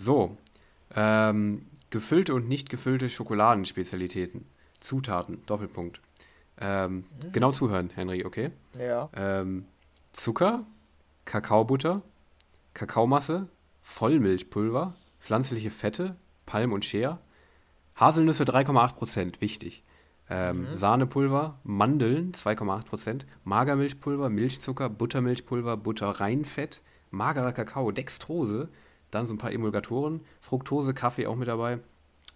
So, ähm, gefüllte und nicht gefüllte Schokoladenspezialitäten. Zutaten, Doppelpunkt. Ähm, Mhm. Genau zuhören, Henry, okay? Ja. Ähm, Zucker, Kakaobutter, Kakaomasse, Vollmilchpulver, pflanzliche Fette, Palm und Shea, Haselnüsse 3,8%, wichtig. Ähm, Mhm. Sahnepulver, Mandeln 2,8%, Magermilchpulver, Milchzucker, Buttermilchpulver, Butterreinfett, magerer Kakao, Dextrose, dann so ein paar Emulgatoren, Fructose, Kaffee auch mit dabei,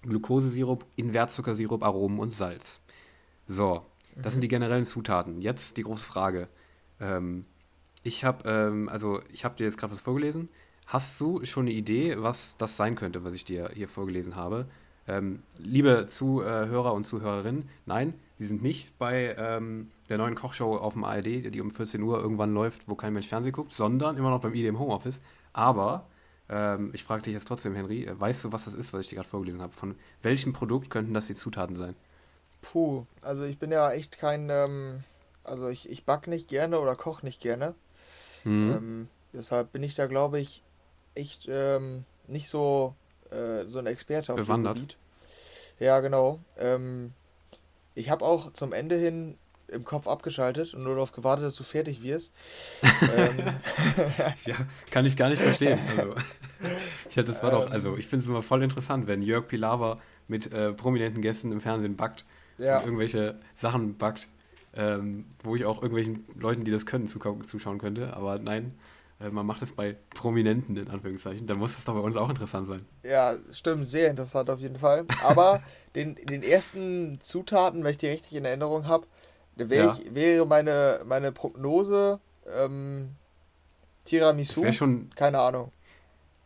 Glukosesirup, Invertzuckersirup, Aromen und Salz. So, das sind die generellen Zutaten. Jetzt die große Frage. Ähm, ich habe ähm, also ich habe dir jetzt gerade was vorgelesen. Hast du schon eine Idee, was das sein könnte, was ich dir hier vorgelesen habe? Ähm, liebe Zuhörer und Zuhörerinnen, nein, sie sind nicht bei ähm, der neuen Kochshow auf dem ARD, die um 14 Uhr irgendwann läuft, wo kein Mensch Fernsehen guckt, sondern immer noch beim ID im Homeoffice. Aber ähm, ich frage dich jetzt trotzdem, Henry, äh, weißt du, was das ist, was ich dir gerade vorgelesen habe? Von welchem Produkt könnten das die Zutaten sein? Puh, also ich bin ja echt kein, ähm, also ich, ich back nicht gerne oder koche nicht gerne. Mhm. Ähm, deshalb bin ich da, glaube ich, echt ähm, nicht so, äh, so ein Experte auf dem Bewandert. Gebiet. Ja, genau. Ähm, ich habe auch zum Ende hin im Kopf abgeschaltet und nur darauf gewartet, dass du fertig wirst. ähm, Ja, kann ich gar nicht verstehen. Also, ich hatte, das war doch, also ich finde es immer voll interessant, wenn Jörg Pilawa mit äh, prominenten Gästen im Fernsehen backt ja, und irgendwelche Sachen backt, ähm, wo ich auch irgendwelchen Leuten, die das können, zuschauen könnte. Aber nein, äh, man macht es bei Prominenten in Anführungszeichen. Dann muss es doch bei uns auch interessant sein. ja, stimmt, sehr interessant auf jeden Fall. Aber den, den ersten Zutaten, wenn ich die richtig in Erinnerung habe, wär Ja. ich, wäre meine, meine Prognose ähm, Tiramisu. wäre schon, Keine Ahnung.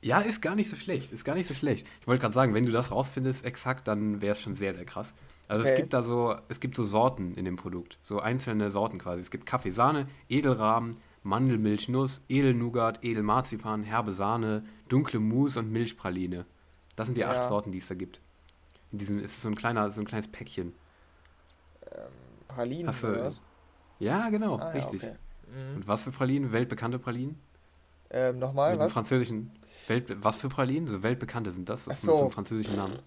ja, ist gar nicht so schlecht, ist gar nicht so schlecht. Ich wollte gerade sagen, wenn du das rausfindest exakt, dann wäre es schon sehr, sehr krass. Also es Okay. gibt da so, es gibt so Sorten in dem Produkt, so einzelne Sorten quasi. Es gibt Kaffeesahne, Edelrahmen, Mandelmilch, Nuss, Edelnougat, Edelmarzipan, herbe Sahne, dunkle Mousse und Milchpraline. Das sind die acht Ja. Sorten, die es da gibt. In diesem ist es so ein kleiner, so ein kleines Päckchen. Pralinen Hast du- oder was? Ja, genau, Ah, ja, richtig. okay. Mhm. Und was für Pralinen? Weltbekannte Pralinen? Ähm, nochmal, Mit einem was? französischen. Welt, was für Pralinen? So weltbekannte sind das. Das mit so einem französischen Namen.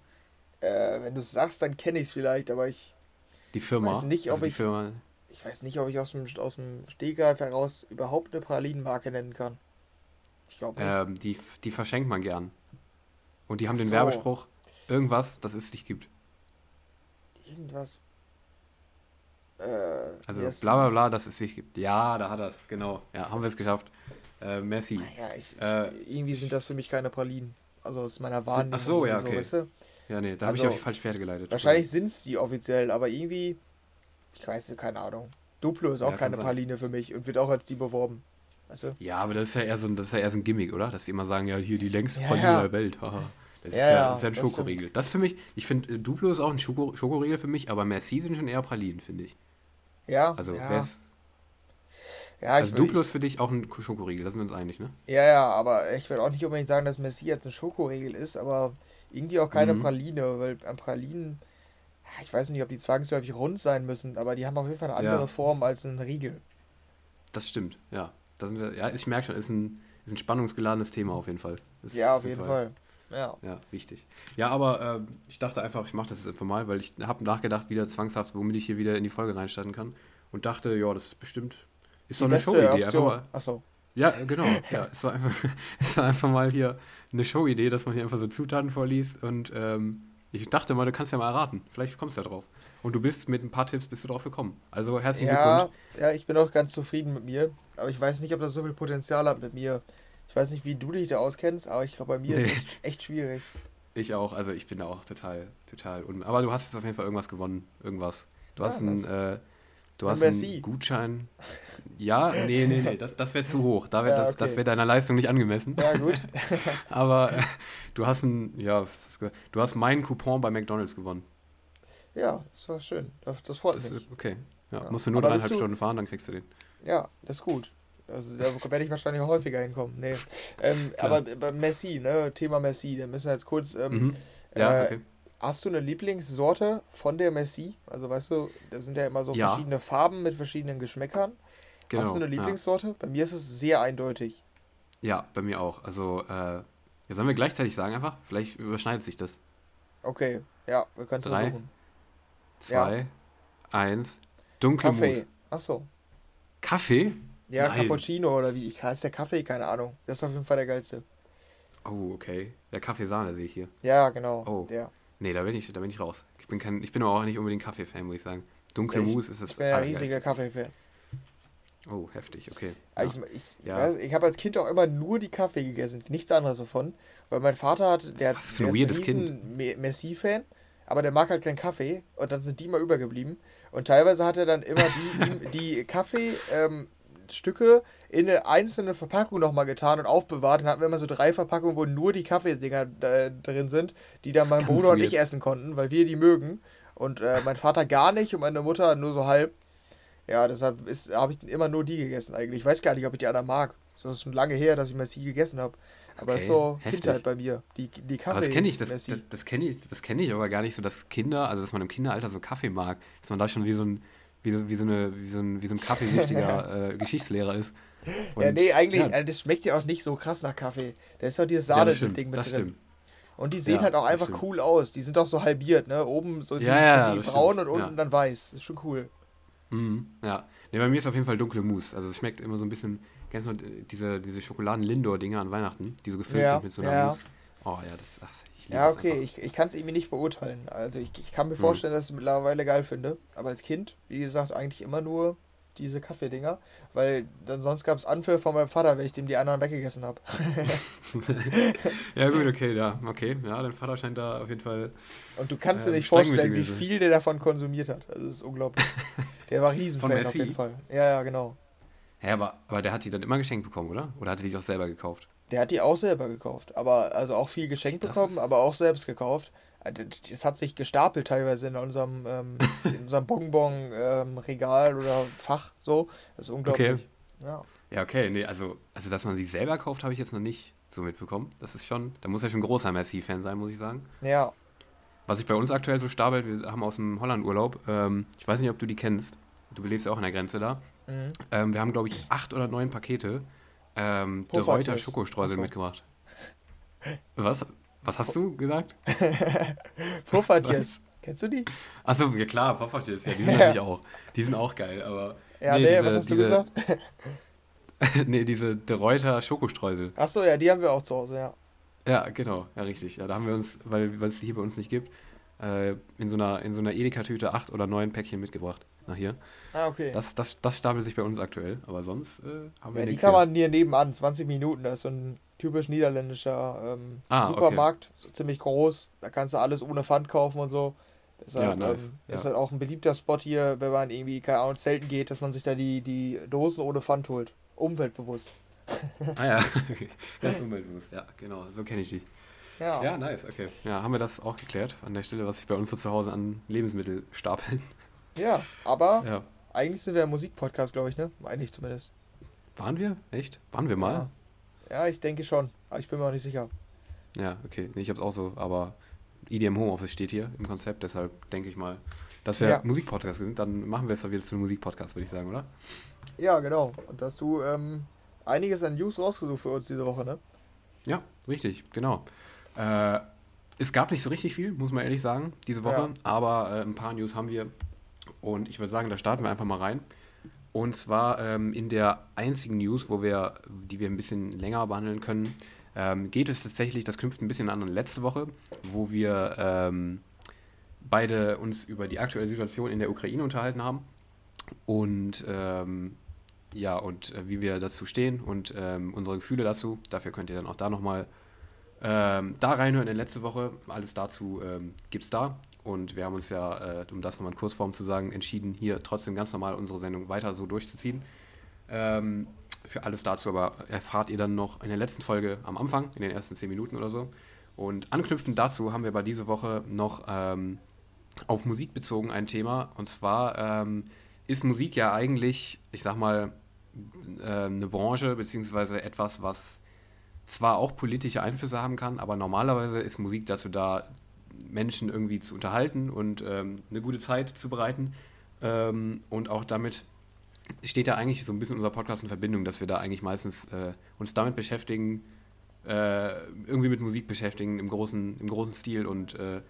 Äh, wenn du es sagst, dann kenne ich es vielleicht, aber ich, Die Firma. weiß nicht, ob also die ich- Firma. ich weiß nicht, ob ich aus dem, aus dem Stegreif heraus überhaupt eine Pralinenmarke nennen kann. Ich glaube nicht. Ähm, die, die verschenkt man gern. Und die haben den so. Werbespruch, irgendwas, das es nicht gibt. Irgendwas. Äh, Also Merci. bla bla bla, dass es nicht gibt. Ja, da hat er es, genau. Ja, haben wir es geschafft. Äh, merci. Ja, ich, Äh, irgendwie sind das für mich keine Pralinen. Also aus meiner Wahrnehmung. ach so, ja, oder okay. weißt du? Ja, nee, da habe ich Also, auf falsch Pferd geleitet. Wahrscheinlich sind es die offiziell, aber irgendwie, ich weiß nicht, keine Ahnung. Duplo ist auch Ja, keine. Praline für mich und wird auch als die beworben. Weißt du? Ja, aber das ist ja eher so ein, das ist ja eher so ein Gimmick, oder? Dass die immer sagen, ja, hier die längste Ja, Praline ja. der Welt. Das ist Ja, das ist ja ein das stimmt. Schokoriegel. Das für mich, ich finde, äh, Duplo ist auch ein Schoko Schokoriegel für mich, aber Merci sind schon eher Pralinen, finde ich. Ja, Also, ja, ja, ich, also Duplo ist für dich auch ein Schokoriegel, da sind wir uns einig, ne? ja, ja, aber ich würde auch nicht unbedingt sagen, dass Messi jetzt ein Schokoriegel ist, aber irgendwie auch keine Mhm. Praline, weil an Pralinen, ja, ich weiß nicht, ob die zwangsläufig rund sein müssen, aber die haben auf jeden Fall eine Ja. andere Form als ein Riegel. Das stimmt, ja. Da sind wir, ja, ich merke schon, ist ein, ist ein spannungsgeladenes Thema auf jeden Fall. Ist Ja, auf jeden Fall. Ja. Ja, wichtig. Ja, aber ähm, ich dachte einfach, ich mache das jetzt einfach mal, weil ich habe nachgedacht, wieder zwangshaft, womit ich hier wieder in die Folge reinstarten kann. Und dachte, ja, das ist bestimmt, ist Die doch eine Showidee. Achso. ja, äh, genau. Ja, es war, einfach, es war einfach mal hier eine Showidee, dass man hier einfach so Zutaten vorliest. Und ähm, ich dachte mal, du kannst ja mal erraten. Vielleicht kommst du ja drauf. Und du bist mit ein paar Tipps bist du drauf gekommen. Also herzlichen Ja, Glückwunsch. ja, ich bin auch ganz zufrieden mit mir, aber ich weiß nicht, ob das so viel Potenzial hat mit mir. Ich weiß nicht, wie du dich da auskennst, aber ich glaube, bei mir ist Nee. es echt, schwierig. Ich auch. Also ich bin da auch total, total. Un aber du hast jetzt auf jeden Fall irgendwas gewonnen. Irgendwas. Du Ja, hast einen, äh, du hast einen Gutschein. Ja, nee, nee, nee. Das, das wäre zu hoch. Da wär, Ja, das das okay. wäre deiner Leistung nicht angemessen. Ja, gut. Aber äh, du hast ein, ja, du, hast meinen Coupon bei McDonalds gewonnen. ja, das war schön. Das, das freut Das mich. ist okay. Ja, Ja. musst du nur Aber dreieinhalb Stunden fahren, dann kriegst du den. Ja, das ist gut. Also da werde ich wahrscheinlich auch häufiger hinkommen. Nee. Ähm, aber bei Messi, ne, Thema Messi, da müssen wir jetzt kurz. Ähm, Mhm. Ja, äh, okay. Hast du eine Lieblingssorte von der Messi? Also weißt du, da sind ja immer so Ja. verschiedene Farben mit verschiedenen Geschmäckern. Genau. Hast du eine ja. Lieblingssorte? Bei mir ist es sehr eindeutig. Ja, bei mir auch. Also, äh, Ja, sollen wir gleichzeitig sagen einfach? Vielleicht überschneidet sich das. Okay, ja, wir können es versuchen. Zwei, eins. Dunkle Kaffee. Mousse. Achso. Kaffee? Ja, Nein. Cappuccino oder wie ich heißt der Kaffee, keine Ahnung. Das ist auf jeden Fall der geilste. Oh, okay. Der Kaffeesahne sehe ich hier. Ja, genau. Oh. Der. Nee, da bin ich, da bin ich raus. Ich bin, kein, ich bin aber auch nicht unbedingt Kaffee-Fan, muss ich sagen. Dunkle Mousse ist das Ich bin ein riesiger Kaffee-Fan. Oh, heftig, okay. Ja. Ja. Ich, ich, Ja. ich habe als Kind auch immer nur die Kaffee gegessen, nichts anderes davon. Weil mein Vater hat, der, Was für ein der ist ein Messi-Fan, aber der mag halt keinen Kaffee und dann sind die immer übergeblieben. Und teilweise hat er dann immer die, die, die Kaffee-Stücke in eine einzelne Verpackung nochmal getan und aufbewahrt. Dann hatten wir immer so drei Verpackungen, wo nur die Kaffeedinger äh, drin sind, die dann mein Bruder und ich essen konnten, weil wir die mögen. Und äh, mein Vater gar nicht und meine Mutter nur so halb. Ja, deshalb habe ich immer nur die gegessen eigentlich. Ich weiß gar nicht, ob ich die anderen mag. Das ist schon lange her, dass ich Messi gegessen habe. Aber Okay, so heftig. Kindheit bei mir. Die, die Kaffee. Aber das kenne ich, das, das, das kenne ich, das kenne ich aber gar nicht so, dass Kinder, also dass man im Kinderalter so Kaffee mag, dass man da schon wie so ein, wie so, wie so eine, wie so ein, wie so ein kaffeesüchtiger äh, Geschichtslehrer ist. ja, Und- nee, eigentlich, ja, also das schmeckt ja auch nicht so krass nach Kaffee. Da ist doch dieses ja, Sahne-Ding mit das drin. stimmt. Und die sehen Ja, halt auch einfach stimmt. cool aus. Die sind doch so halbiert, ne? Oben so die, Ja, ja, die braun stimmt, und unten ja. dann weiß. Ist schon cool. Mhm, ja. Nee, bei mir ist auf jeden Fall dunkle Mousse. Also es schmeckt immer so ein bisschen, kennst du diese, diese Schokoladen-Lindor-Dinger an Weihnachten, die so gefüllt Ja, sind mit so einer ja. Mousse. Oh ja, das, liebe Ja, okay, ich, ich kann es irgendwie nicht beurteilen. Also ich, ich kann mir Hm. vorstellen, dass ich es mittlerweile geil finde. Aber als Kind, wie gesagt, eigentlich immer nur diese Kaffeedinger. Weil dann sonst gab es Anfälle von meinem Vater, wenn ich dem die anderen weggegessen habe. Ja gut, okay, ja, okay. Ja, dein Vater scheint da auf jeden Fall. Und du kannst dir Ähm, nicht vorstellen, wie viel der davon konsumiert hat. Also das ist unglaublich. Der war Riesenfan auf jeden Fall. Ja, ja, genau. Hä, aber, aber der hat die dann immer geschenkt bekommen, oder? Oder hat er die auch selber gekauft? Der hat die auch selber gekauft. Aber also auch viel geschenkt Das bekommen, aber auch selbst gekauft. Also, Es hat sich gestapelt teilweise in unserem, ähm, in unserem Bonbon-Regal oder Fach so. Das ist unglaublich. Ja. Ja, okay, nee, also, also dass man sie selber kauft, habe ich jetzt noch nicht so mitbekommen. Das ist schon, da muss ja schon ein großer Messi-Fan sein, muss ich sagen. Ja, Was sich bei uns aktuell so stapelt, wir haben aus dem Holland-Urlaub, ähm, ich weiß nicht, ob du die kennst, du lebst ja auch an der Grenze da. mhm. Ähm, wir haben, glaube ich, acht oder neun Pakete ähm, De. Reuter Schokostreusel so. mitgebracht. Was? Was hast du gesagt? Puffertjes. Kennst du die? Achso, ja klar, Puffertjes, ja, die sind natürlich auch. Die sind auch geil, aber. Ja, Nee, nee, diese- was hast du diese- gesagt? nee, diese De Reuter Schokostreusel. Achso, ja, die haben wir auch zu Hause, ja. Ja, genau, ja, richtig. Ja, da haben wir uns, weil, weil es die hier bei uns nicht gibt, äh, in so einer, in so einer Edeka-Tüte acht oder neun Päckchen mitgebracht. Nach hier. Ah, okay. Das, das, das stapelt sich bei uns aktuell, aber sonst äh, haben wir ja, die kann hier. man hier nebenan, 20 Minuten. Das ist so ein typisch niederländischer ähm, Ah, okay. Supermarkt, so ziemlich groß. Da kannst du alles ohne Pfand kaufen und so. Deshalb Ja, nice. ähm, ist Ja. halt auch ein beliebter Spot hier, wenn man irgendwie, keine Ahnung, zelten geht, dass man sich da die, die Dosen ohne Pfand holt. Umweltbewusst. Ah ja, okay. ganz umweltbewusst, ja, genau, so kenne ich die. Ja. Ja, nice, okay. Ja, haben wir das auch geklärt an der Stelle, was sich bei uns so zu Hause an Lebensmittel stapeln. Ja, aber Ja. eigentlich sind wir ein Musikpodcast, glaube ich, ne? Meine ich zumindest. Waren wir? Echt? Waren wir mal? Ja, ich denke schon. Aber ich bin mir auch nicht sicher. Ja, okay. Nee, ich hab's auch so, aber EDM Homeoffice steht hier im Konzept, deshalb denke ich mal, dass wir Ja. Musikpodcast sind, dann machen wir es doch wieder zu einem Musikpodcast, würde ich sagen, oder? Ja, genau. Und dass du ähm, einiges an News rausgesucht für uns diese Woche, ne? Ja, richtig, genau. Äh, es gab nicht so richtig viel, muss man ehrlich sagen, diese Woche, Ja. aber äh, ein paar News haben wir und ich würde sagen, da starten wir einfach mal rein. Und zwar ähm, in der einzigen News, wo wir, die wir ein bisschen länger behandeln können, ähm, geht es tatsächlich, das knüpft ein bisschen an letzte Woche, wo wir ähm, beide uns über die aktuelle Situation in der Ukraine unterhalten haben und ähm, ja, und äh, wie wir dazu stehen und ähm, unsere Gefühle dazu. Dafür könnt ihr dann auch da nochmal ähm, da reinhören in letzte Woche. Alles dazu ähm, es da. Und wir haben uns ja, äh, um das nochmal in Kurzform zu sagen, entschieden, hier trotzdem ganz normal unsere Sendung weiter so durchzuziehen. Ähm, für alles dazu aber erfahrt ihr dann noch in der letzten Folge am Anfang, in den ersten zehn Minuten oder so. Und anknüpfend dazu haben wir bei dieser Woche noch ähm, auf Musik bezogen ein Thema. Und zwar ähm, ist Musik ja eigentlich, ich sag mal, äh, eine Branche, beziehungsweise etwas, was zwar auch politische Einflüsse haben kann, aber normalerweise ist Musik dazu da, Menschen irgendwie zu unterhalten und ähm, eine gute Zeit zu bereiten. Ähm, und auch damit steht da eigentlich so ein bisschen unser Podcast in Verbindung, dass wir da eigentlich meistens äh, uns damit beschäftigen, äh, irgendwie mit Musik beschäftigen im großen, im großen Stil und äh,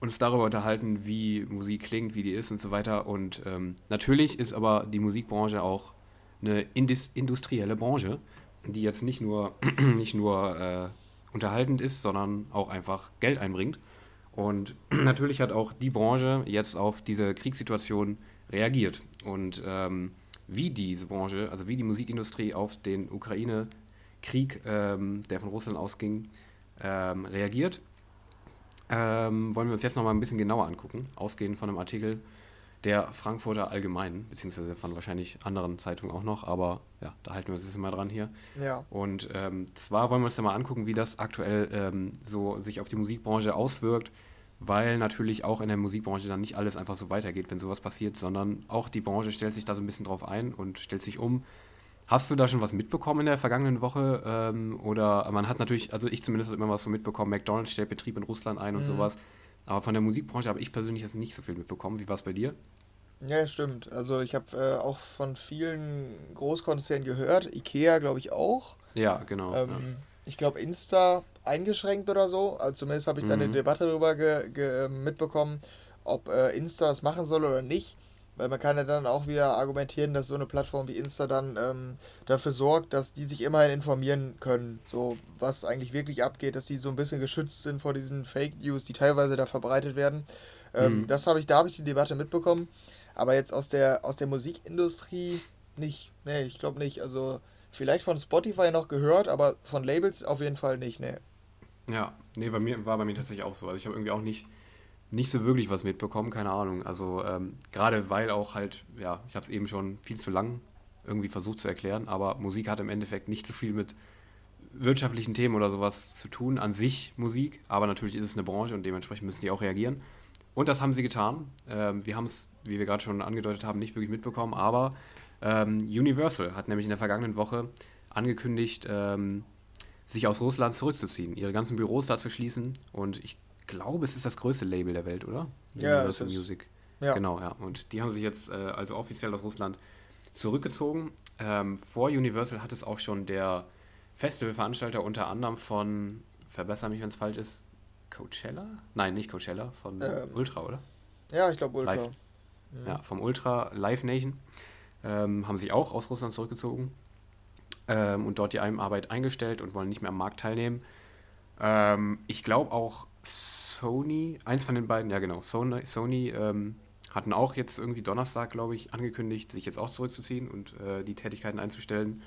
uns darüber unterhalten, wie Musik klingt, wie die ist und so weiter. Und ähm, natürlich ist aber die Musikbranche auch eine indis industrielle Branche, die jetzt nicht nur, nicht nur äh, unterhaltend ist, sondern auch einfach Geld einbringt. Und natürlich hat auch die Branche jetzt auf diese Kriegssituation reagiert. Und ähm, wie diese Branche, also wie die Musikindustrie auf den Ukraine-Krieg, ähm, der von Russland ausging, ähm, reagiert, ähm, wollen wir uns jetzt noch mal ein bisschen genauer angucken, ausgehend von einem Artikel der Frankfurter Allgemeinen, beziehungsweise von wahrscheinlich anderen Zeitungen auch noch, aber ja, da halten wir uns jetzt mal dran hier. Ja. Und ähm, zwar wollen wir uns da mal angucken, wie das aktuell ähm, so sich auf die Musikbranche auswirkt, weil natürlich auch in der Musikbranche dann nicht alles einfach so weitergeht, wenn sowas passiert, sondern auch die Branche stellt sich da so ein bisschen drauf ein und stellt sich um. Hast du da schon was mitbekommen in der vergangenen Woche? Ähm, oder man hat natürlich, also ich zumindest immer was so mitbekommen, McDonalds stellt Betrieb in Russland ein und mhm. sowas. Aber von der Musikbranche habe ich persönlich jetzt nicht so viel mitbekommen. Wie war es bei dir? Ja, stimmt. Also ich habe äh, auch von vielen Großkonzernen gehört, Ikea glaube ich auch. Ja, genau. Ähm, ja. Ich glaube Insta eingeschränkt oder so. Also zumindest habe ich da eine mhm. Debatte darüber mitbekommen, ob äh, Insta das machen soll oder nicht. Weil man kann ja dann auch wieder argumentieren, dass so eine Plattform wie Insta dann ähm, dafür sorgt, dass die sich immerhin informieren können, so was eigentlich wirklich abgeht, dass die so ein bisschen geschützt sind vor diesen Fake News, die teilweise da verbreitet werden. Ähm, mhm. Das habe ich, da habe ich die Debatte mitbekommen. Aber jetzt aus der, aus der Musikindustrie nicht. Nee, ich glaube nicht. Also vielleicht von Spotify noch gehört, aber von Labels auf jeden Fall nicht, nee. Ja, nee, bei mir war bei mir tatsächlich auch so. Also ich habe irgendwie auch nicht, nicht so wirklich was mitbekommen, keine Ahnung. Also ähm, gerade weil auch halt, ja, ich habe es eben schon viel zu lang irgendwie versucht zu erklären, aber Musik hat im Endeffekt nicht so viel mit wirtschaftlichen Themen oder sowas zu tun, an sich Musik, aber natürlich ist es eine Branche und dementsprechend müssen die auch reagieren. Und das haben sie getan. Ähm, wir haben es, wie wir gerade schon angedeutet haben, nicht wirklich mitbekommen, aber ähm, Universal hat nämlich in der vergangenen Woche angekündigt, ähm, sich aus Russland zurückzuziehen, ihre ganzen Büros da zu schließen. Und ich glaube, es ist das größte Label der Welt, oder? Ja, Universal Music. Ja. Genau, ja. Und die haben sich jetzt äh, also offiziell aus Russland zurückgezogen. Ähm, vor Universal hat es auch schon der Festivalveranstalter unter anderem von, verbessere mich, wenn es falsch ist, Coachella? Nein, nicht Coachella, von ähm, Ultra, oder? Ja, ich glaube Ultra. Live. Mhm. Ja, vom Ultra Live Nation. Ähm, haben sich auch aus Russland zurückgezogen ähm, und dort die Arbeit eingestellt und wollen nicht mehr am Markt teilnehmen. Ähm, ich glaube auch Sony, eins von den beiden, ja genau, Sony, Sony ähm, hatten auch jetzt irgendwie Donnerstag, glaube ich, angekündigt, sich jetzt auch zurückzuziehen und äh, die Tätigkeiten einzustellen.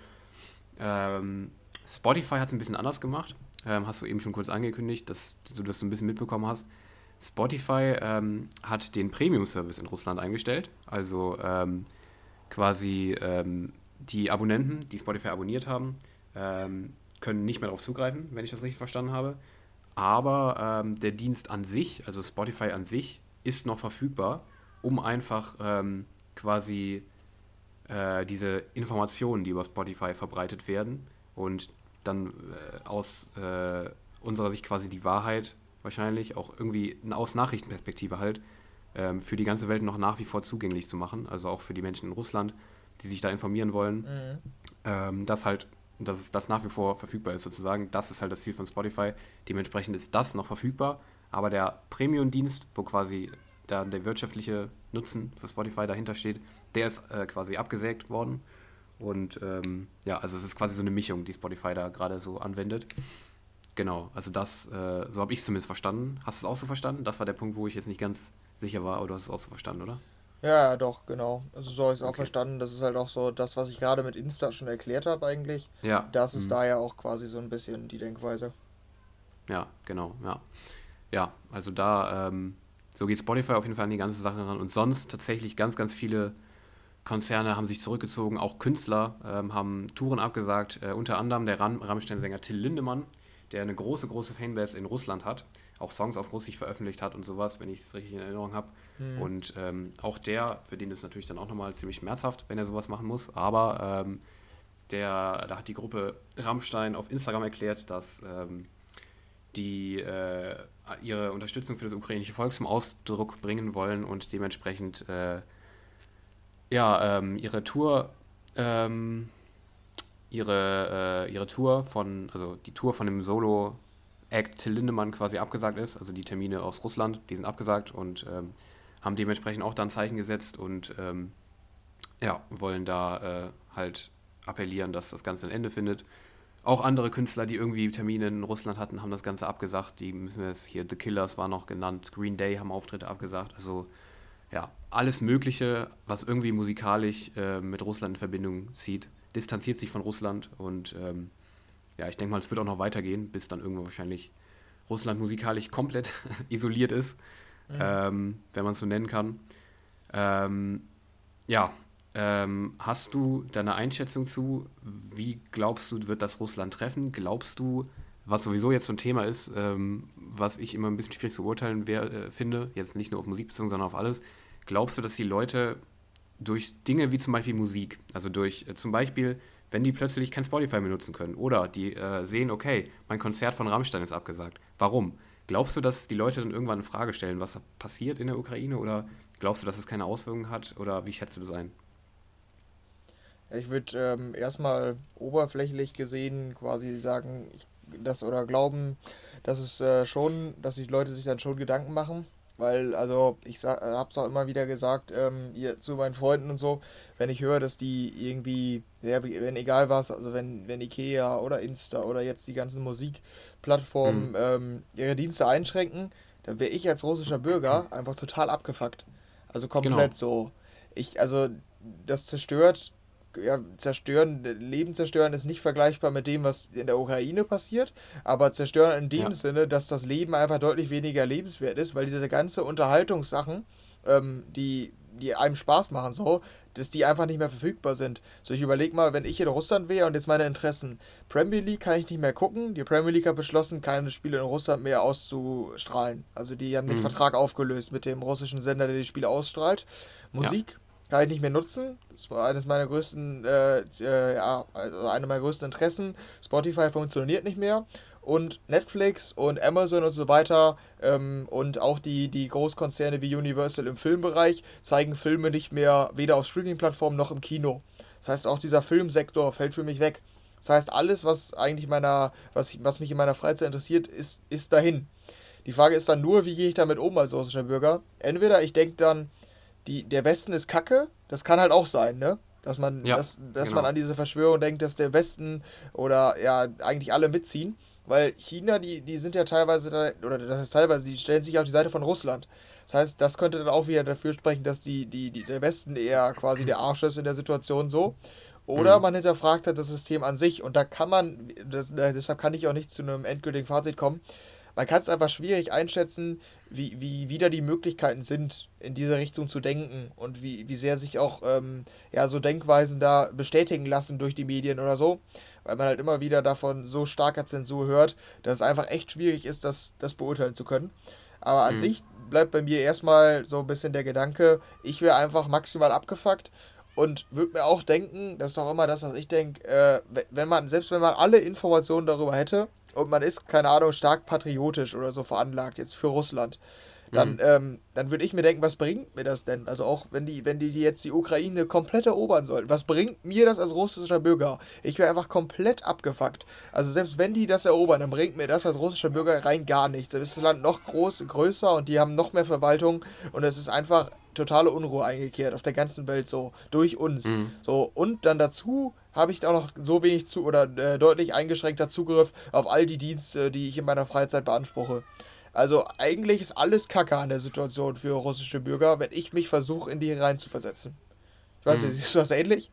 Ähm, Spotify hat es ein bisschen anders gemacht. Ähm, hast du eben schon kurz angekündigt, dass du das so ein bisschen mitbekommen hast. Spotify ähm, hat den Premium-Service in Russland eingestellt. Also ähm, quasi ähm, die Abonnenten, die Spotify abonniert haben, ähm, können nicht mehr darauf zugreifen, wenn ich das richtig verstanden habe. Aber ähm, der Dienst an sich, also Spotify an sich, ist noch verfügbar, um einfach quasi äh, diese Informationen, die über Spotify verbreitet werden und dann äh, aus äh, unserer Sicht quasi die Wahrheit wahrscheinlich auch irgendwie aus Nachrichtenperspektive halt ähm, für die ganze Welt noch nach wie vor zugänglich zu machen, also auch für die Menschen in Russland, die sich da informieren wollen, mhm. ähm, dass halt, dass es das nach wie vor verfügbar ist sozusagen. Das ist halt das Ziel von Spotify. Dementsprechend ist das noch verfügbar, aber der Premium-Dienst, wo quasi da der wirtschaftliche Nutzen für Spotify dahinter steht, der ist äh, quasi abgesägt worden. Und ähm, ja, also es ist quasi so eine Mischung, die Spotify da gerade so anwendet. Genau, also das, äh, so habe ich es zumindest verstanden. Hast du es auch so verstanden? Das war der Punkt, wo ich jetzt nicht ganz sicher war, aber du hast es auch so verstanden, oder? Ja, doch, genau. Also so habe ich es auch verstanden. Das ist halt auch so das, was ich gerade mit Insta schon erklärt habe eigentlich. Ja. Das ist mhm. da ja auch quasi so ein bisschen die Denkweise. Ja, genau, ja. Ja, also da, ähm, so geht Spotify auf jeden Fall an die ganze Sache ran. Und sonst tatsächlich ganz, ganz viele Konzerne haben sich zurückgezogen, auch Künstler ähm, haben Touren abgesagt, äh, unter anderem der Rammstein-Sänger Till Lindemann, der eine große, große Fanbase in Russland hat, auch Songs auf Russisch veröffentlicht hat und sowas, wenn ich es richtig in Erinnerung habe. Mhm. Und ähm, auch der, für den ist natürlich dann auch nochmal ziemlich schmerzhaft, wenn er sowas machen muss, aber ähm, der, da hat die Gruppe Rammstein auf Instagram erklärt, dass ähm, die äh, ihre Unterstützung für das ukrainische Volk zum Ausdruck bringen wollen und dementsprechend äh, ja, ähm, ihre Tour ähm, ihre, äh, ihre Tour von, also die Tour von dem Solo-Act Till Lindemann quasi abgesagt ist. Also die Termine aus Russland, die sind abgesagt und ähm, haben dementsprechend auch da ein Zeichen gesetzt und ähm, ja, wollen da äh, halt appellieren, dass das Ganze ein Ende findet. Auch andere Künstler, die irgendwie Termine in Russland hatten, haben das Ganze abgesagt. Die müssen wir jetzt hier, The Killers war noch genannt, Green Day haben Auftritte abgesagt. Also ja, alles Mögliche, was irgendwie musikalisch äh, mit Russland in Verbindung zieht, distanziert sich von Russland und ähm, ja, ich denke mal, es wird auch noch weitergehen, bis dann irgendwo wahrscheinlich Russland musikalisch komplett isoliert ist, mhm. ähm, wenn man es so nennen kann. Ähm, ja, ähm, hast du deine Einschätzung zu, wie glaubst du, wird das Russland treffen? Glaubst du, was sowieso jetzt so ein Thema ist, ähm, was ich immer ein bisschen schwierig zu urteilen wer, äh, finde, jetzt nicht nur auf Musik bezogen, sondern auf alles, glaubst du, dass die Leute durch Dinge wie zum Beispiel Musik, also durch äh, zum Beispiel, wenn die plötzlich kein Spotify mehr nutzen können oder die äh, sehen, okay, mein Konzert von Rammstein ist abgesagt, warum? Glaubst du, dass die Leute dann irgendwann in Frage stellen, was passiert in der Ukraine oder glaubst du, dass es keine Auswirkungen hat oder wie schätzt du das ein? Ich würde ähm, erstmal oberflächlich gesehen quasi sagen, ich, das oder glauben, dass es äh, schon, dass die Leute sich dann schon Gedanken machen. Weil, also, ich habe es auch immer wieder gesagt, ähm, ihr, zu meinen Freunden und so, wenn ich höre, dass die irgendwie, ja, wenn egal was, also wenn, wenn Ikea oder Insta oder jetzt die ganzen Musikplattformen mhm. ähm, ihre Dienste einschränken, dann wäre ich als russischer Bürger einfach total abgefuckt. Also komplett genau. so. Ich, also, das zerstört ja, zerstören, Leben zerstören ist nicht vergleichbar mit dem, was in der Ukraine passiert, aber zerstören in dem ja. Sinne, dass das Leben einfach deutlich weniger lebenswert ist, weil diese ganze Unterhaltungssachen, ähm, die, die einem Spaß machen, so, dass die einfach nicht mehr verfügbar sind. So, ich überlege mal, wenn ich in Russland wäre und jetzt meine Interessen, Premier League kann ich nicht mehr gucken. Die Premier League hat beschlossen, keine Spiele in Russland mehr auszustrahlen. Also die haben den mhm. Vertrag aufgelöst mit dem russischen Sender, der die Spiele ausstrahlt. Musik. Ja kann ich nicht mehr nutzen. Das war eines meiner größten, äh, äh, ja, also eine meiner größten Interessen. Spotify funktioniert nicht mehr. Und Netflix und Amazon und so weiter ähm, und auch die, die Großkonzerne wie Universal im Filmbereich zeigen Filme nicht mehr weder auf Streaming-Plattformen noch im Kino. Das heißt, auch dieser Filmsektor fällt für mich weg. Das heißt, alles, was eigentlich meiner, was, was mich in meiner Freizeit interessiert, ist, ist dahin. Die Frage ist dann nur, wie gehe ich damit um als russischer Bürger? Entweder ich denke dann, die, der Westen ist kacke, das kann halt auch sein, ne? Dass man, ja, dass, dass genau. man an diese Verschwörung denkt, dass der Westen oder ja eigentlich alle mitziehen. Weil China, die, die sind ja teilweise, da, oder das heißt teilweise, die stellen sich auf die Seite von Russland. Das heißt, das könnte dann auch wieder dafür sprechen, dass die, die, die, der Westen eher quasi der Arsch ist in der Situation so. Oder mhm. man hinterfragt halt das System an sich. Und da kann man, das, deshalb kann ich auch nicht zu einem endgültigen Fazit kommen, man kann es einfach schwierig einschätzen, wie, wie wieder die Möglichkeiten sind, in diese Richtung zu denken und wie, wie sehr sich auch ähm, ja, so Denkweisen da bestätigen lassen durch die Medien oder so, weil man halt immer wieder davon so starker Zensur hört, dass es einfach echt schwierig ist, das, das beurteilen zu können. Aber an mhm. sich bleibt bei mir erstmal so ein bisschen der Gedanke, ich wäre einfach maximal abgefuckt und würde mir auch denken, das ist auch immer das, was ich denke, äh, wenn man, selbst wenn man alle Informationen darüber hätte, und man ist, keine Ahnung, stark patriotisch oder so veranlagt, jetzt für Russland, dann, mhm. ähm, dann würde ich mir denken, was bringt mir das denn? Also auch wenn die, wenn die jetzt die Ukraine komplett erobern sollten, was bringt mir das als russischer Bürger? Ich wäre einfach komplett abgefuckt. Also selbst wenn die das erobern, dann bringt mir das als russischer Bürger rein gar nichts. Dann ist das Land noch groß, größer und die haben noch mehr Verwaltung und es ist einfach totale Unruhe eingekehrt auf der ganzen Welt so durch uns. Mhm. So und dann dazu habe ich auch noch so wenig zu oder äh, deutlich eingeschränkter Zugriff auf all die Dienste, die ich in meiner Freizeit beanspruche. Also eigentlich ist alles Kacke an der Situation für russische Bürger, wenn ich mich versuche, in die reinzuversetzen. Ich weiß nicht, hm. siehst du das ähnlich?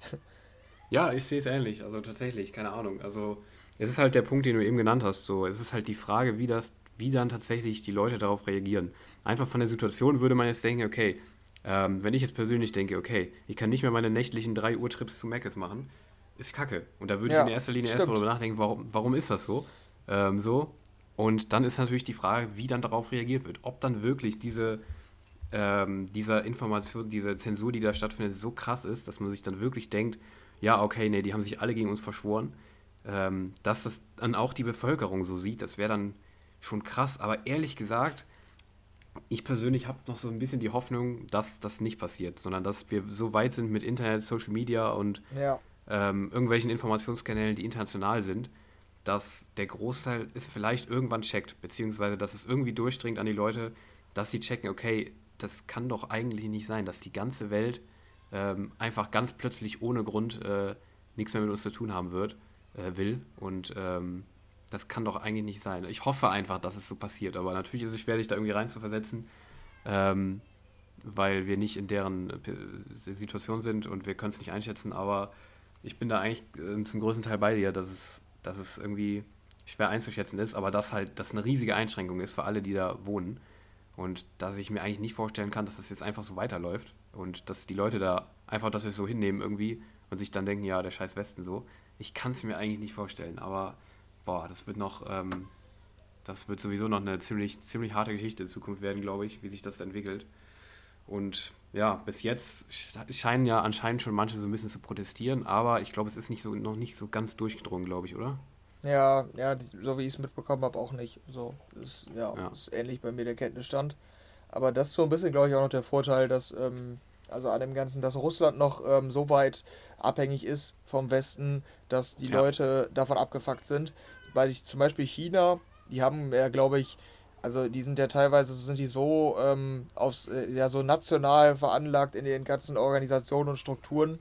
Ja, ich sehe es ähnlich. Also tatsächlich, keine Ahnung. Also es ist halt der Punkt, den du eben genannt hast. So, es ist halt die Frage, wie das, wie dann tatsächlich die Leute darauf reagieren. Einfach von der Situation würde man jetzt denken, okay, ähm, wenn ich jetzt persönlich denke, okay, ich kann nicht mehr meine nächtlichen 3 Uhr Trips zu Meckes machen, ist kacke. Und da würde ja, ich in erster Linie erstmal darüber nachdenken, warum, warum ist das so? Ähm, so. Und dann ist natürlich die Frage, wie dann darauf reagiert wird. Ob dann wirklich diese, ähm, diese Information, diese Zensur, die da stattfindet, so krass ist, dass man sich dann wirklich denkt, ja, okay, nee, die haben sich alle gegen uns verschworen. Ähm, dass das dann auch die Bevölkerung so sieht, das wäre dann schon krass. Aber ehrlich gesagt, ich persönlich habe noch so ein bisschen die Hoffnung, dass das nicht passiert, sondern dass wir so weit sind mit Internet, Social Media und ja ähm, irgendwelchen Informationskanälen, die international sind, dass der Großteil es vielleicht irgendwann checkt, beziehungsweise dass es irgendwie durchdringt an die Leute, dass sie checken, okay, das kann doch eigentlich nicht sein, dass die ganze Welt ähm, einfach ganz plötzlich ohne Grund äh, nichts mehr mit uns zu tun haben wird, äh, will. Und ähm, das kann doch eigentlich nicht sein. Ich hoffe einfach, dass es so passiert, aber natürlich ist es schwer, sich da irgendwie rein zu versetzen, ähm, weil wir nicht in deren äh, Situation sind und wir können es nicht einschätzen, aber ich bin da eigentlich äh, zum größten Teil bei dir, dass es, dass es irgendwie schwer einzuschätzen ist, aber dass halt das eine riesige Einschränkung ist für alle, die da wohnen. Und dass ich mir eigentlich nicht vorstellen kann, dass das jetzt einfach so weiterläuft und dass die Leute da einfach das so hinnehmen irgendwie und sich dann denken, ja, der scheiß Westen so. Ich kann es mir eigentlich nicht vorstellen, aber boah, das wird noch, ähm, das wird sowieso noch eine ziemlich, ziemlich harte Geschichte in Zukunft werden, glaube ich, wie sich das entwickelt. Und ja, bis jetzt scheinen ja anscheinend schon manche so ein bisschen zu protestieren, aber ich glaube, es ist nicht so, noch nicht so ganz durchgedrungen, glaube ich, oder? Ja, ja, so wie ich es mitbekommen habe, auch nicht. So, ist, ja, ja, ist ähnlich bei mir der Kenntnisstand. Aber das ist so ein bisschen, glaube ich, auch noch der Vorteil, dass, ähm, also an dem Ganzen, dass Russland noch ähm, so weit abhängig ist vom Westen, dass die ja. Leute davon abgefuckt sind. Weil ich zum Beispiel China, die haben ja, glaube ich, also die sind ja teilweise sind die so ähm, aufs, äh, ja so national veranlagt in den ganzen Organisationen und Strukturen,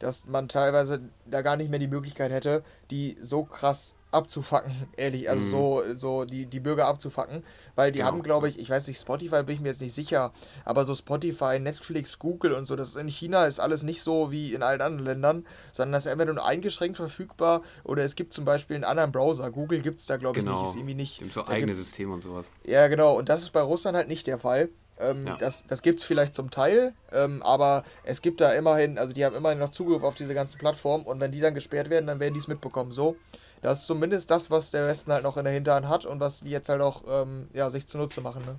dass man teilweise da gar nicht mehr die Möglichkeit hätte, die so krass abzufacken, ehrlich, also mhm. so, so die, die Bürger abzufacken, weil die genau. haben, glaube ich, ich weiß nicht, Spotify bin ich mir jetzt nicht sicher, aber so Spotify, Netflix, Google und so, das in China ist alles nicht so wie in allen anderen Ländern, sondern das ist entweder nur eingeschränkt verfügbar oder es gibt zum Beispiel einen anderen Browser. Google gibt es da, glaube ich, nicht, genau. ist irgendwie nicht. Gibt so eigene Systeme und sowas. Ja, genau, und das ist bei Russland halt nicht der Fall. Ähm, ja. Das, das gibt es vielleicht zum Teil, ähm, aber es gibt da immerhin, also die haben immerhin noch Zugriff auf diese ganzen Plattformen und wenn die dann gesperrt werden, dann werden die es mitbekommen. So. Das ist zumindest das, was der Westen halt noch in der Hinterhand hat und was die jetzt halt auch ähm, ja, sich zunutze machen. Ne?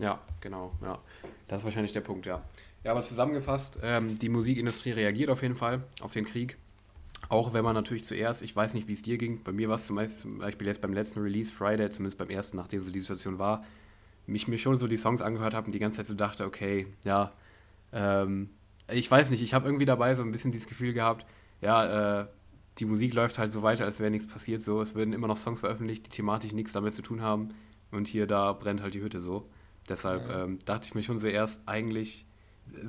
Ja, genau. Ja. Das ist wahrscheinlich der Punkt, ja. Ja, aber zusammengefasst, ähm, die Musikindustrie reagiert auf jeden Fall auf den Krieg. Auch wenn man natürlich zuerst, ich weiß nicht, wie es dir ging, bei mir war es zum Beispiel jetzt beim letzten Release Friday, zumindest beim ersten, nachdem so die Situation war, mich mir schon so die Songs angehört habe und die ganze Zeit so dachte, okay, ja, ähm, ich weiß nicht, ich habe irgendwie dabei so ein bisschen dieses Gefühl gehabt, ja, äh, die Musik läuft halt so weiter, als wäre nichts passiert. So, es werden immer noch Songs veröffentlicht, die thematisch nichts damit zu tun haben. Und hier, da brennt halt die Hütte so. Deshalb ja. ähm, dachte ich mir schon zuerst, eigentlich,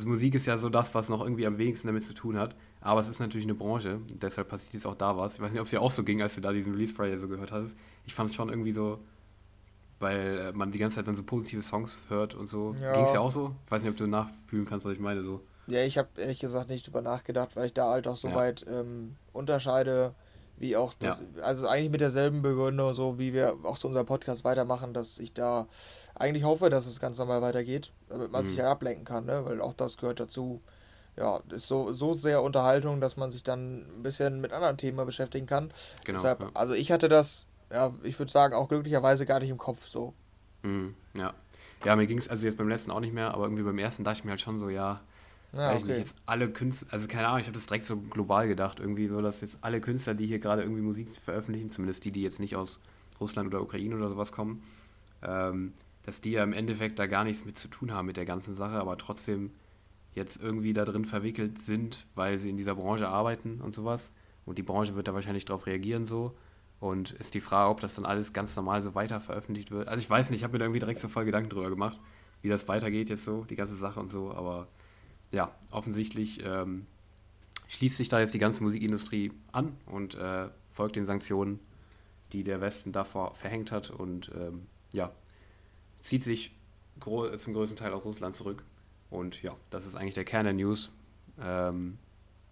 Musik ist ja so das, was noch irgendwie am wenigsten damit zu tun hat. Aber es ist natürlich eine Branche, deshalb passiert jetzt auch da was. Ich weiß nicht, ob es dir auch so ging, als du da diesen Release Friday so gehört hast. Ich fand es schon irgendwie so, weil äh, man die ganze Zeit dann so positive Songs hört und so. Ja. Ging es ja auch so? Ich weiß nicht, ob du nachfühlen kannst, was ich meine so. Ja, ich habe ehrlich gesagt nicht drüber nachgedacht, weil ich da halt auch so ja. weit ähm, unterscheide, wie auch das, ja. also eigentlich mit derselben Begründung, so wie wir auch zu unserem Podcast weitermachen, dass ich da eigentlich hoffe, dass es ganz normal weitergeht, damit man mhm. sich ja ablenken kann, ne? weil auch das gehört dazu. Ja, ist so, so sehr Unterhaltung, dass man sich dann ein bisschen mit anderen Themen beschäftigen kann. Genau, Deshalb, ja. also ich hatte das, ja, ich würde sagen, auch glücklicherweise gar nicht im Kopf so. Mhm, ja. Ja, mir ging es also jetzt beim letzten auch nicht mehr, aber irgendwie beim ersten dachte ich mir halt schon so, ja, ja, okay. nicht, jetzt alle Künstler, also keine Ahnung, ich habe das direkt so global gedacht, irgendwie so, dass jetzt alle Künstler, die hier gerade irgendwie Musik veröffentlichen, zumindest die, die jetzt nicht aus Russland oder Ukraine oder sowas kommen, ähm, dass die ja im Endeffekt da gar nichts mit zu tun haben mit der ganzen Sache, aber trotzdem jetzt irgendwie da drin verwickelt sind, weil sie in dieser Branche arbeiten und sowas. Und die Branche wird da wahrscheinlich darauf reagieren so. Und ist die Frage, ob das dann alles ganz normal so weiter veröffentlicht wird. Also ich weiß nicht, ich habe mir da irgendwie direkt so voll Gedanken drüber gemacht, wie das weitergeht jetzt so, die ganze Sache und so, aber ja, offensichtlich ähm, schließt sich da jetzt die ganze Musikindustrie an und äh, folgt den Sanktionen, die der Westen davor verhängt hat und ähm, ja, zieht sich zum größten Teil aus Russland zurück. Und ja, das ist eigentlich der Kern der News. Ähm,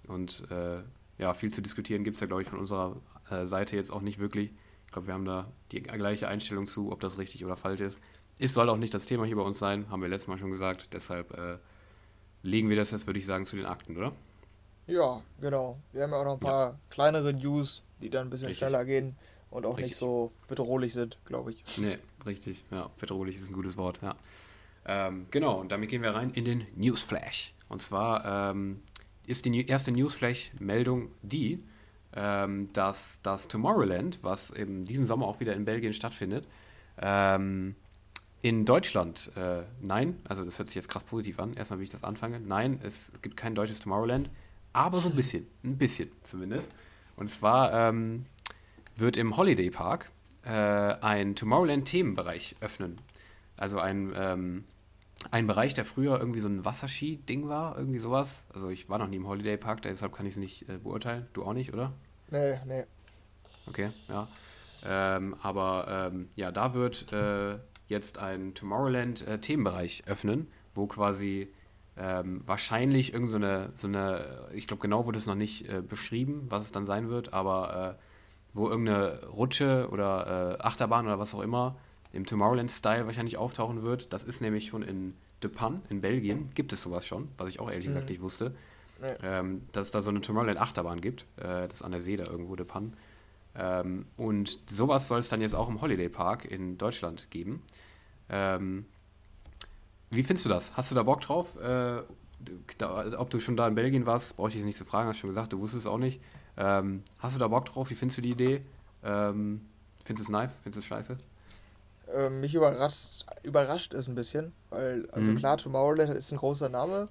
und äh, ja, viel zu diskutieren gibt es ja, glaube ich, von unserer äh, Seite jetzt auch nicht wirklich. Ich glaube, wir haben da die gleiche Einstellung zu, ob das richtig oder falsch ist. Es soll auch nicht das Thema hier bei uns sein, haben wir letztes Mal schon gesagt. Deshalb äh, legen wir das jetzt, würde ich sagen, zu den Akten, oder? Ja, genau. Wir haben ja auch noch ein paar ja. kleinere News, die dann ein bisschen richtig. schneller gehen und auch richtig. nicht so bedrohlich sind, glaube ich. Nee, richtig. Ja, bedrohlich ist ein gutes Wort, ja. Ähm, genau, und damit gehen wir rein in den Newsflash. Und zwar ähm, ist die erste Newsflash-Meldung die, ähm, dass das Tomorrowland, was in diesem Sommer auch wieder in Belgien stattfindet, ähm, in Deutschland, äh, nein, also das hört sich jetzt krass positiv an. Erstmal, wie ich das anfange. Nein, es gibt kein deutsches Tomorrowland, aber so ein bisschen. Ein bisschen zumindest. Und zwar ähm, wird im Holiday Park äh, ein Tomorrowland-Themenbereich öffnen. Also ein, ähm, ein Bereich, der früher irgendwie so ein Wasserski-Ding war, irgendwie sowas. Also ich war noch nie im Holiday Park, deshalb kann ich es nicht äh, beurteilen. Du auch nicht, oder? Nee, nee. Okay, ja. Ähm, aber ähm, ja, da wird äh, jetzt ein Tomorrowland-Themenbereich äh, öffnen, wo quasi ähm, wahrscheinlich irgendeine, so eine, ich glaube genau wurde es noch nicht äh, beschrieben, was es dann sein wird, aber äh, wo irgendeine Rutsche oder äh, Achterbahn oder was auch immer im Tomorrowland-Style wahrscheinlich auftauchen wird. Das ist nämlich schon in De Pan in Belgien, gibt es sowas schon, was ich auch ehrlich mhm. gesagt nicht wusste. Nee. Ähm, dass es da so eine Tomorrowland-Achterbahn gibt, äh, das ist an der See da irgendwo, De Pan. Ähm, und sowas soll es dann jetzt auch im Holiday Park in Deutschland geben. Ähm, wie findest du das? Hast du da Bock drauf? Äh, da, ob du schon da in Belgien warst, brauche ich jetzt nicht zu fragen, hast schon gesagt, du wusstest es auch nicht. Ähm, hast du da Bock drauf? Wie findest du die Idee? Ähm, findest du es nice? Findest du es scheiße? Mich überrascht, überrascht es ein bisschen, weil, also mhm. klar, Tomorrowland ist ein großer Name,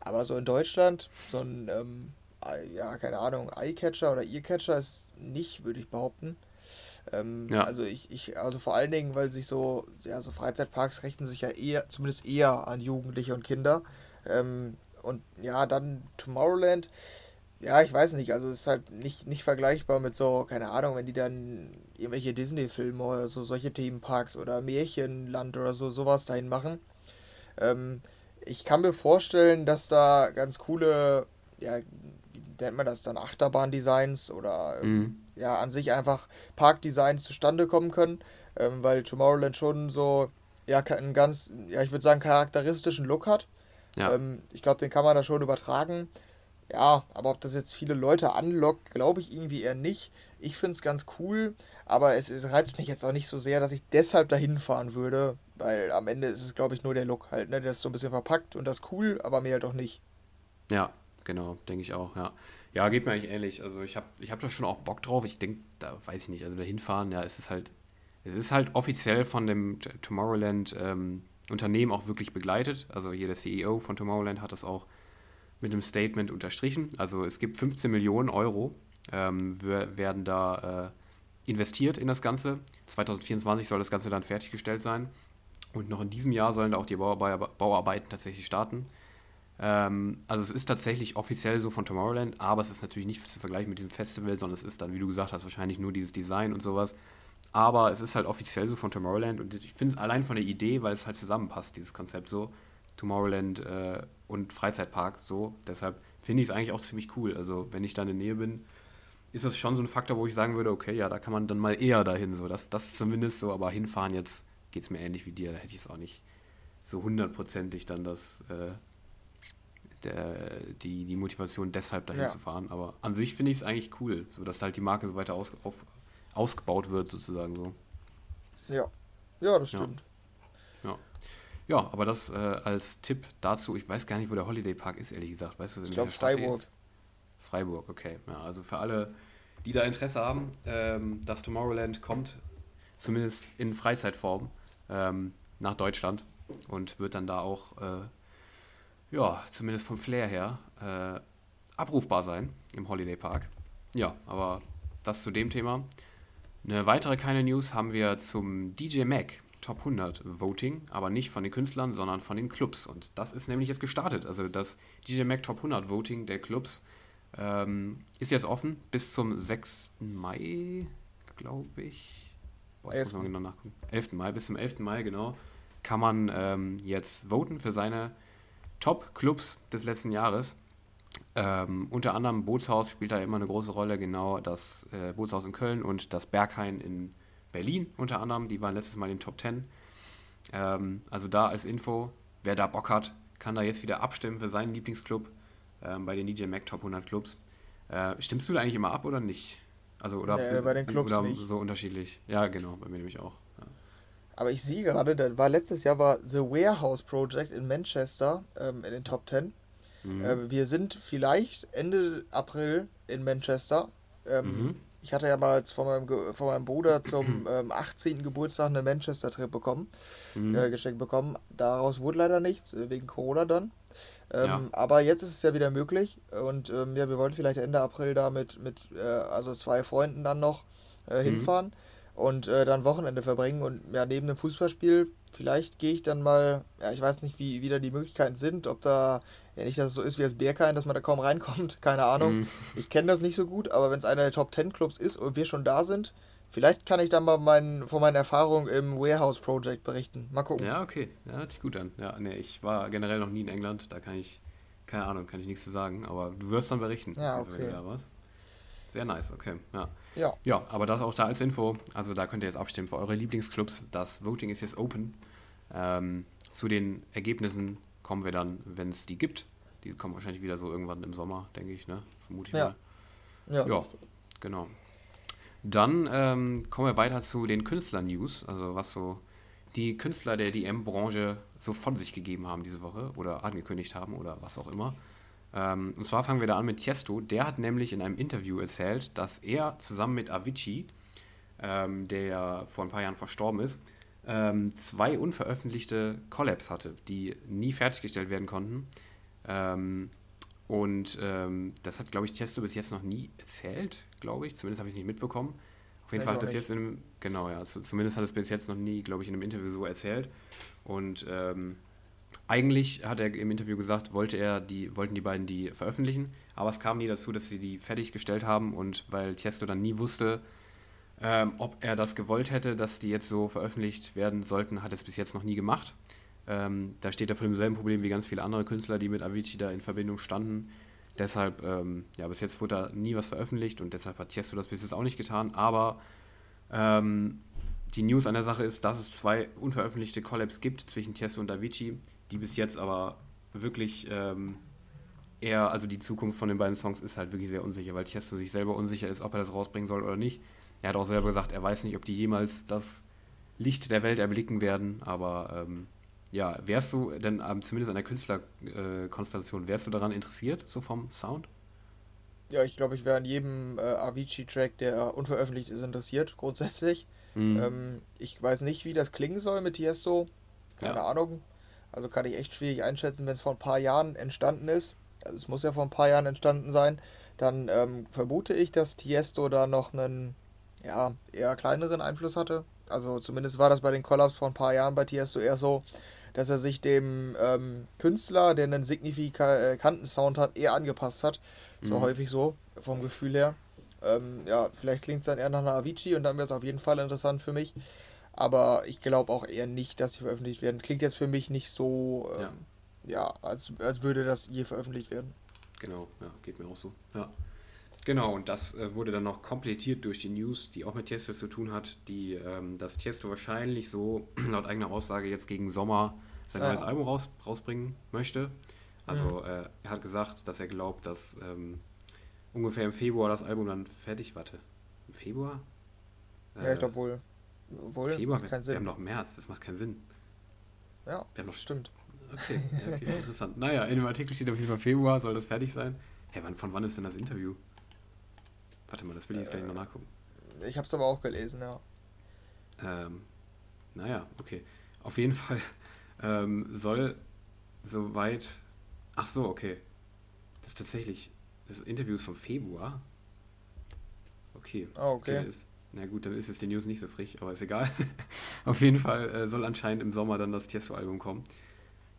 aber so in Deutschland, so ein, ähm, ja, keine Ahnung, Eyecatcher oder Earcatcher ist nicht, würde ich behaupten. Ähm, ja. Also ich, ich, also vor allen Dingen, weil sich so, ja, so Freizeitparks richten sich ja eher, zumindest eher an Jugendliche und Kinder. Ähm, und ja, dann Tomorrowland, ja, ich weiß nicht, also es ist halt nicht, nicht vergleichbar mit so, keine Ahnung, wenn die dann irgendwelche Disney-Filme oder so solche Themenparks oder Märchenland oder so sowas dahin machen. Ähm, ich kann mir vorstellen, dass da ganz coole, ja, nennt man das dann, Achterbahn-Designs oder mhm ja, an sich einfach Parkdesigns zustande kommen können, ähm, weil Tomorrowland schon so, ja, einen ganz, ja, ich würde sagen, charakteristischen Look hat. Ja. Ähm, ich glaube, den kann man da schon übertragen. Ja, aber ob das jetzt viele Leute anlockt, glaube ich irgendwie eher nicht. Ich finde es ganz cool, aber es, es, reizt mich jetzt auch nicht so sehr, dass ich deshalb dahin fahren würde, weil am Ende ist es, glaube ich, nur der Look halt, ne? Der ist so ein bisschen verpackt und das cool, aber mir halt auch nicht. Ja, genau, denke ich auch, ja. Ja, geht mir eigentlich ähnlich. Also ich habe ich hab da schon auch Bock drauf. Ich denke, da weiß ich nicht, also da hinfahren, ja, es ist halt, es ist halt offiziell von dem Tomorrowland ähm, Unternehmen auch wirklich begleitet. Also hier der CEO von Tomorrowland hat das auch mit einem Statement unterstrichen. Also es gibt 15 Millionen Euro, ähm, werden da äh, investiert in das Ganze. 2024 soll das Ganze dann fertiggestellt sein. Und noch in diesem Jahr sollen da auch die Bauarbeiten tatsächlich starten. Ähm, also es ist tatsächlich offiziell so von Tomorrowland, aber es ist natürlich nicht zu vergleichen mit diesem Festival, sondern es ist dann, wie du gesagt hast, wahrscheinlich nur dieses Design und sowas. Aber es ist halt offiziell so von Tomorrowland und ich finde es allein von der Idee, weil es halt zusammenpasst, dieses Konzept so. Tomorrowland äh, und Freizeitpark so. Deshalb finde ich es eigentlich auch ziemlich cool. Also wenn ich da in der Nähe bin, ist das schon so ein Faktor, wo ich sagen würde, okay, ja, da kann man dann mal eher dahin. So. Das, das zumindest so, aber hinfahren jetzt geht es mir ähnlich wie dir. Da hätte ich es auch nicht so hundertprozentig dann das äh, der, die, die Motivation, deshalb dahin ja. zu fahren. Aber an sich finde ich es eigentlich cool, so dass halt die Marke so weiter aus, auf, ausgebaut wird, sozusagen so. Ja, ja, das stimmt. Ja, ja. ja aber das äh, als Tipp dazu, ich weiß gar nicht, wo der Holiday Park ist, ehrlich gesagt. Weißt du, ich glaube Freiburg. Ist? Freiburg, okay. Ja, also für alle, die da Interesse haben, ähm, dass Tomorrowland kommt, zumindest in Freizeitform, ähm, nach Deutschland und wird dann da auch äh, ja, zumindest vom Flair her, äh, abrufbar sein im Holiday Park. Ja, aber das zu dem Thema. Eine weitere keine News haben wir zum DJ Mac Top 100 Voting, aber nicht von den Künstlern, sondern von den Clubs. Und das ist nämlich jetzt gestartet. Also das DJ Mac Top 100 Voting der Clubs ähm, ist jetzt offen bis zum 6. Mai, glaube ich. Boah, ich muss mal genau nachgucken. 11. Mai, bis zum 11. Mai, genau, kann man ähm, jetzt voten für seine Top-Clubs des letzten Jahres. Ähm, unter anderem Bootshaus spielt da immer eine große Rolle, genau das äh, Bootshaus in Köln und das Berghain in Berlin unter anderem, die waren letztes Mal in den Top 10. Ähm, also da als Info, wer da Bock hat, kann da jetzt wieder abstimmen für seinen Lieblingsclub ähm, bei den DJ Mac Top 100 Clubs. Äh, stimmst du da eigentlich immer ab oder nicht? Also oder, nee, bei den Clubs oder nicht. so unterschiedlich? Ja, genau, bei mir nämlich auch. Aber ich sehe gerade, da war letztes Jahr war The Warehouse Project in Manchester ähm, in den Top 10. Mhm. Äh, wir sind vielleicht Ende April in Manchester. Ähm, mhm. Ich hatte ja mal von meinem, von meinem Bruder zum ähm, 18. Geburtstag eine Manchester-Trip bekommen, mhm. äh, geschenkt bekommen. Daraus wurde leider nichts, äh, wegen Corona dann. Ähm, ja. Aber jetzt ist es ja wieder möglich und ähm, ja, wir wollen vielleicht Ende April da mit, mit äh, also zwei Freunden dann noch äh, mhm. Und äh, dann Wochenende verbringen und ja, neben dem Fußballspiel, vielleicht gehe ich dann mal, ja, ich weiß nicht, wie, wie da die Möglichkeiten sind, ob da, ja nicht, dass es so ist wie das Berghain, dass man da kaum reinkommt, keine Ahnung. Mhm. Ich kenne das nicht so gut, aber wenn es einer der Top 10 Clubs ist und wir schon da sind, vielleicht kann ich dann mal mein, von meinen Erfahrungen im Warehouse Project berichten. Mal gucken. Ja, okay, ja, hört sich gut an. Ja, nee, ich war generell noch nie in England, da kann ich, keine Ahnung, kann ich nichts zu sagen, aber du wirst dann berichten, ja, okay. wenn du da warst. Sehr nice, okay. Ja. ja. Ja, aber das auch da als Info. Also da könnt ihr jetzt abstimmen für eure Lieblingsclubs. Das Voting ist jetzt open. Ähm, zu den Ergebnissen kommen wir dann, wenn es die gibt. Die kommen wahrscheinlich wieder so irgendwann im Sommer, denke ich, ne? Vermute ich ja. mal. Ja. ja, genau. Dann ähm, kommen wir weiter zu den Künstler-News, also was so die Künstler der DM-Branche so von sich gegeben haben diese Woche oder angekündigt haben oder was auch immer. Ähm, und zwar fangen wir da an mit Tiesto. Der hat nämlich in einem Interview erzählt, dass er zusammen mit Avicii, ähm, der ja vor ein paar Jahren verstorben ist, ähm, zwei unveröffentlichte Collabs hatte, die nie fertiggestellt werden konnten. Ähm, und ähm, das hat, glaube ich, Tiesto bis jetzt noch nie erzählt, glaube ich. Zumindest habe ich es nicht mitbekommen. Auf jeden Fall hat das jetzt in einem, genau, ja, zumindest hat es bis jetzt noch nie, glaube ich, in einem Interview so erzählt. Und ähm, eigentlich hat er im Interview gesagt, wollte er die, wollten die beiden die veröffentlichen, aber es kam nie dazu, dass sie die fertiggestellt haben und weil Tiesto dann nie wusste, ähm, ob er das gewollt hätte, dass die jetzt so veröffentlicht werden sollten, hat er es bis jetzt noch nie gemacht. Ähm, da steht er vor demselben Problem wie ganz viele andere Künstler, die mit Avicii da in Verbindung standen. Deshalb, ähm, ja, bis jetzt wurde da nie was veröffentlicht und deshalb hat Tiesto das bis jetzt auch nicht getan, aber ähm, die News an der Sache ist, dass es zwei unveröffentlichte Collabs gibt zwischen Tiesto und Avicii die bis jetzt aber wirklich ähm, eher, also die Zukunft von den beiden Songs ist halt wirklich sehr unsicher, weil Tiesto sich selber unsicher ist, ob er das rausbringen soll oder nicht. Er hat auch selber gesagt, er weiß nicht, ob die jemals das Licht der Welt erblicken werden, aber ähm, ja, wärst du denn ähm, zumindest an der Künstlerkonstellation, äh, wärst du daran interessiert, so vom Sound? Ja, ich glaube, ich wäre an jedem äh, Avicii-Track, der unveröffentlicht ist, interessiert, grundsätzlich. Mhm. Ähm, ich weiß nicht, wie das klingen soll mit Tiesto. Keine ja. Ahnung. Also kann ich echt schwierig einschätzen, wenn es vor ein paar Jahren entstanden ist. Also es muss ja vor ein paar Jahren entstanden sein. Dann ähm, vermute ich, dass Tiesto da noch einen ja, eher kleineren Einfluss hatte. Also zumindest war das bei den Collabs vor ein paar Jahren bei Tiesto eher so, dass er sich dem ähm, Künstler, der einen signifikanten Sound hat, eher angepasst hat. Mhm. So häufig so, vom Gefühl her. Ähm, ja, vielleicht klingt es dann eher nach einer Avicii und dann wäre es auf jeden Fall interessant für mich. Aber ich glaube auch eher nicht, dass sie veröffentlicht werden. Klingt jetzt für mich nicht so, ähm, ja, ja als, als würde das je veröffentlicht werden. Genau, ja, geht mir auch so. Ja. Genau, und das äh, wurde dann noch komplettiert durch die News, die auch mit Tiesto zu tun hat, die ähm, dass Tiesto wahrscheinlich so laut eigener Aussage jetzt gegen Sommer sein ja. neues Album raus, rausbringen möchte. Also mhm. äh, er hat gesagt, dass er glaubt, dass ähm, ungefähr im Februar das Album dann fertig warte. Im Februar? Äh, ja, ich glaube wohl. Wohl, Februar, keinen Sinn. Wir haben noch März, das macht keinen Sinn. Ja, wir haben noch stimmt. Okay, ja, okay interessant. Naja, in dem Artikel steht auf jeden Fall Februar, soll das fertig sein. Hä, hey, von wann ist denn das Interview? Warte mal, das will ich jetzt äh, gleich mal nachgucken. Ich habe es aber auch gelesen, ja. Ähm, naja, okay. Auf jeden Fall ähm, soll soweit. Ach so, okay. Das ist tatsächlich. Das Interview ist vom Februar. Okay. Ah, okay. okay na gut, dann ist jetzt die News nicht so frisch, aber ist egal. Auf jeden Fall äh, soll anscheinend im Sommer dann das Tiesto-Album kommen.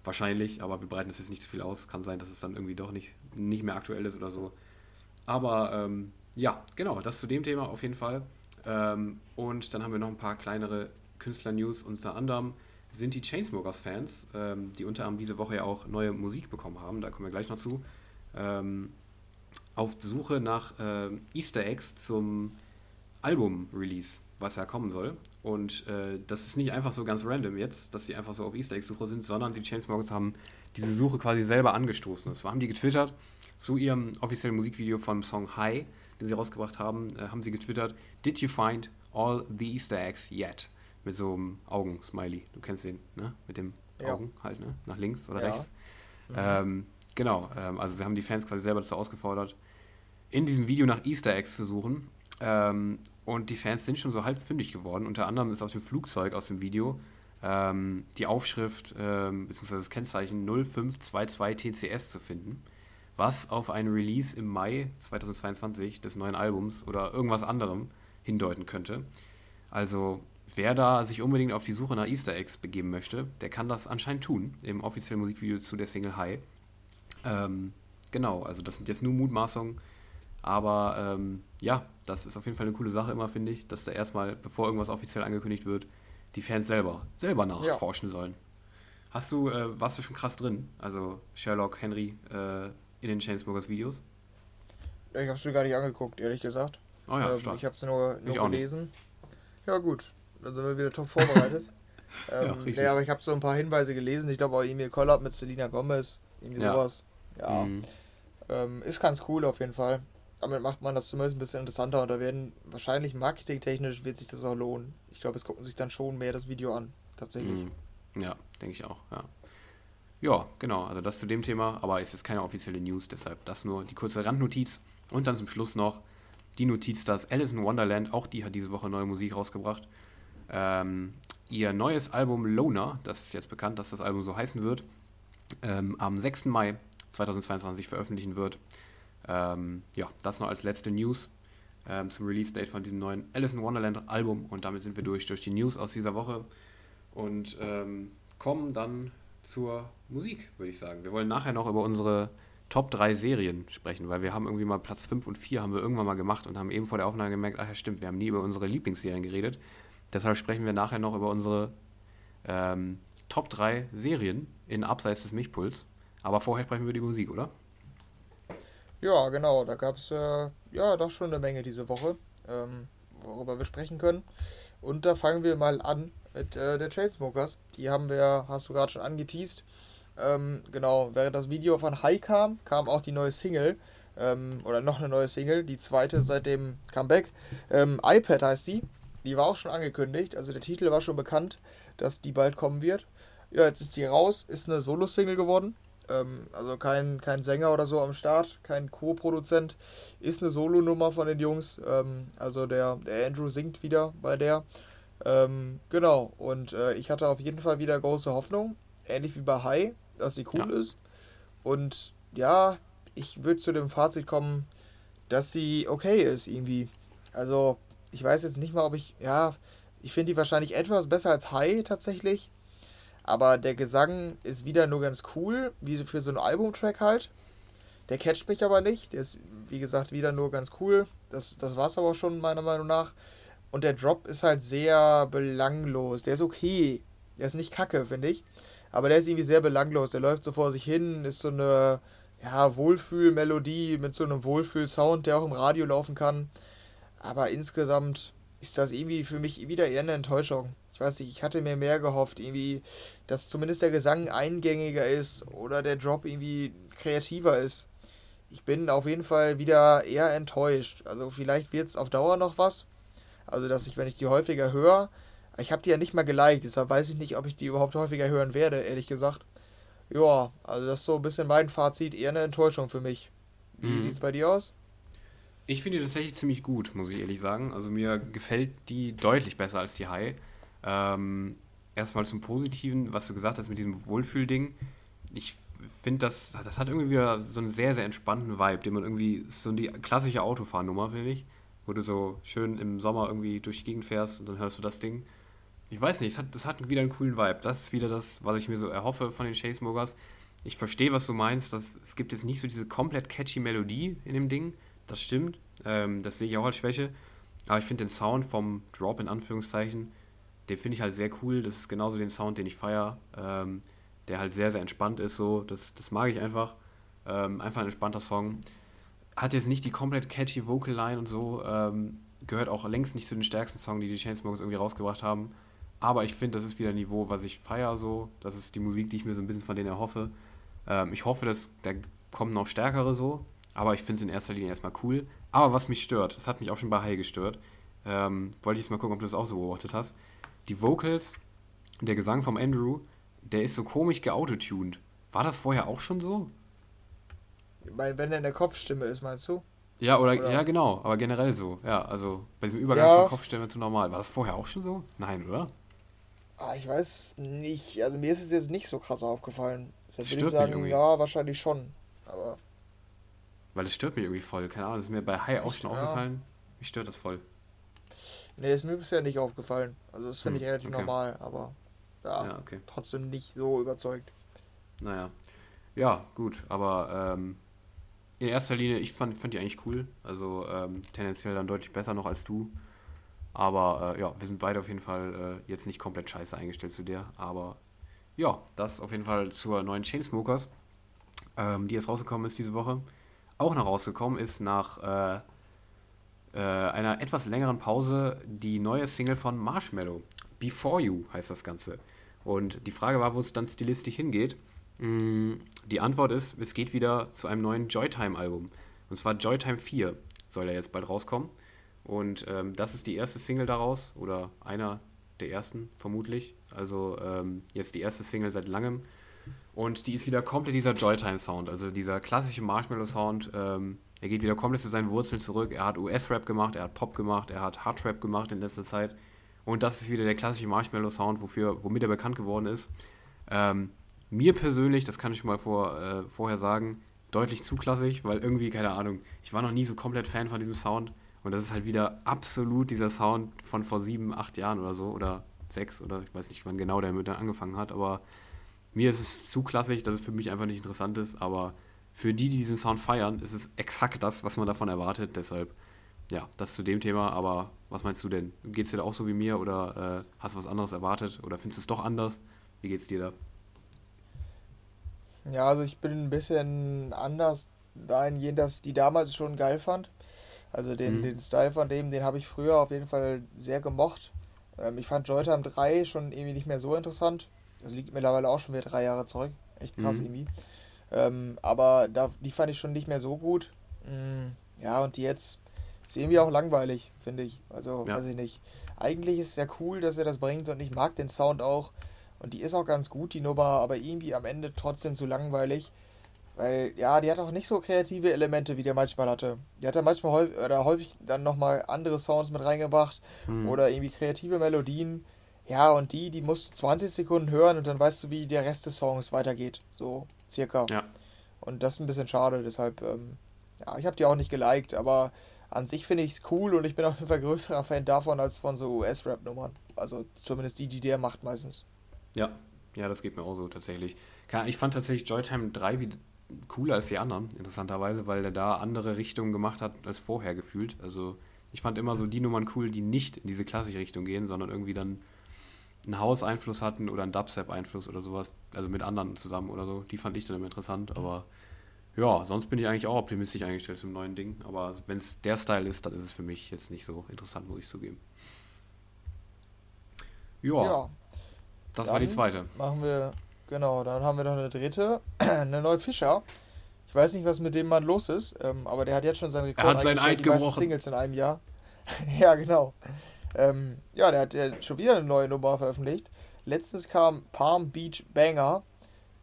Wahrscheinlich, aber wir breiten das jetzt nicht so viel aus. Kann sein, dass es dann irgendwie doch nicht, nicht mehr aktuell ist oder so. Aber ähm, ja, genau, das zu dem Thema auf jeden Fall. Ähm, und dann haben wir noch ein paar kleinere Künstler-News. Unter anderem sind die Chainsmokers-Fans, ähm, die unter anderem diese Woche ja auch neue Musik bekommen haben, da kommen wir gleich noch zu, ähm, auf Suche nach äh, Easter Eggs zum Album-Release, was ja kommen soll. Und äh, das ist nicht einfach so ganz random jetzt, dass sie einfach so auf Easter Egg-Suche sind, sondern die Chainsmokers haben diese Suche quasi selber angestoßen. Das haben die getwittert zu ihrem offiziellen Musikvideo vom Song High, den sie rausgebracht haben, äh, haben sie getwittert, Did you find all the Easter Eggs yet? Mit so einem Augen-Smiley. Du kennst den, ne? Mit dem ja. Augen halt, ne? Nach links oder ja. rechts. Mhm. Ähm, genau, ähm, also sie haben die Fans quasi selber dazu ausgefordert, in diesem Video nach Easter Eggs zu suchen. Ähm, und die Fans sind schon so halb fündig geworden. Unter anderem ist auf dem Flugzeug aus dem Video ähm, die Aufschrift ähm, bzw. das Kennzeichen 0522 TCS zu finden, was auf ein Release im Mai 2022 des neuen Albums oder irgendwas anderem hindeuten könnte. Also wer da sich unbedingt auf die Suche nach Easter Eggs begeben möchte, der kann das anscheinend tun im offiziellen Musikvideo zu der Single High. Ähm, genau, also das sind jetzt nur Mutmaßungen, aber ähm, ja, das ist auf jeden Fall eine coole Sache immer, finde ich, dass da erstmal, bevor irgendwas offiziell angekündigt wird, die Fans selber, selber nachforschen ja. sollen. Hast du, äh, warst du schon krass drin? Also Sherlock, Henry äh, in den Chainsmokers Videos? Ich habe es mir gar nicht angeguckt, ehrlich gesagt. Oh ja, ähm, ich habe es nur, nur gelesen. Ja gut, dann sind wir wieder top vorbereitet. ähm, ja, ja, aber ich habe so ein paar Hinweise gelesen. Ich glaube auch E-Mail Collab mit Selina Gomez, irgendwie ja. sowas. Ja. Mhm. Ähm, ist ganz cool auf jeden Fall. Damit macht man das zumindest ein bisschen interessanter und da werden wahrscheinlich marketingtechnisch wird sich das auch lohnen. Ich glaube, es gucken sich dann schon mehr das Video an, tatsächlich. Mhm. Ja, denke ich auch, ja. Ja, genau, also das zu dem Thema, aber es ist keine offizielle News, deshalb das nur die kurze Randnotiz. Und dann zum Schluss noch die Notiz, dass Alice in Wonderland, auch die hat diese Woche neue Musik rausgebracht. Ähm, ihr neues Album Loner, das ist jetzt bekannt, dass das Album so heißen wird, ähm, am 6. Mai 2022 veröffentlichen wird. Ähm, ja, das noch als letzte News ähm, zum Release-Date von diesem neuen Alice in Wonderland Album. Und damit sind wir durch, durch die News aus dieser Woche und ähm, kommen dann zur Musik, würde ich sagen. Wir wollen nachher noch über unsere Top 3 Serien sprechen, weil wir haben irgendwie mal Platz 5 und 4 haben wir irgendwann mal gemacht und haben eben vor der Aufnahme gemerkt, ach ja stimmt, wir haben nie über unsere Lieblingsserien geredet. Deshalb sprechen wir nachher noch über unsere ähm, Top 3 Serien in Abseits des Milchpuls. Aber vorher sprechen wir über die Musik, oder? Ja, genau. Da gab es äh, ja doch schon eine Menge diese Woche, ähm, worüber wir sprechen können. Und da fangen wir mal an mit äh, der Chainsmokers. Die haben wir, hast du gerade schon angeteased. Ähm, genau, während das Video von High kam, kam auch die neue Single. Ähm, oder noch eine neue Single, die zweite seit dem Comeback. Ähm, iPad heißt sie. Die war auch schon angekündigt. Also der Titel war schon bekannt, dass die bald kommen wird. Ja, jetzt ist die raus, ist eine Solo-Single geworden. Ähm, also kein, kein Sänger oder so am Start, kein Co-Produzent. Ist eine Solo-Nummer von den Jungs. Ähm, also der, der Andrew singt wieder bei der. Ähm, genau, und äh, ich hatte auf jeden Fall wieder große Hoffnung, ähnlich wie bei High, dass sie cool ja. ist. Und ja, ich würde zu dem Fazit kommen, dass sie okay ist irgendwie. Also, ich weiß jetzt nicht mal, ob ich, ja, ich finde die wahrscheinlich etwas besser als High tatsächlich. Aber der Gesang ist wieder nur ganz cool, wie für so einen Albumtrack halt. Der catcht mich aber nicht. Der ist, wie gesagt, wieder nur ganz cool. Das, das war es aber schon, meiner Meinung nach. Und der Drop ist halt sehr belanglos. Der ist okay. Der ist nicht kacke, finde ich. Aber der ist irgendwie sehr belanglos. Der läuft so vor sich hin, ist so eine ja, Wohlfühlmelodie mit so einem Wohlfühlsound, der auch im Radio laufen kann. Aber insgesamt ist das irgendwie für mich wieder eher eine Enttäuschung ich weiß nicht, ich hatte mir mehr gehofft, irgendwie, dass zumindest der Gesang eingängiger ist oder der Drop irgendwie kreativer ist. Ich bin auf jeden Fall wieder eher enttäuscht. Also vielleicht wird es auf Dauer noch was. Also dass ich, wenn ich die häufiger höre, ich habe die ja nicht mal geliked, deshalb weiß ich nicht, ob ich die überhaupt häufiger hören werde, ehrlich gesagt. Ja, also das ist so ein bisschen mein Fazit, eher eine Enttäuschung für mich. Wie mhm. es bei dir aus? Ich finde die tatsächlich ziemlich gut, muss ich ehrlich sagen. Also mir gefällt die deutlich besser als die High. Ähm, erstmal zum Positiven, was du gesagt hast mit diesem Wohlfühlding. Ich finde, das, das hat irgendwie wieder so einen sehr, sehr entspannten Vibe, den man irgendwie, so die klassische Autofahrnummer, finde ich, wo du so schön im Sommer irgendwie durch die Gegend fährst und dann hörst du das Ding. Ich weiß nicht, das hat, das hat wieder einen coolen Vibe. Das ist wieder das, was ich mir so erhoffe von den Chainsmokers. Ich verstehe, was du meinst. Dass, es gibt jetzt nicht so diese komplett catchy Melodie in dem Ding. Das stimmt. Ähm, das sehe ich auch als Schwäche. Aber ich finde den Sound vom Drop in Anführungszeichen den finde ich halt sehr cool. Das ist genauso den Sound, den ich feiere. Ähm, der halt sehr, sehr entspannt ist. So. Das, das mag ich einfach. Ähm, einfach ein entspannter Song. Hat jetzt nicht die komplett catchy Vocal Line und so. Ähm, gehört auch längst nicht zu den stärksten Songs, die die Chainsmokers irgendwie rausgebracht haben. Aber ich finde, das ist wieder ein Niveau, was ich feiere so. Das ist die Musik, die ich mir so ein bisschen von denen erhoffe. Ähm, ich hoffe, dass da kommen noch stärkere so. Aber ich finde es in erster Linie erstmal cool. Aber was mich stört, das hat mich auch schon bei High gestört. Ähm, wollte ich jetzt mal gucken, ob du das auch so beobachtet hast die Vocals, der Gesang vom Andrew, der ist so komisch geautotuned. War das vorher auch schon so? Weil wenn er in der Kopfstimme ist, meinst du? Ja, oder, Oder? ja, genau, aber generell so. Ja, also bei diesem Übergang Ja. von Kopfstellen zu normal. War das vorher auch schon so? Nein, oder? Ah, ich weiß nicht. Also mir ist es jetzt nicht so krass aufgefallen. Deshalb würde Stört ich mich sagen, irgendwie. ja, wahrscheinlich schon. Aber Weil es stört mich irgendwie voll. Keine Ahnung, das ist mir bei High auch schon Ja. aufgefallen. Mich stört das voll. Nee, ist mir bisher nicht aufgefallen. Also das finde Hm, ich relativ okay. normal, aber ja, Ja, okay. trotzdem nicht so überzeugt. Naja. Ja, gut, aber ähm, in erster Linie, ich fand, fand die eigentlich cool. Also ähm, tendenziell dann deutlich besser noch als du. Aber äh, ja, wir sind beide auf jeden Fall äh, jetzt nicht komplett scheiße eingestellt zu der. Aber ja, das auf jeden Fall zur neuen Chainsmokers, ähm, die jetzt rausgekommen ist diese Woche. Auch noch rausgekommen ist nach äh, äh, einer etwas längeren Pause die neue Single von Marshmello. Before You heißt das Ganze. Und die Frage war, wo es dann stilistisch hingeht. Mm, Die Antwort ist, es geht wieder zu einem neuen Joytime-Album. Und zwar Joytime 4 soll ja jetzt bald rauskommen. Und ähm, das ist die erste Single daraus, oder einer der ersten vermutlich. Also ähm, jetzt die erste Single seit langem. Und die ist wieder komplett dieser Joytime-Sound, also dieser klassische Marshmallow-Sound. Ähm, er geht wieder komplett zu seinen Wurzeln zurück. Er hat US-Rap gemacht, er hat Pop gemacht, er hat Hard-Rap gemacht in letzter Zeit. Und das ist wieder der klassische Marshmallow-Sound, womit er bekannt geworden ist. Ähm, mir persönlich, das kann ich mal vor, äh, vorher sagen, deutlich zu klassisch, weil irgendwie, keine Ahnung, ich war noch nie so komplett Fan von diesem Sound. Und das ist halt wieder absolut dieser Sound von vor sieben, acht Jahren oder so, oder sechs, oder ich weiß nicht, wann genau der mit angefangen hat, aber mir ist es zu klassisch, dass es für mich einfach nicht interessant ist, aber für die, die diesen Sound feiern, ist es exakt das, was man davon erwartet. Deshalb, ja, das zu dem Thema. Aber was meinst du denn? Geht es dir da auch so wie mir oder äh, hast du was anderes erwartet oder findest du es doch anders? Wie geht's dir da? Ja, also ich bin ein bisschen anders dahingehend, dass die damals schon geil fand. Also den, Mhm. den Style von dem, den habe ich früher auf jeden Fall sehr gemocht. Ähm, ich fand Joytime 3 schon irgendwie nicht mehr so interessant. Das liegt mittlerweile auch schon wieder drei Jahre zurück. Echt krass Mhm. irgendwie. Ähm, aber da, die fand ich schon nicht mehr so gut. Mm, ja, und die jetzt ist irgendwie auch langweilig, finde ich. Also, Ja. weiß ich nicht. Eigentlich ist es ja cool, dass er das bringt und ich mag den Sound auch. Und die ist auch ganz gut, die Nummer, aber irgendwie am Ende trotzdem zu langweilig. Weil, ja, die hat auch nicht so kreative Elemente, wie der manchmal hatte. Die hat ja manchmal häufig, oder häufig dann nochmal andere Sounds mit reingebracht Hm. oder irgendwie kreative Melodien. Ja, und die, die musst du 20 Sekunden hören und dann weißt du, wie der Rest des Songs weitergeht. So, circa. Ja. Und das ist ein bisschen schade, deshalb, ähm, ja, ich habe die auch nicht geliked, aber an sich finde ich es cool und ich bin auf jeden Fall größerer Fan davon als von so US-Rap-Nummern. Also zumindest die, die der macht meistens. Ja, ja, das geht mir auch so tatsächlich. Ich fand tatsächlich Joytime 3 wie cooler als die anderen, interessanterweise, weil er da andere Richtungen gemacht hat als vorher gefühlt. Also ich fand immer so die Nummern cool, die nicht in diese klassische Richtung gehen, sondern irgendwie dann einen House-Einfluss hatten oder einen Dubstep-Einfluss oder sowas, also mit anderen zusammen oder so. Die fand ich dann immer interessant, aber ja, sonst bin ich eigentlich auch optimistisch eingestellt zum neuen Ding. Aber wenn es der Style ist, dann ist es für mich jetzt nicht so interessant, muss ich zugeben. Ja, Ja, das war die dann zweite. machen wir, genau, dann haben wir noch eine dritte, eine neue Fischer. Ich weiß nicht, was mit dem Mann los ist, ähm, aber der hat jetzt schon seinen Rekord hat seinen Eid gebrochen. Singles in einem Jahr. ja, genau. Ähm, ja, der hat ja schon wieder eine neue Nummer veröffentlicht. Letztens kam Palm Beach Banger.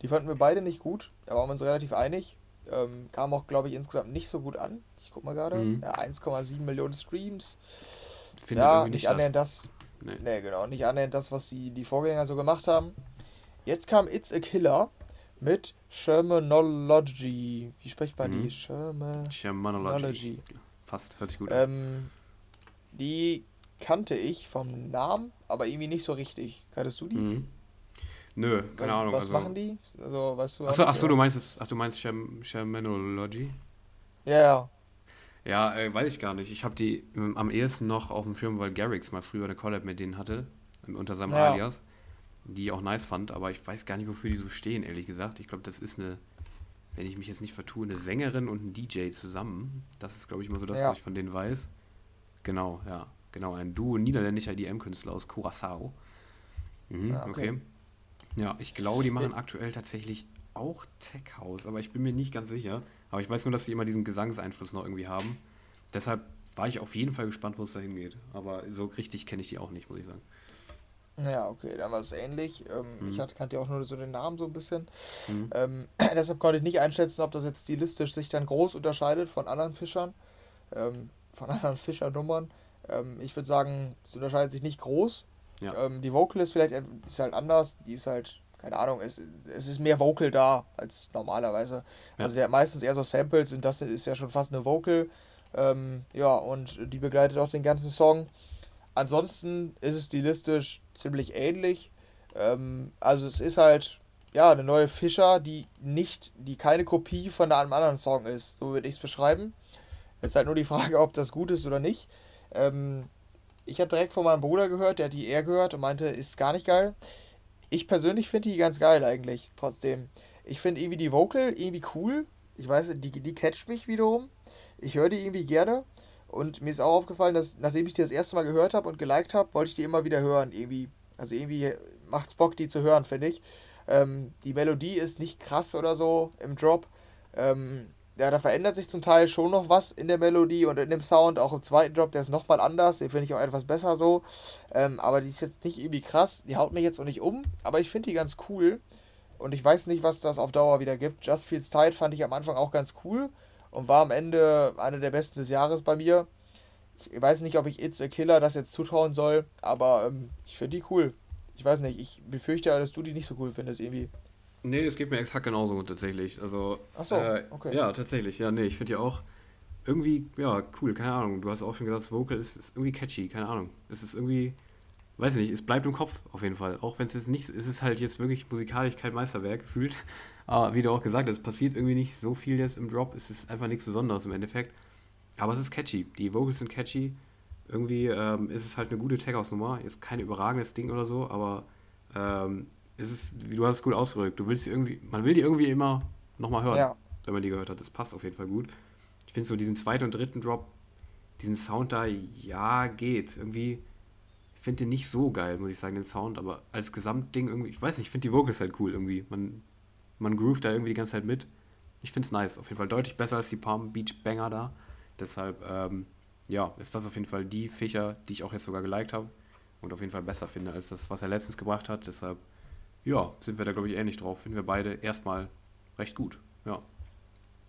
Die fanden wir beide nicht gut. Da waren wir uns relativ einig. Ähm, kam auch, glaube ich, insgesamt nicht so gut an. Ich guck mal gerade. Mhm. Ja, 1,7 Millionen Streams. Findet ja, nicht annähernd das. Nee. Nee, genau. Nicht annähernd das, was die, die Vorgänger so gemacht haben. Jetzt kam It's a Killer mit Shermanology. Wie spricht man Mhm. die? Shermanology. Shermanology. Fast, hört sich gut an. Ähm, die kannte ich vom Namen, aber irgendwie nicht so richtig. Kanntest du die? Mhm. Nö, keine Was- Ahnung. Was also, machen die? Also, weißt du? Achso, nicht, ach so, oder? du meinst es, ach, du meinst Sherm, Shermanology? Ja, ja. Ja, äh, weiß ich gar nicht. Ich habe die ähm, am ehesten noch auf dem Schirm, weil Garrix mal früher eine Collab mit denen hatte, ähm, unter seinem Ja. Alias, die ich auch nice fand, aber ich weiß gar nicht, wofür die so stehen, ehrlich gesagt. Ich glaube, das ist eine, wenn ich mich jetzt nicht vertue, eine Sängerin und ein DJ zusammen. Das ist, glaube ich, immer so das, Ja. was ich von denen weiß. Genau, ja. Genau, ein Duo niederländischer IDM-Künstler aus Curaçao. Mhm, Ah, okay. okay. Ja, ich glaube, die machen aktuell tatsächlich auch Tech House, aber ich bin mir nicht ganz sicher. Aber ich weiß nur, dass die immer diesen Gesangseinfluss noch irgendwie haben. Deshalb war ich auf jeden Fall gespannt, wo es da hingeht. Aber so richtig kenne ich die auch nicht, muss ich sagen. Ja, okay, dann war es ähnlich. Ähm, Mhm. Ich hatte, kannte ja auch nur so den Namen so ein bisschen. Mhm. Ähm, deshalb konnte ich nicht einschätzen, ob das jetzt stilistisch sich dann groß unterscheidet von anderen Fischern. ähm, von anderen Fischer-Nummern. Ähm, ich würde sagen, es unterscheidet sich nicht groß. Ja. Ähm, die Vocal ist vielleicht ist halt anders. Die ist halt, keine Ahnung, es, es ist mehr Vocal da als normalerweise. Ja. Also der hat meistens eher so Samples und das ist ja schon fast eine Vocal. Ähm, ja, und die begleitet auch den ganzen Song. Ansonsten ist es stilistisch ziemlich ähnlich. Ähm, also es ist halt ja eine neue Fischer, die nicht, die keine Kopie von einem anderen Song ist. So würde ich es beschreiben. Jetzt halt nur die Frage, ob das gut ist oder nicht. Ähm, ich habe direkt von meinem Bruder gehört, der hat die eher gehört und meinte, ist gar nicht geil. Ich persönlich finde die ganz geil eigentlich, trotzdem. Ich finde irgendwie die Vocal irgendwie cool. Ich weiß, die, die catcht mich wiederum. Ich höre die irgendwie gerne. Und mir ist auch aufgefallen, dass nachdem ich die das erste Mal gehört habe und geliked habe, wollte ich die immer wieder hören. Irgendwie. Also irgendwie macht es Bock, die zu hören, finde ich. Ähm, die Melodie ist nicht krass oder so im Drop. Ähm, ja, da verändert sich zum Teil schon noch was in der Melodie und in dem Sound. Auch im zweiten Drop, der ist nochmal anders. Den finde ich auch etwas besser so. Ähm, aber die ist jetzt nicht irgendwie krass. Die haut mich jetzt auch nicht um. Aber ich finde die ganz cool. Und ich weiß nicht, was das auf Dauer wieder gibt. Just Feels Tight fand ich am Anfang auch ganz cool. Und war am Ende eine der besten des Jahres bei mir. Ich weiß nicht, ob ich It's a Killer das jetzt zutrauen soll. Aber ähm, ich finde die cool. Ich weiß nicht. Ich befürchte, dass du die nicht so cool findest irgendwie. Nee, es geht mir exakt genauso tatsächlich. Also, Ach so, äh, okay. Ja, tatsächlich. Ja, nee, ich finde ja auch irgendwie, ja, cool, keine Ahnung. Du hast auch schon gesagt, das Vocal ist, ist irgendwie catchy, keine Ahnung. Es ist irgendwie, weiß nicht, es bleibt im Kopf auf jeden Fall. Auch wenn es jetzt nicht, es ist halt jetzt wirklich musikalisch kein Meisterwerk gefühlt. Aber wie du auch gesagt hast, es passiert irgendwie nicht so viel jetzt im Drop. Es ist einfach nichts Besonderes im Endeffekt. Aber es ist catchy. Die Vocals sind catchy. Irgendwie ähm, ist es halt eine gute Tech-House-Nummer. Ist kein überragendes Ding oder so, aber ähm, ist, wie du hast es gut ausgedrückt, du willst irgendwie, man will die irgendwie immer nochmal hören, ja. wenn man die gehört hat. Das passt auf jeden Fall gut. Ich finde so diesen zweiten und dritten Drop, diesen Sound da, ja, geht. Irgendwie, ich finde den nicht so geil, muss ich sagen, den Sound, aber als Gesamtding irgendwie, ich weiß nicht, ich finde die Vocals halt cool irgendwie. Man, man groovt da irgendwie die ganze Zeit mit. Ich finde es nice, auf jeden Fall deutlich besser als die Palm Beach Banger da. Deshalb, ähm, ja, ist das auf jeden Fall die Fächer, die ich auch jetzt sogar geliked habe und auf jeden Fall besser finde als das, was er letztens gebracht hat. Deshalb ja, sind wir da, glaube ich, ähnlich drauf. Finden wir beide erstmal recht gut. Ja.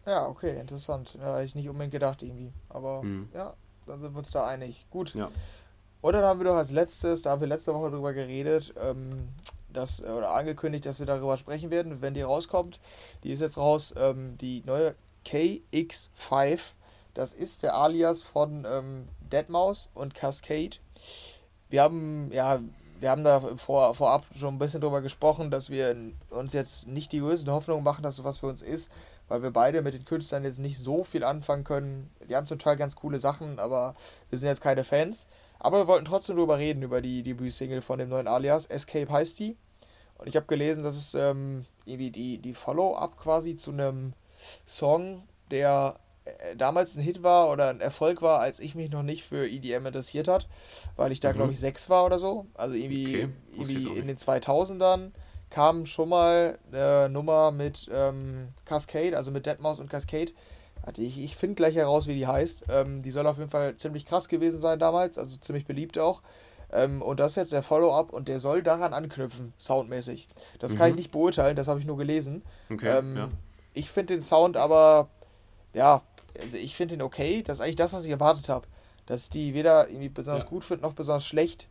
Ja, okay, interessant. Ja, hätte ich nicht unbedingt gedacht irgendwie. Aber mhm. ja, dann sind wir uns da einig. Gut. Ja. Und dann haben wir doch als letztes, da haben wir letzte Woche drüber geredet, ähm, dass, oder angekündigt, dass wir darüber sprechen werden, wenn die rauskommt. Die ist jetzt raus, ähm, die neue KX5. Das ist der Alias von ähm, Deadmaus und Cascade. Wir haben, ja, wir haben da vor, vorab schon ein bisschen drüber gesprochen, dass wir uns jetzt nicht die größten Hoffnungen machen, dass sowas für uns ist, weil wir beide mit den Künstlern jetzt nicht so viel anfangen können. Die haben zum Teil ganz coole Sachen, aber wir sind jetzt keine Fans. Aber wir wollten trotzdem drüber reden, über die Debüt-Single von dem neuen Alias. Escape heißt die. Und ich habe gelesen, dass es ähm, irgendwie die, die Follow-up quasi zu einem Song, der damals ein Hit war oder ein Erfolg war, als ich mich noch nicht für EDM interessiert hat, weil ich da mhm. glaube ich sechs war oder so. Also irgendwie, okay. irgendwie in den 2000ern kam schon mal eine Nummer mit ähm, Cascade, also mit Deadmau5 und Cascade. Ich, ich finde gleich heraus, wie die heißt. Ähm, die soll auf jeden Fall ziemlich krass gewesen sein damals, also ziemlich beliebt auch. Ähm, und das ist jetzt der Follow-up und der soll daran anknüpfen, soundmäßig. Das mhm. kann ich nicht beurteilen, das habe ich nur gelesen. Okay, ähm, ja. Ich finde den Sound aber, ja, also ich finde ihn okay. Das ist eigentlich das, was ich erwartet habe. Dass die weder irgendwie besonders ja. gut finden noch besonders schlecht.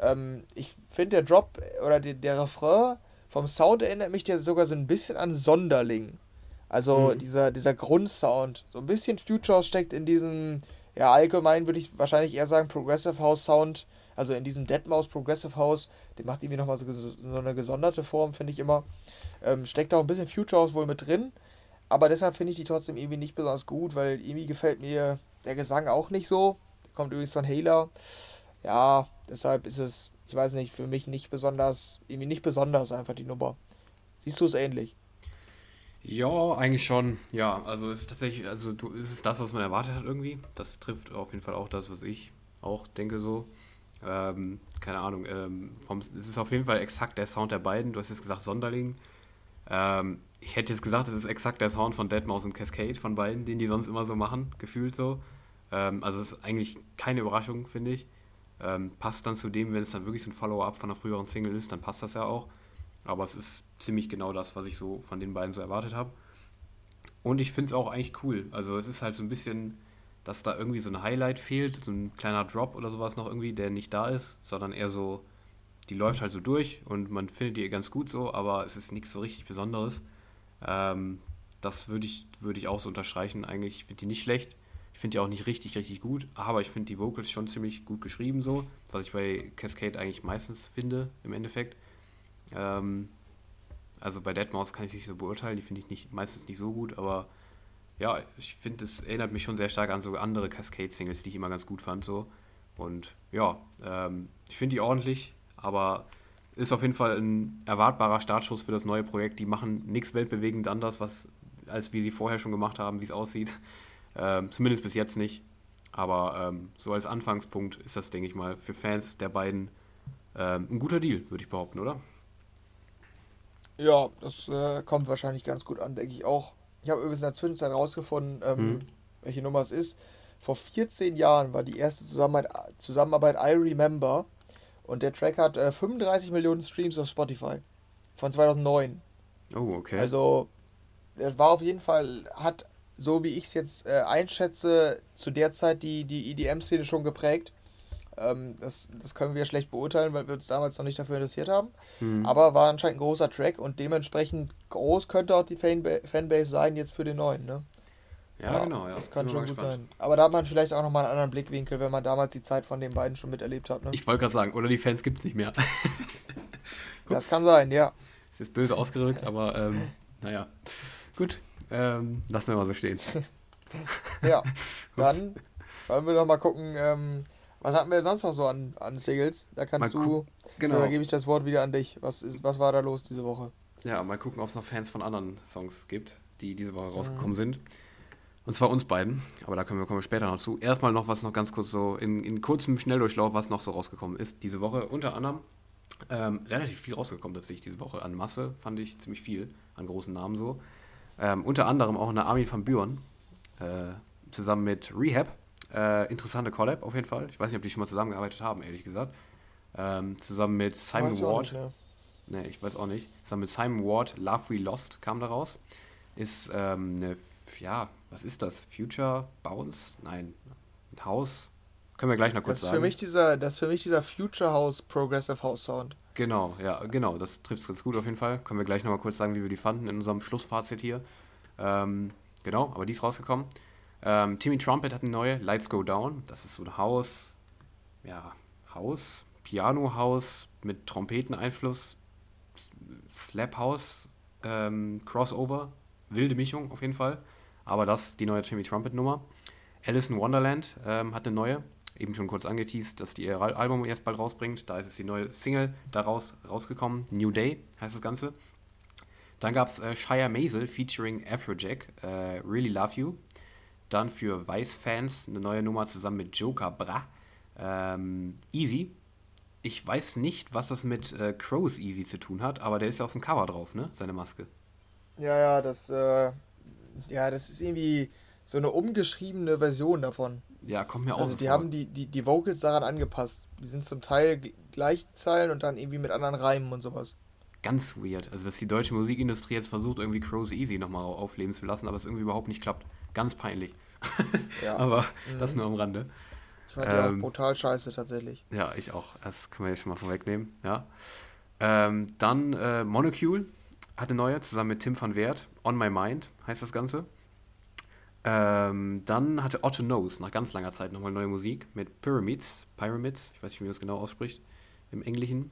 Ähm, ich finde der Drop oder der, der Refrain vom Sound erinnert mich ja sogar so ein bisschen an Sonderling. Also mhm. dieser, dieser Grundsound. So ein bisschen Future steckt in diesem, ja, allgemein würde ich wahrscheinlich eher sagen, Progressive House Sound. Also in diesem Deadmaus Progressive House. Der macht irgendwie nochmal so, so eine gesonderte Form, finde ich immer. Ähm, steckt auch ein bisschen Future House wohl mit drin. Aber deshalb finde ich die trotzdem irgendwie nicht besonders gut, weil irgendwie gefällt mir der Gesang auch nicht so. Der kommt übrigens von Hailer. Ja, deshalb ist es, ich weiß nicht, für mich nicht besonders, irgendwie nicht besonders einfach die Nummer. Siehst du es ähnlich? Ja, eigentlich schon. Ja, also es ist tatsächlich, also du, ist das, was man erwartet hat irgendwie. Das trifft auf jeden Fall auch das, was ich auch denke so. Ähm, keine Ahnung. Ähm, vom, es ist auf jeden Fall exakt der Sound der beiden. Du hast jetzt gesagt Sonderling. Ähm, ich hätte jetzt gesagt, es ist exakt der Sound von Deadmau5 und Cascade von beiden, den die sonst immer so machen, gefühlt so. Ähm, also es ist eigentlich keine Überraschung, finde ich. Ähm, passt dann zu dem, wenn es dann wirklich so ein Follow-up von einer früheren Single ist, dann passt das ja auch. Aber es ist ziemlich genau das, was ich so von den beiden so erwartet habe. Und ich finde es auch eigentlich cool. Also es ist halt so ein bisschen, dass da irgendwie so ein Highlight fehlt, so ein kleiner Drop oder sowas noch irgendwie, der nicht da ist, sondern eher so, die läuft halt so durch und man findet die ganz gut so, aber es ist nichts so richtig Besonderes. Ähm, das würde ich, würd ich auch so unterstreichen. Eigentlich, ich finde die nicht schlecht. Ich finde die auch nicht richtig, richtig gut, aber ich finde die Vocals schon ziemlich gut geschrieben, so, was ich bei Cascade eigentlich meistens finde, im Endeffekt. Ähm, also bei Deadmau5 kann ich nicht so beurteilen, die finde ich nicht, meistens nicht so gut, aber ja, ich finde, es erinnert mich schon sehr stark an so andere Cascade-Singles, die ich immer ganz gut fand, so. Und ja, ähm, ich finde die ordentlich, aber ist auf jeden Fall ein erwartbarer Startschuss für das neue Projekt. Die machen nichts weltbewegend anders, was, als wie sie vorher schon gemacht haben, wie es aussieht. Ähm, zumindest bis jetzt nicht. Aber ähm, so als Anfangspunkt ist das, denke ich mal, für Fans der beiden ähm, ein guter Deal, würde ich behaupten, oder? Ja, das äh, kommt wahrscheinlich ganz gut an, denke ich auch. Ich habe übrigens in der Zwischenzeit herausgefunden, ähm, hm. welche Nummer es ist. Vor 14 Jahren war die erste Zusammenarbeit, Zusammenarbeit I Remember und der Track hat äh, 35 Millionen Streams auf Spotify von 2009. Oh, okay. Also, er war auf jeden Fall, hat, so wie ich es jetzt äh, einschätze, zu der Zeit die, die EDM-Szene schon geprägt. Ähm, das, das können wir schlecht beurteilen, weil wir uns damals noch nicht dafür interessiert haben. Mhm. Aber war anscheinend ein großer Track und dementsprechend groß könnte auch die Fanba Fanbase sein jetzt für den neuen, ne? Ja, ja genau, ja. Das kann schon gut sein. Aber da hat man vielleicht auch nochmal einen anderen Blickwinkel, wenn man damals die Zeit von den beiden schon miterlebt hat. Ne? Ich wollte gerade sagen, oder die Fans gibt es nicht mehr. das kann sein, ja. Ist böse ausgedrückt, aber ähm, naja. Gut, ähm, lassen wir mal so stehen. ja, dann wollen wir doch mal gucken, ähm, was hatten wir sonst noch so an, an Singles? Da kannst mal du, genau. da gebe ich das Wort wieder an dich. Was, ist, was war da los diese Woche? Ja, mal gucken, ob es noch Fans von anderen Songs gibt, die diese Woche rausgekommen mhm. sind. Und zwar uns beiden, aber da kommen wir, kommen wir später noch zu. Erstmal noch was noch ganz kurz so in, in kurzem Schnelldurchlauf, was noch so rausgekommen ist diese Woche. Unter anderem ähm, relativ viel rausgekommen tatsächlich diese Woche. An Masse fand ich ziemlich viel, an großen Namen so. Ähm, unter anderem auch eine Army von Büren, äh, zusammen mit Rehab. Äh, interessante Collab auf jeden Fall. Ich weiß nicht, ob die schon mal zusammengearbeitet haben, ehrlich gesagt. Ähm, zusammen mit Simon Ward. Nicht, ne? Nee, ich weiß auch nicht. Zusammen mit Simon Ward, Love We Lost kam da raus. Ist ähm, eine, ja, was ist das? Future Bounce? Nein, ein Haus. Können wir gleich noch kurz das sagen. Für mich dieser, das ist für mich dieser Future House Progressive House Sound. Genau, ja, genau. Das trifft es ganz gut auf jeden Fall. Können wir gleich noch mal kurz sagen, wie wir die fanden in unserem Schlussfazit hier. Ähm, genau, aber die ist rausgekommen. Ähm, Timmy Trumpet hat eine neue, Lights Go Down. Das ist so ein Haus, ja, Haus, Piano-Haus mit Trompeteneinfluss, Slap House, ähm, Crossover, wilde Mischung auf jeden Fall. Aber das ist die neue Timmy Trumpet Nummer. Alice in Wonderland ähm, hat eine neue, eben schon kurz angeteased, dass die ihr Album jetzt bald rausbringt. Da ist es die neue Single daraus rausgekommen. New Day heißt das Ganze. Dann gab es äh, Shia Maisel featuring Afrojack, äh, Really Love You. Dann für Weiß-Fans eine neue Nummer zusammen mit Joker Bra, ähm, Easy. Ich weiß nicht, was das mit äh, Crows Easy zu tun hat, aber der ist ja auf dem Cover drauf, ne? Seine Maske. Ja, ja, das äh, ja, das ist irgendwie so eine umgeschriebene Version davon. Ja, kommt mir auch Also die vor. haben die, die, die Vocals daran angepasst. Die sind zum Teil gleich Zeilen und dann irgendwie mit anderen Reimen und sowas. Ganz weird. Also dass die deutsche Musikindustrie jetzt versucht, irgendwie Crows Easy nochmal aufleben zu lassen, aber es irgendwie überhaupt nicht klappt. Ganz peinlich. Ja. aber mhm. das nur am Rande. Ich fand ähm, die auch brutal scheiße tatsächlich. Ja, ich auch. Das können wir jetzt schon mal vorwegnehmen. Ja. Ähm, dann äh, Monocule hat eine neue, zusammen mit Tim van Wert. On My Mind heißt das Ganze. Ähm, dann hatte Otto Knows nach ganz langer Zeit nochmal neue Musik mit Pyramids. Pyramids, ich weiß nicht, wie man das genau ausspricht im Englischen.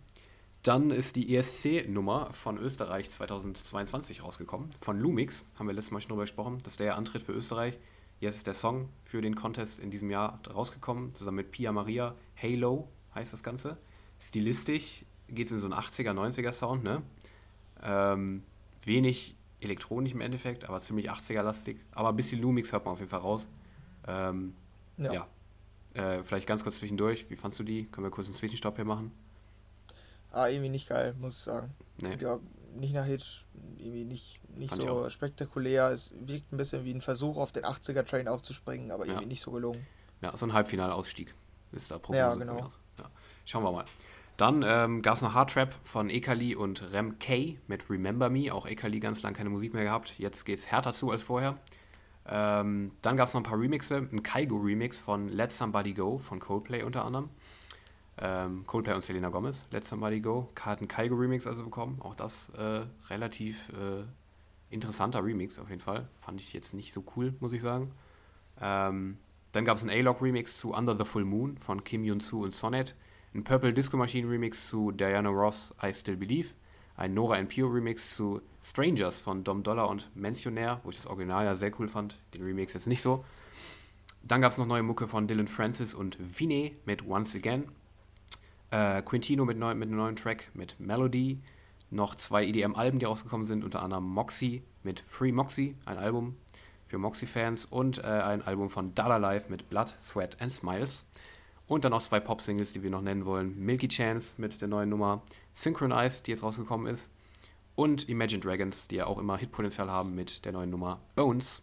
Dann ist die ESC-Nummer von Österreich 2022 rausgekommen. Von Lumix, haben wir letztes Mal schon drüber gesprochen. Das ist der Antritt für Österreich. Jetzt ist der Song für den Contest in diesem Jahr rausgekommen, zusammen mit Pia Maria. Halo heißt das Ganze. Stilistisch geht es in so einen 80er, 90er Sound, ne? Ähm, wenig elektronisch im Endeffekt, aber ziemlich 80er-lastig. Aber ein bisschen Lumix hört man auf jeden Fall raus. Ähm, ja. ja. Äh, vielleicht ganz kurz zwischendurch. Wie fandst du die? Können wir kurz einen Zwischenstopp hier machen? Ah, irgendwie nicht geil, muss ich sagen. Nee. Ja, nicht nach Hit, irgendwie nicht, nicht so spektakulär. Es wirkt ein bisschen wie ein Versuch, auf den 80er-Train aufzuspringen, aber irgendwie ja. nicht so gelungen. Ja, so ein Halbfinalausstieg ist da Problem. Ja, genau. Ja. Schauen wir mal. Dann ähm, gab es noch Hardtrap von Ekali und Rem K mit Remember Me. Auch Ekali ganz lange keine Musik mehr gehabt. Jetzt geht es härter zu als vorher. Ähm, dann gab es noch ein paar Remixe, ein Kaigo-Remix von Let Somebody Go von Coldplay unter anderem. Ähm, Coldplay und Selena Gomez, Let Somebody Go, hat einen Kaigo-Remix also bekommen. Auch das äh, relativ äh, interessanter Remix auf jeden Fall. Fand ich jetzt nicht so cool, muss ich sagen. Ähm, dann gab es einen A-Log-Remix zu Under the Full Moon von Kim Yun-Soo und Sonnet. Ein Purple Disco Machine Remix zu Diana Ross I Still Believe. Ein Nora and Pure Remix zu Strangers von Dom Dollar und Mentionär, wo ich das Original ja sehr cool fand. Den Remix jetzt nicht so. Dann gab es noch neue Mucke von Dylan Francis und Vine mit Once Again. Äh, Quintino mit, neu, mit einem neuen Track mit Melody. Noch zwei EDM-Alben, die rausgekommen sind, unter anderem Moxie mit Free Moxie, ein Album für Moxie-Fans und äh, ein Album von Dada Life mit Blood, Sweat and Smiles. Und dann noch zwei Pop-Singles, die wir noch nennen wollen. Milky Chance mit der neuen Nummer Synchronized, die jetzt rausgekommen ist. Und Imagine Dragons, die ja auch immer Hitpotenzial haben mit der neuen Nummer Bones.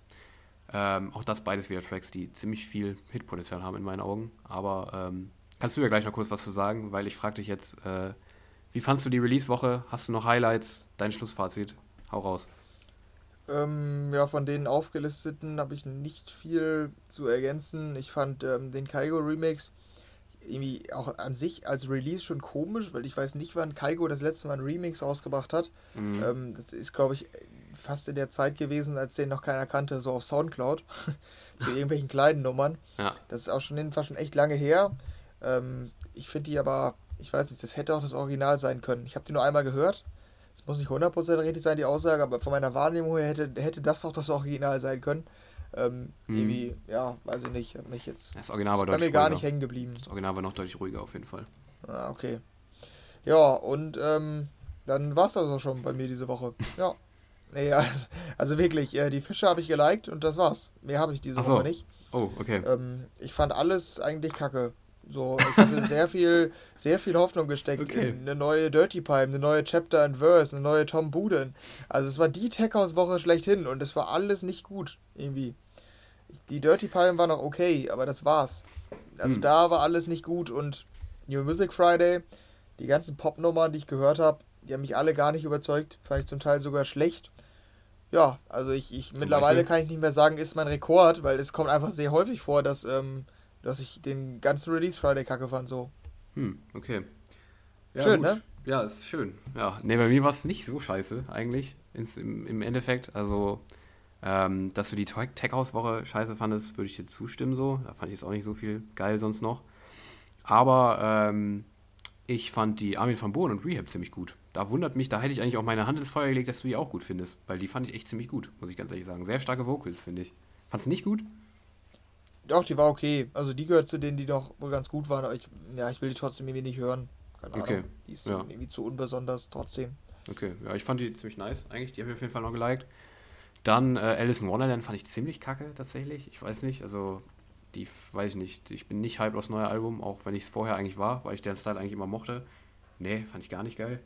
Ähm, auch das beides wieder Tracks, die ziemlich viel Hitpotenzial haben in meinen Augen. Aber ähm, kannst du ja gleich noch kurz was zu sagen, weil ich frage dich jetzt, äh, wie fandst du die Release-Woche? Hast du noch Highlights? Dein Schlussfazit? Hau raus. Ähm, ja, von den aufgelisteten habe ich nicht viel zu ergänzen. Ich fand ähm, den Kaigo Remix irgendwie auch an sich als Release schon komisch, weil ich weiß nicht, wann Kaigo das letzte Mal einen Remix rausgebracht hat. Mhm. Ähm, das ist, glaube ich, fast in der Zeit gewesen, als den noch keiner kannte, so auf Soundcloud, zu irgendwelchen kleinen Nummern. Ja. Das ist auch schon jedenfalls schon echt lange her. Ähm, ich finde die aber, ich weiß nicht, das hätte auch das Original sein können. Ich habe die nur einmal gehört. Es muss nicht 100% richtig sein, die Aussage, aber von meiner Wahrnehmung her hätte, hätte das auch das Original sein können. Ähm, hm. Irgendwie, ja, weiß ich nicht, hat mich jetzt. Das Original war deutlich bei mir gar ruhiger. nicht hängen geblieben. Das Original war noch deutlich ruhiger auf jeden Fall. Ah, okay. Ja, und ähm, dann war es das auch schon bei mir diese Woche. Ja. Nee, also wirklich, äh, die Fische habe ich geliked und das war's. Mehr habe ich diese so. Woche nicht. Oh, okay. Ähm, ich fand alles eigentlich kacke. So, ich habe sehr viel, sehr viel Hoffnung gesteckt okay. in eine neue Dirty Pipe, eine neue Chapter and Verse, eine neue Tom Buden. Also es war die Tech House Woche schlechthin und es war alles nicht gut irgendwie. Die Dirty Pipe war noch okay, aber das war's. Also hm. da war alles nicht gut und New Music Friday, die ganzen Popnummern, die ich gehört habe, die haben mich alle gar nicht überzeugt, fand ich zum Teil sogar schlecht. Ja, also ich, ich mittlerweile Beispiel? kann ich nicht mehr sagen, ist mein Rekord, weil es kommt einfach sehr häufig vor, dass ähm, dass ich den ganzen Release Friday kacke fand, so. Hm, okay. Ja, schön, gut. ne? Ja, ist schön. Ja, ne, bei mir war es nicht so scheiße, eigentlich, ins, im, im Endeffekt. Also, ähm, dass du die Tech House Woche scheiße fandest, würde ich dir zustimmen, so. Da fand ich jetzt auch nicht so viel geil sonst noch. Aber, ähm, ich fand die Armin van Buuren und Rehab ziemlich gut. Da wundert mich, da hätte ich eigentlich auch meine Hand ins Feuer gelegt, dass du die auch gut findest. Weil die fand ich echt ziemlich gut, muss ich ganz ehrlich sagen. Sehr starke Vocals, finde ich. Fandest du nicht gut? Doch, die war okay. Also die gehört zu denen, die doch wohl ganz gut waren, aber ich, ja, ich will die trotzdem irgendwie nicht hören. Keine Ahnung. Okay. Die ist ja. irgendwie zu unbesonders trotzdem. Okay, ja, ich fand die ziemlich nice eigentlich. Die habe ich auf jeden Fall noch geliked. Dann äh, Alice in Wonderland fand ich ziemlich kacke tatsächlich. Ich weiß nicht, also die weiß ich nicht. Ich bin nicht hyped aufs neue Album, auch wenn ich es vorher eigentlich war, weil ich den Style eigentlich immer mochte. Nee, fand ich gar nicht geil.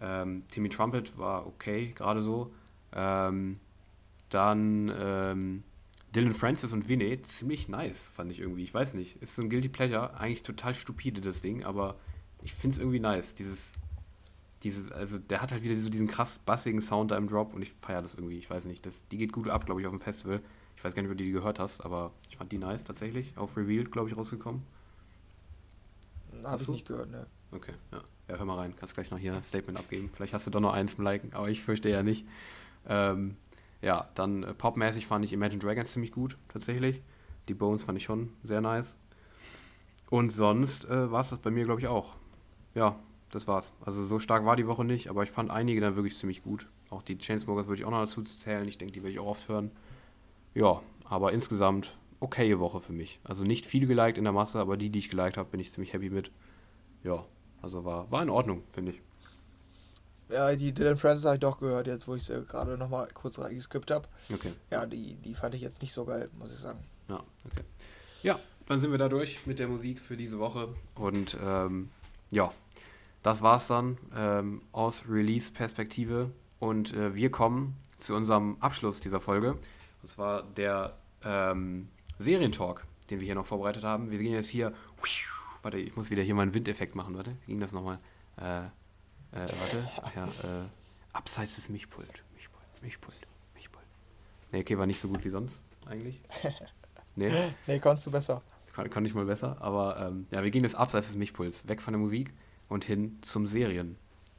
Ähm, Timmy Trumpet war okay, gerade so. Ähm, dann ähm, Dylan Francis und Vinny ziemlich nice, fand ich irgendwie. Ich weiß nicht. Ist so ein Guilty Pleasure. Eigentlich total stupide, das Ding, aber ich finde es irgendwie nice. Dieses, dieses, also der hat halt wieder so diesen krass bassigen Sound da im Drop und ich feiere das irgendwie. Ich weiß nicht. Das, die geht gut ab, glaube ich, auf dem Festival. Ich weiß gar nicht, ob du die gehört hast, aber ich fand die nice tatsächlich. Auf Revealed, glaube ich, rausgekommen. Habe ich nicht gehört, ne. Okay, ja. Ja, hör mal rein. Kannst gleich noch hier ein Statement abgeben. Vielleicht hast du doch noch eins zum Liken, aber ich fürchte ja nicht. Ähm, ja, dann äh, popmäßig fand ich Imagine Dragons ziemlich gut, tatsächlich. Die Bones fand ich schon sehr nice. Und sonst äh, war es das bei mir, glaube ich, auch. Ja, das war's. Also so stark war die Woche nicht, aber ich fand einige dann wirklich ziemlich gut. Auch die Chainsmokers würde ich auch noch dazu zählen. Ich denke, die werde ich auch oft hören. Ja, aber insgesamt okaye Woche für mich. Also nicht viel geliked in der Masse, aber die, die ich geliked habe, bin ich ziemlich happy mit. Ja, also war, war in Ordnung, finde ich. Ja, die Dylan Francis habe ich doch gehört, jetzt wo ich sie gerade nochmal kurz reingeskippt habe. Okay. Ja, die, die fand ich jetzt nicht so geil, muss ich sagen. Ja, okay. Ja, dann sind wir da durch mit der Musik für diese Woche. Und ähm, ja, das war's dann ähm, aus Release-Perspektive. Und äh, wir kommen zu unserem Abschluss dieser Folge. Und zwar der ähm, Serientalk, den wir hier noch vorbereitet haben. Wir gehen jetzt hier. Warte, ich muss wieder hier mal einen Windeffekt machen. Warte, wie ging das nochmal? Äh, äh, warte. Ach ja, äh, abseits des Mischpult. Mischpult, Mischpult, Mischpult. Ne, okay, war nicht so gut wie sonst. eigentlich. Nee. nee, konntest du besser. Kann, kann ich mal besser. Aber ähm, ja, wir gehen jetzt abseits des Mischpuls, weg von der Musik und hin zum Serien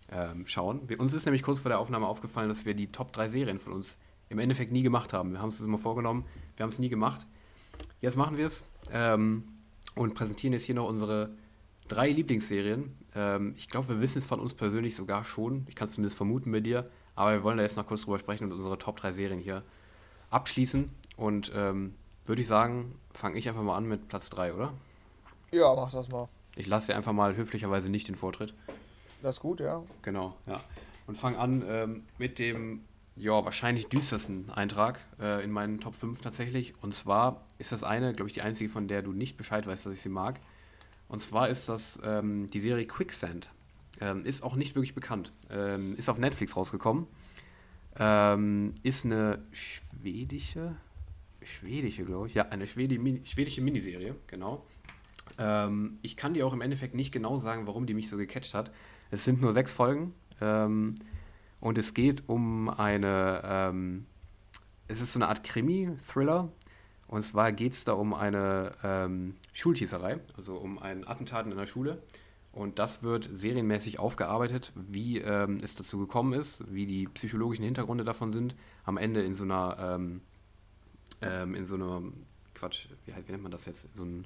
ähm, schauen. Wir, uns ist nämlich kurz vor der Aufnahme aufgefallen, dass wir die Top 3 Serien von uns im Endeffekt nie gemacht haben. Wir haben es uns immer vorgenommen, wir haben es nie gemacht. Jetzt machen wir es ähm, und präsentieren jetzt hier noch unsere drei Lieblingsserien. Ähm, ich glaube, wir wissen es von uns persönlich sogar schon. Ich kann es zumindest vermuten bei dir. Aber wir wollen da jetzt noch kurz drüber sprechen und unsere Top 3 Serien hier abschließen. Und ähm, würde ich sagen, fange ich einfach mal an mit Platz 3, oder? Ja, mach das mal. Ich lasse dir einfach mal höflicherweise nicht den Vortritt. Das ist gut, ja. Genau, ja. Und fange an ähm, mit dem, ja, wahrscheinlich düstersten Eintrag äh, in meinen Top 5 tatsächlich. Und zwar ist das eine, glaube ich, die einzige, von der du nicht Bescheid weißt, dass ich sie mag. Und zwar ist das ähm, die Serie Quicksand. Ähm, ist auch nicht wirklich bekannt. Ähm, ist auf Netflix rausgekommen. Ähm, ist eine schwedische, schwedische, glaube ich, ja, eine Schwedi schwedische Miniserie, genau. Ähm, ich kann dir auch im Endeffekt nicht genau sagen, warum die mich so gecatcht hat. Es sind nur sechs Folgen ähm, und es geht um eine, ähm, es ist so eine Art Krimi-Thriller. Und zwar geht es da um eine ähm, Schulschießerei, also um einen Attentat in einer Schule. Und das wird serienmäßig aufgearbeitet, wie ähm, es dazu gekommen ist, wie die psychologischen Hintergründe davon sind. Am Ende in so einer, ähm, ähm, in so einer, Quatsch, wie, wie, nennt man das jetzt? So ein,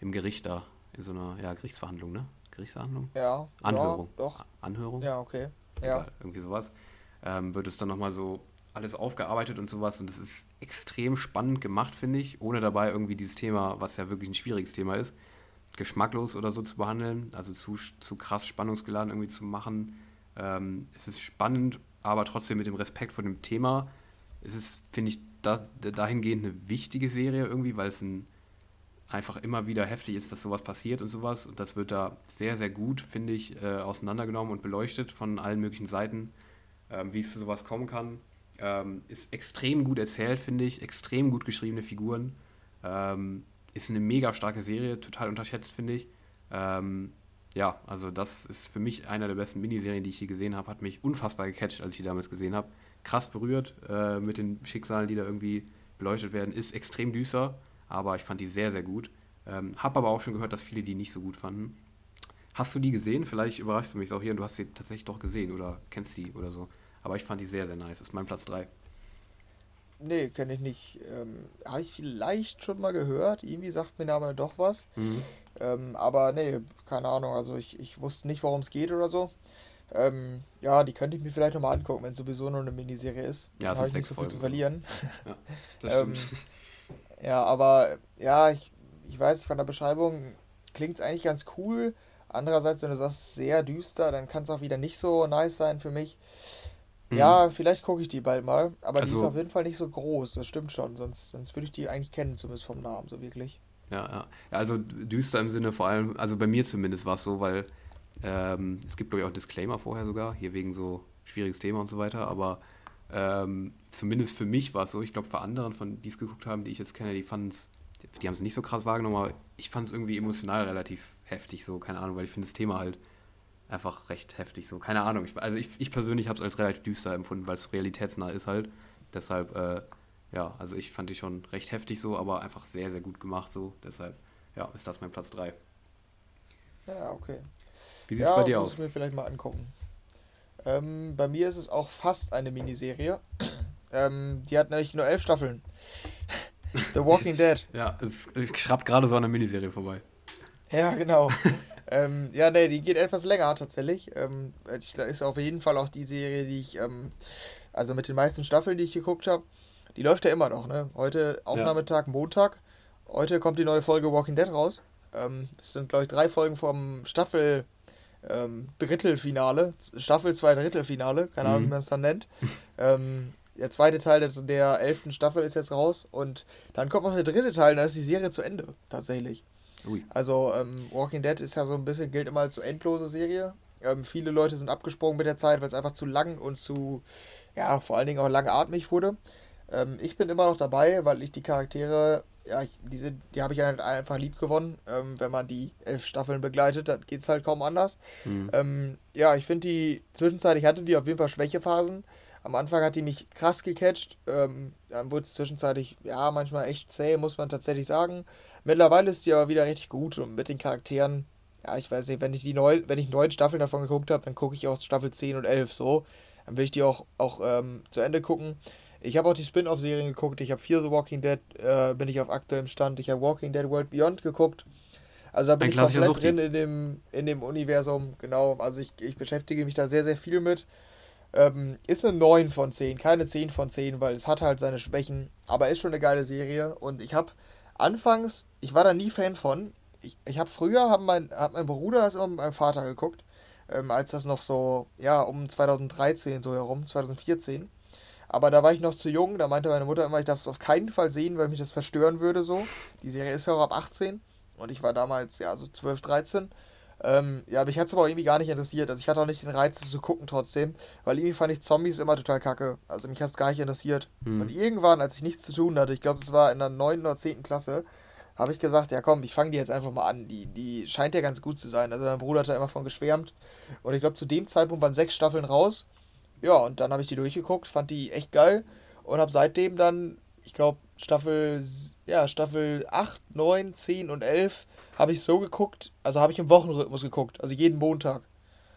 Im Gericht da, in so einer, ja, Gerichtsverhandlung, ne? Gerichtsverhandlung? Ja. Anhörung. Ja, doch. Anhörung? Ja, okay. Ja. Egal, irgendwie sowas. Ähm, wird es dann nochmal so alles aufgearbeitet und sowas. Und das ist extrem spannend gemacht, finde ich, ohne dabei irgendwie dieses Thema, was ja wirklich ein schwieriges Thema ist, geschmacklos oder so zu behandeln, also zu, zu krass spannungsgeladen irgendwie zu machen. Ähm, es ist spannend, aber trotzdem mit dem Respekt vor dem Thema. Es ist, finde ich, da, dahingehend eine wichtige Serie irgendwie, weil es ein, einfach immer wieder heftig ist, dass sowas passiert und sowas. Und das wird da sehr, sehr gut, finde ich, äh, auseinandergenommen und beleuchtet von allen möglichen Seiten, ähm, wie es zu sowas kommen kann. Ähm, ist extrem gut erzählt, finde ich, extrem gut geschriebene Figuren. Ähm, ist eine mega starke Serie, total unterschätzt, finde ich. Ähm, ja, also das ist für mich einer der besten Miniserien, die ich je gesehen habe. Hat mich unfassbar gecatcht, als ich die damals gesehen habe. Krass berührt äh, mit den Schicksalen, die da irgendwie beleuchtet werden. Ist extrem düster, aber ich fand die sehr, sehr gut. Ähm, hab aber auch schon gehört, dass viele die nicht so gut fanden. Hast du die gesehen? Vielleicht überraschst du mich auch hier und du hast sie tatsächlich doch gesehen oder kennst die oder so. Aber ich fand die sehr, sehr nice. Ist mein Platz 3. Nee, kenne ich nicht. Ähm, Habe ich vielleicht schon mal gehört. Irgendwie sagt mir der Name doch was. Mhm. Ähm, aber nee, keine Ahnung. Also ich, ich wusste nicht, worum es geht oder so. Ähm, ja, die könnte ich mir vielleicht nochmal angucken, wenn es sowieso nur eine Miniserie ist. Ja, habe ich nicht so viel zu verlieren. Ja, das stimmt. Ja, aber ja, ich, ich weiß nicht, von der Beschreibung klingt es eigentlich ganz cool. Andererseits, wenn du sagst, sehr düster, dann kann es auch wieder nicht so nice sein für mich. Mhm. Ja, vielleicht gucke ich die bald mal. Aber also, die ist also auf jeden Fall nicht so groß, das stimmt schon. Sonst, sonst würde ich die eigentlich kennen, zumindest vom Namen, so wirklich. Ja, ja. ja also düster im Sinne vor allem, also bei mir zumindest war es so, weil ähm, es gibt, glaube ich, auch einen Disclaimer vorher sogar, hier wegen so schwieriges Thema und so weiter, aber ähm, zumindest für mich war es so, ich glaube für anderen, von die es geguckt haben, die ich jetzt kenne, die fanden es, die haben es nicht so krass wahrgenommen, aber ich fand es irgendwie emotional relativ heftig, so, keine Ahnung, weil ich finde das Thema halt einfach recht heftig so. Keine Ahnung. Ich, also ich, ich persönlich habe es als relativ düster empfunden, weil es realitätsnah ist halt. Deshalb, äh, ja, also ich fand die schon recht heftig so, aber einfach sehr, sehr gut gemacht so. Deshalb, ja, ist das mein Platz 3. Ja, okay. Wie sieht es ja, bei dir aus? Ich mir vielleicht mal angucken. Ähm, bei mir ist es auch fast eine Miniserie. ähm, die hat nämlich nur elf Staffeln. The Walking Dead. ja, es schrappt gerade so an der Miniserie vorbei. Ja, genau. ähm, ja, ne, die geht etwas länger tatsächlich. Ähm, ist auf jeden Fall auch die Serie, die ich, ähm, also mit den meisten Staffeln, die ich geguckt habe, die läuft ja immer noch, ne? Heute Aufnahmetag, ja. Montag. Heute kommt die neue Folge Walking Dead raus. Ähm, das sind, glaube ich, drei Folgen vom Staffel ähm, Drittelfinale, Staffel 2 Drittelfinale, keine Ahnung, mhm. wie man es dann nennt. ähm, der zweite Teil der, der elften Staffel ist jetzt raus und dann kommt noch der dritte Teil, dann ist die Serie zu Ende, tatsächlich. Ui. Also ähm, Walking Dead ist ja so ein bisschen, gilt immer als so endlose Serie. Ähm, viele Leute sind abgesprungen mit der Zeit, weil es einfach zu lang und zu, ja, vor allen Dingen auch langatmig wurde. Ähm, ich bin immer noch dabei, weil ich die Charaktere ja, ich, diese, die habe ich halt einfach lieb gewonnen. Ähm, wenn man die elf Staffeln begleitet, dann geht es halt kaum anders. Mhm. Ähm, ja, ich finde die, zwischenzeitlich hatte die auf jeden Fall Schwächephasen. Am Anfang hat die mich krass gecatcht. Ähm, dann wurde es zwischenzeitlich, ja, manchmal echt zäh, muss man tatsächlich sagen. Mittlerweile ist die aber wieder richtig gut und mit den Charakteren, ja, ich weiß nicht, wenn ich die neu, wenn ich neun Staffeln davon geguckt habe, dann gucke ich auch Staffel 10 und 11 so. Dann will ich die auch, auch ähm, zu Ende gucken. Ich habe auch die Spin-off-Serien geguckt. Ich habe Fear The Walking Dead, äh, bin ich auf aktuellem Stand. Ich habe Walking Dead World Beyond geguckt. Also da bin Ein ich komplett drin in dem, in dem Universum. Genau, also ich, ich beschäftige mich da sehr, sehr viel mit. Ähm, ist eine 9 von 10, keine 10 von 10, weil es hat halt seine Schwächen. Aber ist schon eine geile Serie. Und ich habe anfangs, ich war da nie Fan von. Ich, ich habe früher, hat mein, hat mein Bruder das immer mit meinem Vater geguckt. Ähm, als das noch so, ja, um 2013 so herum, 2014. Aber da war ich noch zu jung, da meinte meine Mutter immer, ich darf es auf keinen Fall sehen, weil mich das verstören würde so. Die Serie ist ja auch ab 18 und ich war damals ja so 12, 13. Ähm, ja, mich hat es aber auch irgendwie gar nicht interessiert. Also ich hatte auch nicht den Reiz, das zu gucken trotzdem, weil irgendwie fand ich Zombies immer total kacke. Also mich hat es gar nicht interessiert. Hm. Und irgendwann, als ich nichts zu tun hatte, ich glaube, es war in der 9. oder 10. Klasse, habe ich gesagt, ja komm, ich fange die jetzt einfach mal an. Die, die scheint ja ganz gut zu sein. Also mein Bruder hat da immer von geschwärmt. Und ich glaube, zu dem Zeitpunkt waren sechs Staffeln raus. Ja, und dann habe ich die durchgeguckt, fand die echt geil und habe seitdem dann, ich glaube, Staffel, ja, Staffel 8, 9, 10 und 11 habe ich so geguckt, also habe ich im Wochenrhythmus geguckt, also jeden Montag.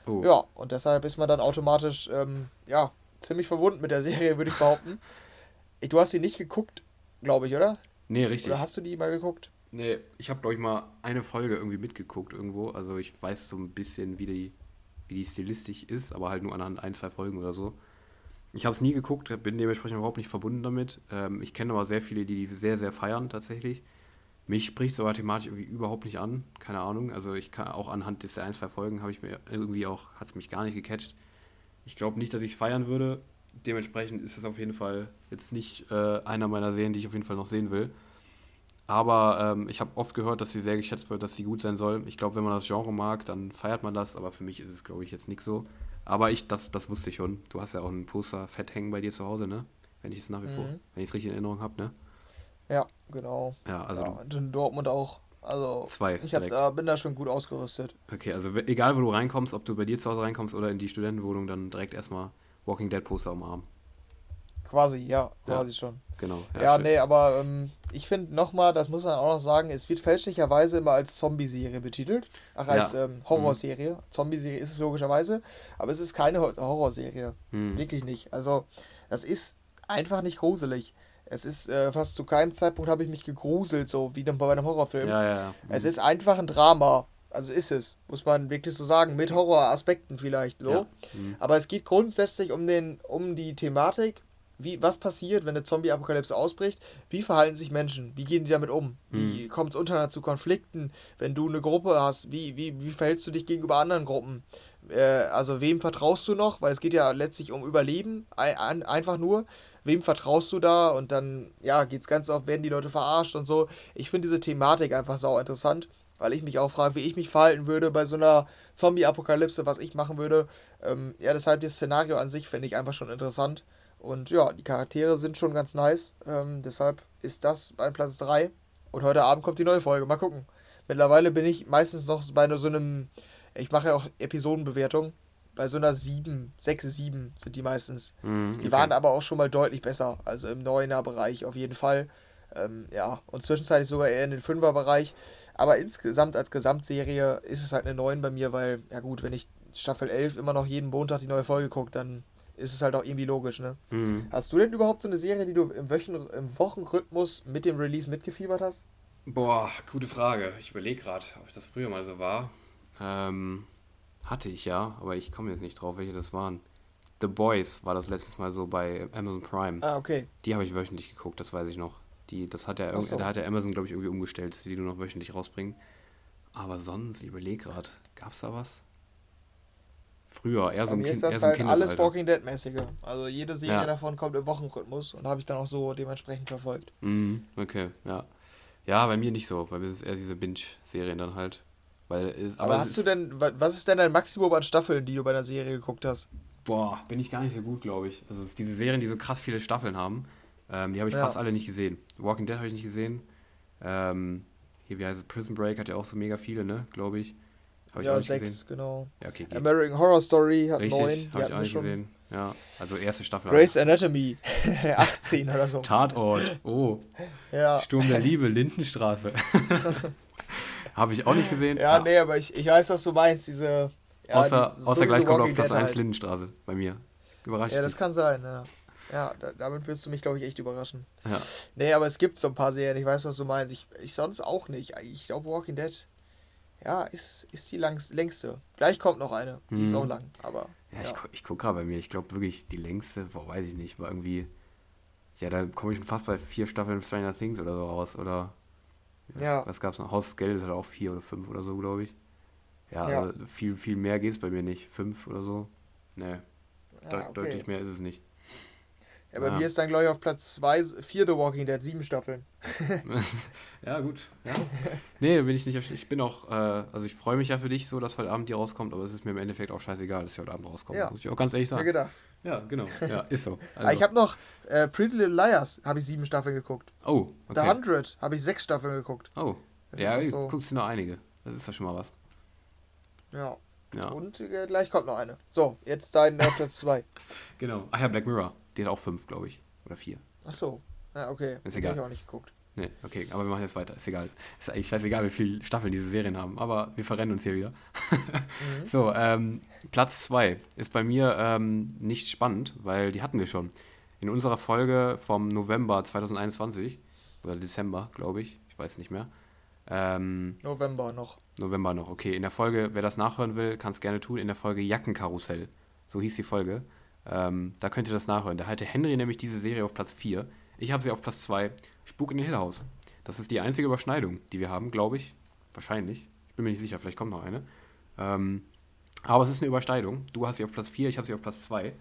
Oh. Ja, und deshalb ist man dann automatisch, ähm, ja, ziemlich verwunden mit der Serie, würde ich behaupten. Du hast sie nicht geguckt, glaube ich, oder? Nee, richtig. Oder hast du die mal geguckt? Nee, ich habe, glaube ich, mal eine Folge irgendwie mitgeguckt irgendwo. Also ich weiß so ein bisschen, wie die wie die stilistisch ist, aber halt nur anhand ein, zwei Folgen oder so. Ich habe es nie geguckt, bin dementsprechend überhaupt nicht verbunden damit. Ähm, ich kenne aber sehr viele, die die sehr, sehr feiern tatsächlich. Mich spricht es aber thematisch irgendwie überhaupt nicht an. Keine Ahnung. Also ich kann auch anhand dieser ein, zwei Folgen habe ich mir irgendwie auch, hat es mich gar nicht gecatcht. Ich glaube nicht, dass ich es feiern würde. Dementsprechend ist es auf jeden Fall jetzt nicht äh, einer meiner Serien, die ich auf jeden Fall noch sehen will. Aber ähm, ich habe oft gehört, dass sie sehr geschätzt wird, dass sie gut sein soll. Ich glaube, wenn man das Genre mag, dann feiert man das, aber für mich ist es, glaube ich, jetzt nicht so. Aber ich, das, das wusste ich schon. Du hast ja auch ein Poster fett hängen bei dir zu Hause, ne? Wenn ich es nach wie vor, mhm. wenn ich es richtig in Erinnerung habe, ne? Ja, genau. Ja, also. Ja, in Dortmund auch. Also, zwei, ich hab, da, bin da schon gut ausgerüstet. Okay, also egal, wo du reinkommst, ob du bei dir zu Hause reinkommst oder in die Studentenwohnung, dann direkt erstmal Walking Dead Poster umarmen. Quasi, ja, quasi ja, schon. Genau. Ja, ja nee, aber ähm, ich finde nochmal, das muss man auch noch sagen, es wird fälschlicherweise immer als Zombie-Serie betitelt. Ach, als ja. ähm, Horrorserie. Mhm. Zombie-Serie ist es logischerweise, aber es ist keine Horrorserie. Mhm. Wirklich nicht. Also, das ist einfach nicht gruselig. Es ist äh, fast zu keinem Zeitpunkt habe ich mich gegruselt, so wie bei einem Horrorfilm. Ja, ja, ja. Mhm. Es ist einfach ein Drama. Also ist es, muss man wirklich so sagen, mit Horroraspekten vielleicht so. Ja. Mhm. Aber es geht grundsätzlich um den, um die Thematik wie, was passiert, wenn eine Zombie-Apokalypse ausbricht? Wie verhalten sich Menschen? Wie gehen die damit um? Wie hm. kommt es untereinander zu Konflikten? Wenn du eine Gruppe hast, wie, wie, wie verhältst du dich gegenüber anderen Gruppen? Äh, also wem vertraust du noch? Weil es geht ja letztlich um Überleben, ein, einfach nur. Wem vertraust du da? Und dann, ja, geht es ganz oft, werden die Leute verarscht und so. Ich finde diese Thematik einfach sau interessant, weil ich mich auch frage, wie ich mich verhalten würde bei so einer Zombie-Apokalypse, was ich machen würde. Ähm, ja, deshalb das Szenario an sich finde ich einfach schon interessant. Und ja, die Charaktere sind schon ganz nice. Ähm, deshalb ist das bei Platz 3. Und heute Abend kommt die neue Folge. Mal gucken. Mittlerweile bin ich meistens noch bei so einem. Ich mache ja auch Episodenbewertung. Bei so einer 7, 6, 7 sind die meistens. Mm, okay. Die waren aber auch schon mal deutlich besser. Also im 9er-Bereich auf jeden Fall. Ähm, ja, und zwischenzeitlich sogar eher in den 5er-Bereich. Aber insgesamt als Gesamtserie ist es halt eine 9 bei mir, weil, ja gut, wenn ich Staffel 11 immer noch jeden Montag die neue Folge gucke, dann ist es halt auch irgendwie logisch, ne? Mhm. Hast du denn überhaupt so eine Serie, die du im, Wochen, im Wochenrhythmus mit dem Release mitgefiebert hast? Boah, gute Frage. Ich überlege gerade, ob das früher mal so war. Ähm, hatte ich ja, aber ich komme jetzt nicht drauf, welche das waren. The Boys war das letztes Mal so bei Amazon Prime. Ah, okay. Die habe ich wöchentlich geguckt, das weiß ich noch. Die, das hat ja so. da hat der Amazon, glaube ich, irgendwie umgestellt, dass die nur noch wöchentlich rausbringen. Aber sonst, ich überlege gerade, gab es da was? Früher, eher so ein Kind. ist das so halt alles Walking Dead-mäßige. Also jede Serie ja. davon kommt im Wochenrhythmus und habe ich dann auch so dementsprechend verfolgt. Mhm, okay, ja. Ja, bei mir nicht so, weil mir ist eher diese Binge-Serien dann halt. Weil, aber, aber hast du denn, was ist denn dein Maximum an Staffeln, die du bei der Serie geguckt hast? Boah, bin ich gar nicht so gut, glaube ich. Also diese Serien, die so krass viele Staffeln haben, ähm, die habe ich ja. fast alle nicht gesehen. Walking Dead habe ich nicht gesehen. Ähm, hier, wie heißt es? Prison Break hat ja auch so mega viele, ne? Glaube ich. Habe ich ja, sechs, genau. Ja, okay, geht. American Horror Story hat Richtig, neun. habe Die ich auch nicht schon. gesehen. Ja, also erste Staffel. Grey's Anatomy 18 oder so. Tatort. Oh, Ja. Sturm der Liebe, Lindenstraße. habe ich auch nicht gesehen. Ja, nee, aber ich, ich weiß, was du meinst. Diese. Ja, außer, diese- außer gleich kommt auf Platz Dead 1 halt. Lindenstraße bei mir. Überrascht. Ja, das dich. kann sein, ja. Ja, da, damit wirst du mich, glaube ich, echt überraschen. ja. Nee, aber es gibt so ein paar Serien, ich weiß, was du meinst. Ich, ich sonst auch nicht. Ich glaube, Walking Dead, ja, ist, ist die langs, längste. Gleich kommt noch eine. Die ist Mhm. auch lang, aber. Ja, ich, gu- ich gucke gerade bei mir. Ich glaube wirklich, die längste, boah, weiß ich nicht, war irgendwie. Ja, da komme ich schon fast bei vier Staffeln Stranger Things oder so raus. Oder. Was, Ja. was gab's noch? Haus Geldes hat auch vier oder fünf oder so, glaube ich. Ja, Ja. Also viel, viel mehr geht es bei mir nicht. Fünf oder so. Nee, Ja, de okay. deutlich mehr ist es nicht. Ja, bei Ja. mir ist dann, glaube ich, auf Platz 2, 4 The Walking Dead, sieben Staffeln. Ja, gut. Ja. nee, bin ich nicht. auf- Ich bin auch. Äh, also, ich freue mich ja für dich so, dass heute Abend die rauskommt, aber es ist mir im Endeffekt auch scheißegal, dass sie heute Abend rauskommt. Ja, Muss ich auch ganz ehrlich Mir sagen. gedacht. Ja, genau. Ja, ist so. Aber Also, ich habe noch äh, Pretty Little Liars, habe ich sieben Staffeln geguckt. oh, The okay. 100 habe ich sechs Staffeln geguckt. Oh, Das ja, du so- guckst dir noch einige. Das ist ja schon mal was. Ja. Ja, Und äh, gleich kommt noch eine. So, jetzt dein äh, Platz 2. genau. Ach ja, Black Mirror. Die hat auch fünf, glaube ich. Oder vier. Ach so. Ja, okay. Ist egal. habe ich auch nicht geguckt. Nee, okay, aber wir machen jetzt weiter. Ist egal. Ist eigentlich scheißegal, wie viele Staffeln diese Serien haben, aber wir verrennen uns hier wieder. Mhm. So, ähm, Platz 2 ist bei mir ähm, nicht spannend, weil die hatten wir schon. In unserer Folge vom November 2021, oder Dezember, glaube ich, ich weiß nicht mehr. Ähm, November noch. November noch, okay. In der Folge, wer das nachhören will, kann es gerne tun, in der Folge Jackenkarussell. So hieß die Folge. Ähm, da könnt ihr das nachhören. Da hatte Henry nämlich diese Serie auf Platz 4. Ich habe sie auf Platz 2. Spuk in Hill House. Das ist die einzige Überschneidung, die wir haben, glaube ich. Wahrscheinlich. Ich bin mir nicht sicher, vielleicht kommt noch eine. Ähm, aber es ist eine Überschneidung. Du hast sie auf Platz 4, ich habe sie auf Platz 2.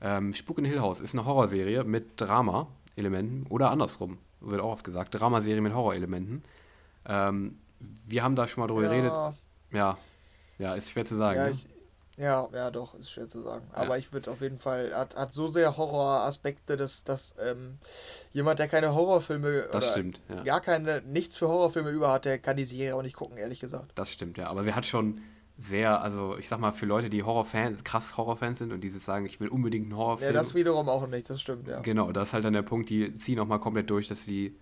Ähm, Spuk in Hill House ist eine Horrorserie mit Drama-Elementen oder andersrum, wird auch oft gesagt. Dramaserie mit Horrorelementen. Ähm, wir haben da schon mal drüber geredet. Ja, ja, ist schwer zu sagen. Ja, ne? ich, ja, ja, doch, ist schwer zu sagen. Ja. Aber ich würde auf jeden Fall, hat, hat so sehr Horroraspekte, dass, dass ähm, jemand, der keine Horrorfilme das oder stimmt, ja. gar keine, nichts für Horrorfilme über hat, der kann die Serie auch nicht gucken, ehrlich gesagt. Das stimmt, ja. Aber sie hat schon sehr, also ich sag mal, für Leute, die Horrorfans, krass Horrorfans sind und dieses sagen, ich will unbedingt einen Ja, Horrorfilm. das wiederum auch nicht, das stimmt, ja. Genau, das ist halt dann der Punkt, die ziehen auch mal komplett durch, dass sie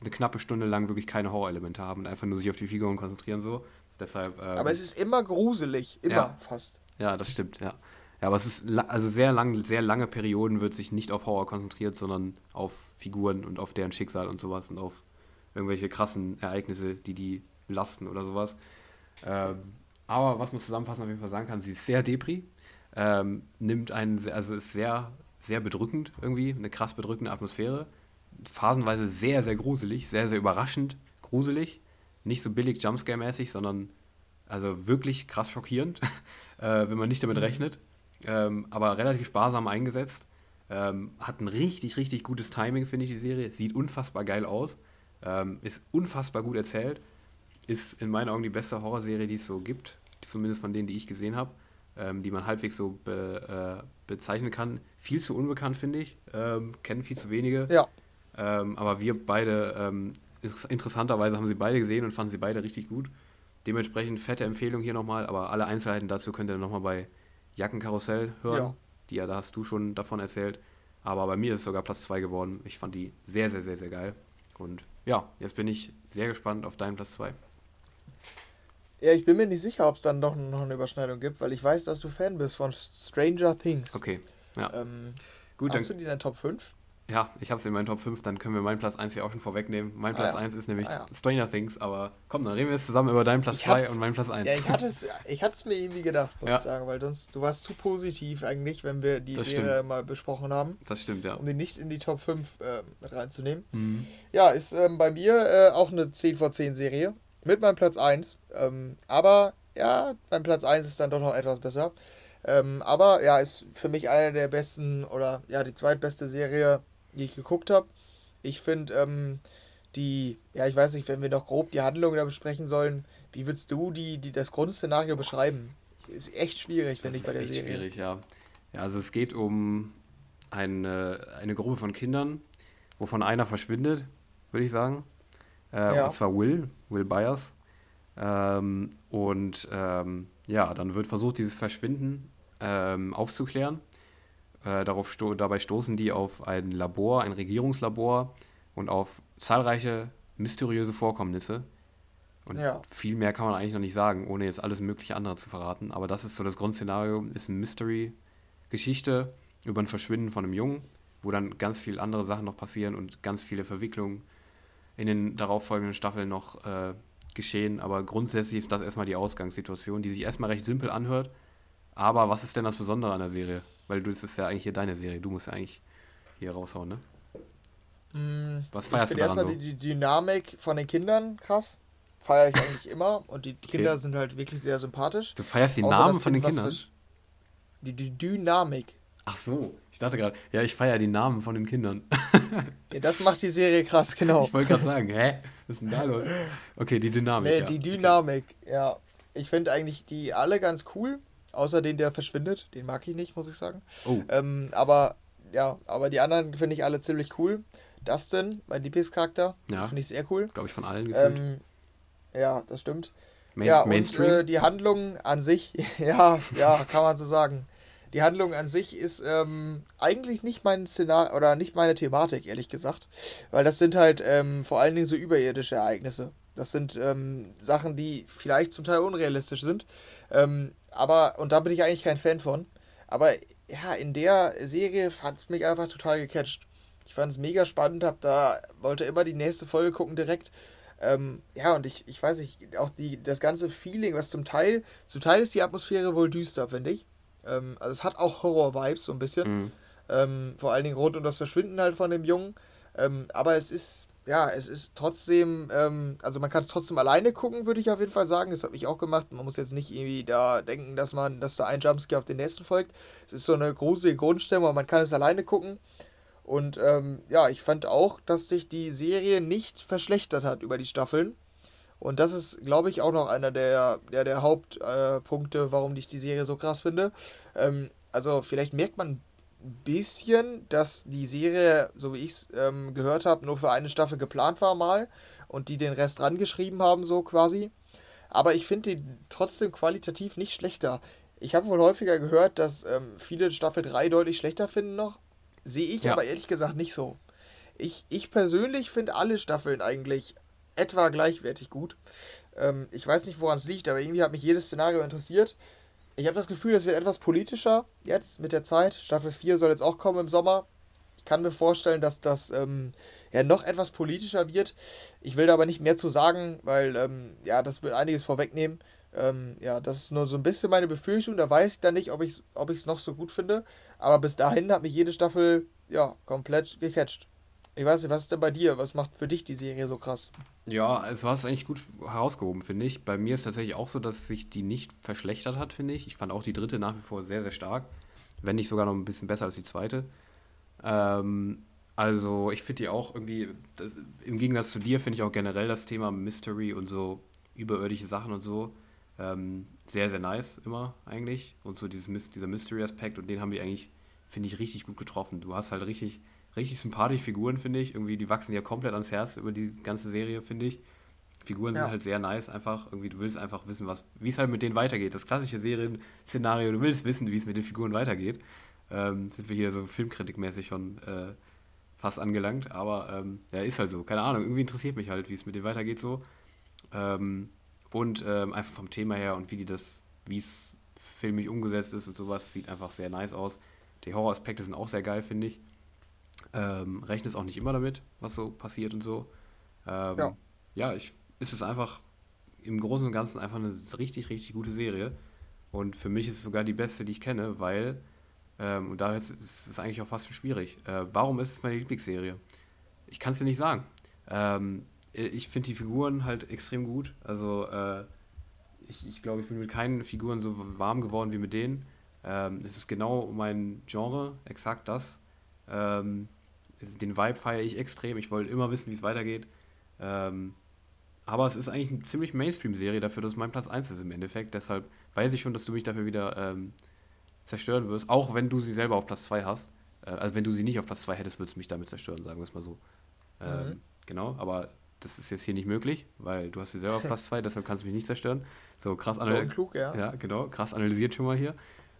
eine knappe Stunde lang wirklich keine Horrorelemente haben und einfach nur sich auf die Figuren konzentrieren so. Deshalb. Ähm, Aber es ist immer gruselig, immer Ja. fast. Ja, das stimmt, ja. Ja, aber es ist also sehr lang, sehr lange Perioden wird sich nicht auf Horror konzentriert, sondern auf Figuren und auf deren Schicksal und sowas und auf irgendwelche krassen Ereignisse, die die belasten oder sowas. Ähm, aber was man zusammenfassend auf jeden Fall sagen kann, sie ist sehr depri, ähm, nimmt einen, sehr- also ist sehr, sehr bedrückend irgendwie, eine krass bedrückende Atmosphäre, phasenweise sehr, sehr gruselig, sehr, sehr überraschend gruselig, nicht so billig Jumpscare-mäßig, sondern also wirklich krass schockierend, äh, wenn man nicht damit rechnet. Ähm, aber relativ sparsam eingesetzt. Ähm, hat ein richtig, richtig gutes Timing, finde ich, die Serie. Sieht unfassbar geil aus. Ähm, ist unfassbar gut erzählt. Ist in meinen Augen die beste Horrorserie, die es so gibt. Zumindest von denen, die ich gesehen habe. Ähm, die man halbwegs so be, äh, bezeichnen kann. Viel zu unbekannt, finde ich. Ähm, kennen viel zu wenige. Ja, Ähm, aber wir beide, ähm, interessanterweise haben sie beide gesehen und fanden sie beide richtig gut. Dementsprechend fette Empfehlung hier nochmal, aber alle Einzelheiten dazu könnt ihr nochmal bei Jackenkarussell hören. Ja. Die ja, da hast du schon davon erzählt. Aber bei mir ist es sogar Platz 2 geworden. Ich fand die sehr, sehr, sehr, sehr geil. Und ja, jetzt bin ich sehr gespannt auf deinen Platz 2. ja, ich bin mir nicht sicher, ob es dann doch noch eine Überschneidung gibt, weil ich weiß, dass du Fan bist von Stranger Things. Okay, ja. Ähm, Gut, hast du die in deinen Top 5? Ja, ich habe es in meinen Top 5, dann können wir meinen Platz 1 hier auch schon vorwegnehmen. Mein Ah, Platz ja. 1 ist nämlich Ah, ja. Stranger Things, aber komm, dann reden wir jetzt zusammen über deinen Platz Ich 2 hab's- und meinen Platz 1. Ja, ich hatte es, ich mir irgendwie gedacht, muss Ja. ich sagen, weil sonst, du warst zu positiv eigentlich, wenn wir die Serie mal besprochen haben, Das stimmt, ja. um die nicht in die Top 5 äh, mit reinzunehmen. Mhm. Ja, ist ähm, bei mir äh, auch eine 10 vor 10 Serie mit meinem Platz 1. Ähm, aber ja, mein Platz 1 ist dann doch noch etwas besser. Ähm, aber ja, ist für mich eine der besten oder ja, die zweitbeste Serie, die ich geguckt habe. Ich finde ähm, die, ja, ich weiß nicht, wenn wir noch grob die Handlung da besprechen sollen, wie würdest du die, die, das Grundszenario beschreiben? Ist echt schwierig, finde ich, bei der echt Serie. schwierig, ja. Ja, also es geht um eine, eine Gruppe von Kindern, wovon einer verschwindet, würde ich sagen. Äh, ja. Und zwar Will, Will Byers. Ähm, und ähm, ja, dann wird versucht, dieses Verschwinden ähm, aufzuklären. Äh, darauf sto dabei stoßen die auf ein Labor, ein Regierungslabor und auf zahlreiche mysteriöse Vorkommnisse. Und ja. viel mehr kann man eigentlich noch nicht sagen, ohne jetzt alles mögliche andere zu verraten. Aber das ist so das Grundszenario, ist eine Mystery-Geschichte über ein Verschwinden von einem Jungen, wo dann ganz viele andere Sachen noch passieren und ganz viele Verwicklungen in den darauffolgenden Staffeln noch äh, geschehen. Aber grundsätzlich ist das erstmal die Ausgangssituation, die sich erstmal recht simpel anhört. Aber was ist denn das Besondere an der Serie? Weil du, das ist ja eigentlich hier deine Serie. Du musst ja eigentlich hier raushauen, ne? Mm, was feierst ich du daran erstmal so? die, die Dynamik von den Kindern krass feiere ich eigentlich immer und die Kinder okay. sind halt wirklich sehr sympathisch. Du feierst die Namen von den Kindern? Die, die Dynamik. Ach so, ich dachte gerade, ja, ich feiere die Namen von den Kindern. ja, das macht die Serie krass, genau. Ich wollte gerade sagen, hä? Was ist denn da los? Okay, die Dynamik. Nee, ja. die Dynamik, okay. ja. Ich finde eigentlich die alle ganz cool, außer den, der verschwindet. Den mag ich nicht, muss ich sagen. Oh. Ähm, aber ja, aber die anderen finde ich alle ziemlich cool. Dustin, mein Lieblingscharakter, ja. finde ich sehr cool. Glaube ich von allen gefühlt. Ähm, ja, das stimmt. Main ja, Mainstream? und äh, die Handlung an sich, ja, ja, kann man so sagen. Die Handlung an sich ist ähm, eigentlich nicht mein Szenario oder nicht meine Thematik, ehrlich gesagt. Weil das sind halt ähm, vor allen Dingen so überirdische Ereignisse. Das sind ähm, Sachen, die vielleicht zum Teil unrealistisch sind. Aber, und da bin ich eigentlich kein Fan von. Aber ja, in der Serie fand es mich einfach total gecatcht. Ich fand es mega spannend, hab da, wollte immer die nächste Folge gucken direkt ähm, ja, und ich, ich weiß nicht, auch die, das ganze Feeling, was zum Teil, zum Teil ist die Atmosphäre wohl düster, finde ich. Ähm, also es hat auch Horror-Vibes so ein bisschen. Mhm. Ähm, vor allen Dingen rund um das Verschwinden halt von dem Jungen. Ähm, aber es ist, ja, es ist trotzdem, ähm, also man kann es trotzdem alleine gucken, würde ich auf jeden Fall sagen. Das habe ich auch gemacht. Man muss jetzt nicht irgendwie da denken, dass man, dass da ein Jumpscare auf den nächsten folgt. Es ist so eine große Grundstimmung, man kann es alleine gucken. Und ähm, ja, ich fand auch, dass sich die Serie nicht verschlechtert hat über die Staffeln. Und das ist, glaube ich, auch noch einer der, der, der Hauptpunkte, äh, warum ich die Serie so krass finde. Ähm, also vielleicht merkt man bisschen, dass die Serie, so wie ich es ähm, gehört habe, nur für eine Staffel geplant war mal und die den Rest rangeschrieben haben, so quasi. Aber ich finde die trotzdem qualitativ nicht schlechter. Ich habe wohl häufiger gehört, dass ähm, viele Staffel 3 deutlich schlechter finden noch. Sehe ich ja. aber ehrlich gesagt nicht so. Ich, ich persönlich finde alle Staffeln eigentlich etwa gleichwertig gut. Ähm, ich weiß nicht, woran es liegt, aber irgendwie hat mich jedes Szenario interessiert. Ich habe das Gefühl, es wird etwas politischer jetzt mit der Zeit. Staffel 4 soll jetzt auch kommen im Sommer. Ich kann mir vorstellen, dass das ähm, ja noch etwas politischer wird. Ich will da aber nicht mehr zu sagen, weil ähm, ja, das wird einiges vorwegnehmen. Ähm, ja, das ist nur so ein bisschen meine Befürchtung. Da weiß ich dann nicht, ob ich es ob noch so gut finde. Aber bis dahin hat mich jede Staffel ja komplett gecatcht. Ich weiß nicht, was ist denn bei dir? Was macht für dich die Serie so krass? Ja, also hast du eigentlich gut herausgehoben, finde ich. Bei mir ist tatsächlich auch so, dass sich die nicht verschlechtert hat, finde ich. Ich fand auch die dritte nach wie vor sehr, sehr stark. Wenn nicht sogar noch ein bisschen besser als die zweite. Ähm, also ich finde die auch irgendwie, das, im Gegensatz zu dir finde ich auch generell das Thema Mystery und so überirdische Sachen und so ähm, sehr, sehr nice immer eigentlich. Und so dieses, dieser Mystery-Aspekt und den haben die eigentlich, finde ich, richtig gut getroffen. Du hast halt richtig, richtig sympathische Figuren, finde ich. Irgendwie, die wachsen ja komplett ans Herz über die ganze Serie, finde ich. Figuren ja. sind halt sehr nice, einfach. Irgendwie, du willst einfach wissen, was, wie es halt mit denen weitergeht. Das klassische Serien-Szenario, du willst wissen, wie es mit den Figuren weitergeht. Ähm, sind wir hier so filmkritikmäßig schon äh, fast angelangt, aber ähm, ja, ist halt so. Keine Ahnung, irgendwie interessiert mich halt, wie es mit denen weitergeht so. Ähm, und ähm, einfach vom Thema her und wie die das, wie es filmisch umgesetzt ist und sowas, sieht einfach sehr nice aus. Die Horroraspekte sind auch sehr geil, finde ich. Ähm, rechne es auch nicht immer damit, was so passiert und so. Ähm, ja. ja, ich, ist es einfach im Großen und Ganzen einfach eine richtig, richtig gute Serie. Und für mich ist es sogar die beste, die ich kenne, weil, ähm, und da ist es eigentlich auch fast schon schwierig. Äh, warum ist es meine Lieblingsserie? Ich kann es dir nicht sagen. Ähm, äh, ich finde die Figuren halt extrem gut. Also äh, ich, ich glaube, ich bin mit keinen Figuren so warm geworden wie mit denen. Ähm, es ist genau mein Genre, exakt das. Ähm, den Vibe feiere ich extrem. Ich wollte immer wissen, wie es weitergeht. Ähm, aber es ist eigentlich eine ziemlich Mainstream-Serie dafür, dass es mein Platz 1 ist im Endeffekt. Deshalb weiß ich schon, dass du mich dafür wieder ähm, zerstören wirst. Auch wenn du sie selber auf Platz 2 hast. Äh, also wenn du sie nicht auf Platz 2 hättest, würdest du mich damit zerstören, sagen wir es mal so. Ähm, mhm. Genau, aber das ist jetzt hier nicht möglich, weil du hast sie selber fast zwei, deshalb kannst du mich nicht zerstören. So krass analysiert. klug, ja. Ja, genau, krass analysiert schon mal hier.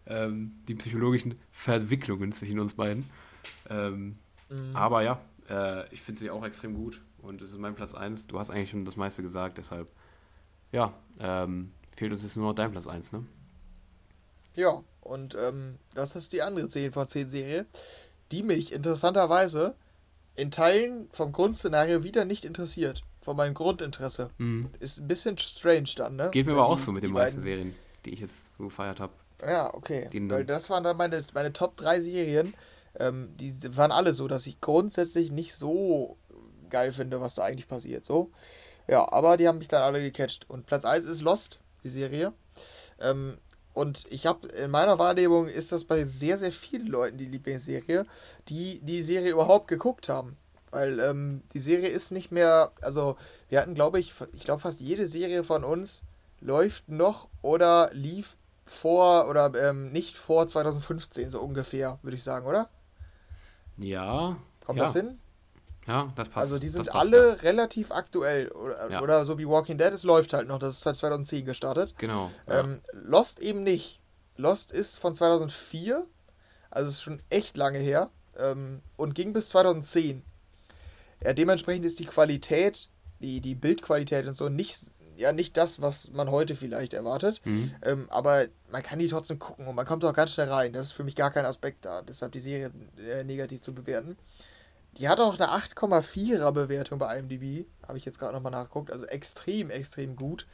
Ähm, die psychologischen Verwicklungen zwischen uns beiden. Ähm, mhm. Aber ja, äh, ich finde sie auch extrem gut und es ist mein Platz 1. Du hast eigentlich schon das meiste gesagt, deshalb, ja, ähm, fehlt uns jetzt nur noch dein Platz 1, ne? Ja, und ähm, das ist die andere 10 von 10 Serie, die mich interessanterweise in Teilen vom Grundszenario wieder nicht interessiert. Von meinem Grundinteresse. Mhm. Ist ein bisschen strange dann, ne? Geht mir aber auch so mit den meisten Serien, die ich jetzt so gefeiert habe. Ja, okay. Weil das waren dann meine, meine Top 3 Serien. Ähm, die waren alle so, dass ich grundsätzlich nicht so geil finde, was da eigentlich passiert. So. Ja, aber die haben mich dann alle gecatcht. Und Platz 1 ist Lost, die Serie. Ähm, und ich habe in meiner Wahrnehmung ist das bei sehr, sehr vielen Leuten die Lieblingsserie, die die Serie überhaupt geguckt haben. Weil ähm, die Serie ist nicht mehr, also wir hatten, glaube ich, ich glaube fast jede Serie von uns läuft noch oder lief vor oder ähm, nicht vor 2015, so ungefähr, würde ich sagen, oder? Ja. Kommt ja. das hin? Ja, das passt. Also die sind passt, alle ja. relativ aktuell. Oder, ja. oder, so wie Walking Dead, es läuft halt noch. Das ist seit 2010 gestartet. Genau. Ähm, Lost eben nicht. Lost ist von 2004, also ist schon echt lange her ähm, und ging bis 2010. Ja, dementsprechend ist die Qualität, die, die Bildqualität und so nicht, ja, nicht das, was man heute vielleicht erwartet. Mhm. Ähm, aber man kann die trotzdem gucken und man kommt auch ganz schnell rein. Das ist für mich gar kein Aspekt da, deshalb die Serie äh, negativ zu bewerten. Die hat auch eine 8,4er Bewertung bei IMDb. Habe ich jetzt gerade nochmal nachgeguckt. Also extrem, extrem gut.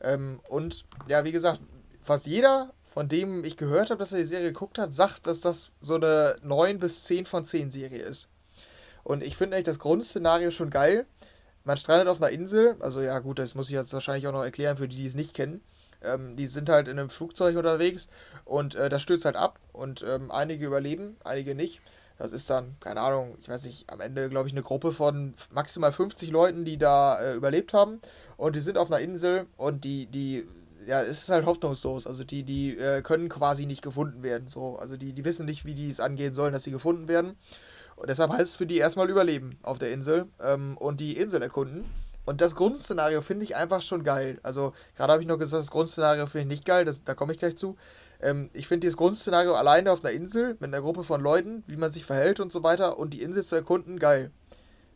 Ähm, und ja, wie gesagt, fast jeder, von dem ich gehört habe, dass er die Serie geguckt hat, sagt, dass das so eine 9 bis 10 von 10 Serie ist. Und ich finde eigentlich das Grundszenario schon geil. Man strandet auf einer Insel. Also ja, gut, das muss ich jetzt wahrscheinlich auch noch erklären für die, die es nicht kennen. Ähm, die sind halt in einem Flugzeug unterwegs und äh, das stürzt halt ab und ähm, einige überleben, einige nicht. Das ist dann, keine Ahnung, ich weiß nicht, am Ende, glaube ich, eine Gruppe von maximal 50 Leuten, die da äh, überlebt haben. Und die sind auf einer Insel und die, die, ja, es ist halt hoffnungslos. Also die, die äh, können quasi nicht gefunden werden. So. Also die, die wissen nicht, wie die es angehen sollen, dass sie gefunden werden. Und deshalb heißt es für die erstmal überleben auf der Insel ähm, und die Insel erkunden. Und das Grundszenario finde ich einfach schon geil. Also, gerade habe ich noch gesagt, das Grundszenario finde ich nicht geil, das, da komme ich gleich zu. Ähm, ich finde dieses Grundszenario alleine auf einer Insel mit einer Gruppe von Leuten, wie man sich verhält und so weiter und die Insel zu erkunden, geil.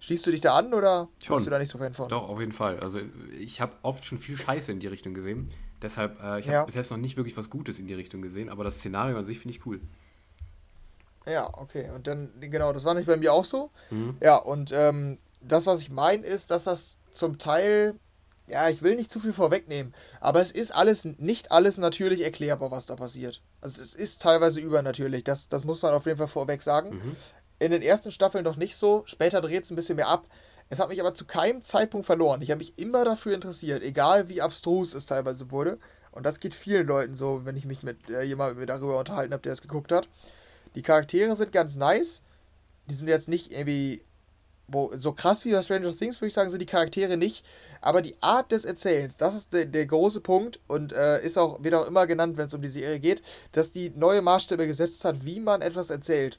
Schließt du dich da an oder schon. bist du da nicht so Fan von? Doch, auf jeden Fall. Also ich habe oft schon viel Scheiße in die Richtung gesehen. Deshalb, äh, ich habe ja. bis jetzt noch nicht wirklich was Gutes in die Richtung gesehen, aber das Szenario an sich finde ich cool. Ja, okay. Und dann, genau, das war nicht bei mir auch so. Mhm. Ja, und ähm, das, was ich meine, ist, dass das zum Teil ja, ich will nicht zu viel vorwegnehmen, aber es ist alles, nicht alles natürlich erklärbar, was da passiert. Also es ist teilweise übernatürlich, das, das muss man auf jeden Fall vorweg sagen. Mhm. In den ersten Staffeln noch nicht so, später dreht es ein bisschen mehr ab. Es hat mich aber zu keinem Zeitpunkt verloren. Ich habe mich immer dafür interessiert, egal wie abstrus es teilweise wurde. Und das geht vielen Leuten so, wenn ich mich mit äh, jemandem darüber unterhalten habe, der es geguckt hat. Die Charaktere sind ganz nice. Die sind jetzt nicht irgendwie so krass wie Stranger Things, würde ich sagen, sind die Charaktere nicht. Aber die Art des Erzählens, das ist der, der große Punkt und äh, ist auch, wird auch immer genannt, wenn es um die Serie geht, dass die neue Maßstäbe gesetzt hat, wie man etwas erzählt.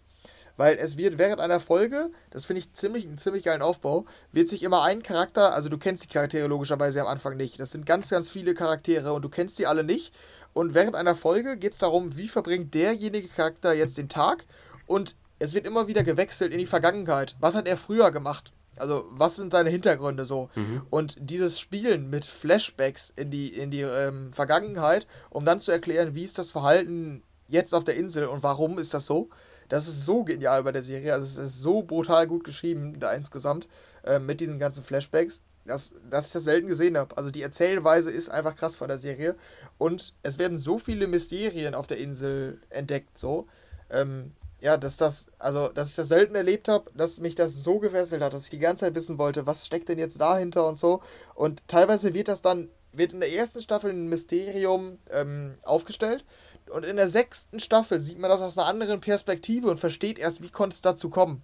Weil es wird während einer Folge, das finde ich ziemlich, einen ziemlich geilen Aufbau, wird sich immer ein Charakter, also du kennst die Charaktere logischerweise am Anfang nicht. Das sind ganz, ganz viele Charaktere und du kennst die alle nicht. Und während einer Folge geht es darum, wie verbringt derjenige Charakter jetzt den Tag und es wird immer wieder gewechselt in die Vergangenheit. Was hat er früher gemacht? Also, was sind seine Hintergründe so? Mhm. Und dieses Spielen mit Flashbacks in die, in die ähm, Vergangenheit, um dann zu erklären, wie ist das Verhalten jetzt auf der Insel und warum ist das so, das ist so genial bei der Serie. Also, es ist so brutal gut geschrieben, da insgesamt, äh, mit diesen ganzen Flashbacks, dass, dass ich das selten gesehen habe. Also, die Erzählweise ist einfach krass von der Serie. Und es werden so viele Mysterien auf der Insel entdeckt, so. Ähm, ja, dass das, also, dass ich das selten erlebt habe, dass mich das so gefesselt hat, dass ich die ganze Zeit wissen wollte, was steckt denn jetzt dahinter und so. Und teilweise wird das dann, wird in der ersten Staffel ein Mysterium ähm, aufgestellt. Und in der sechsten Staffel sieht man das aus einer anderen Perspektive und versteht erst, wie konnte es dazu kommen.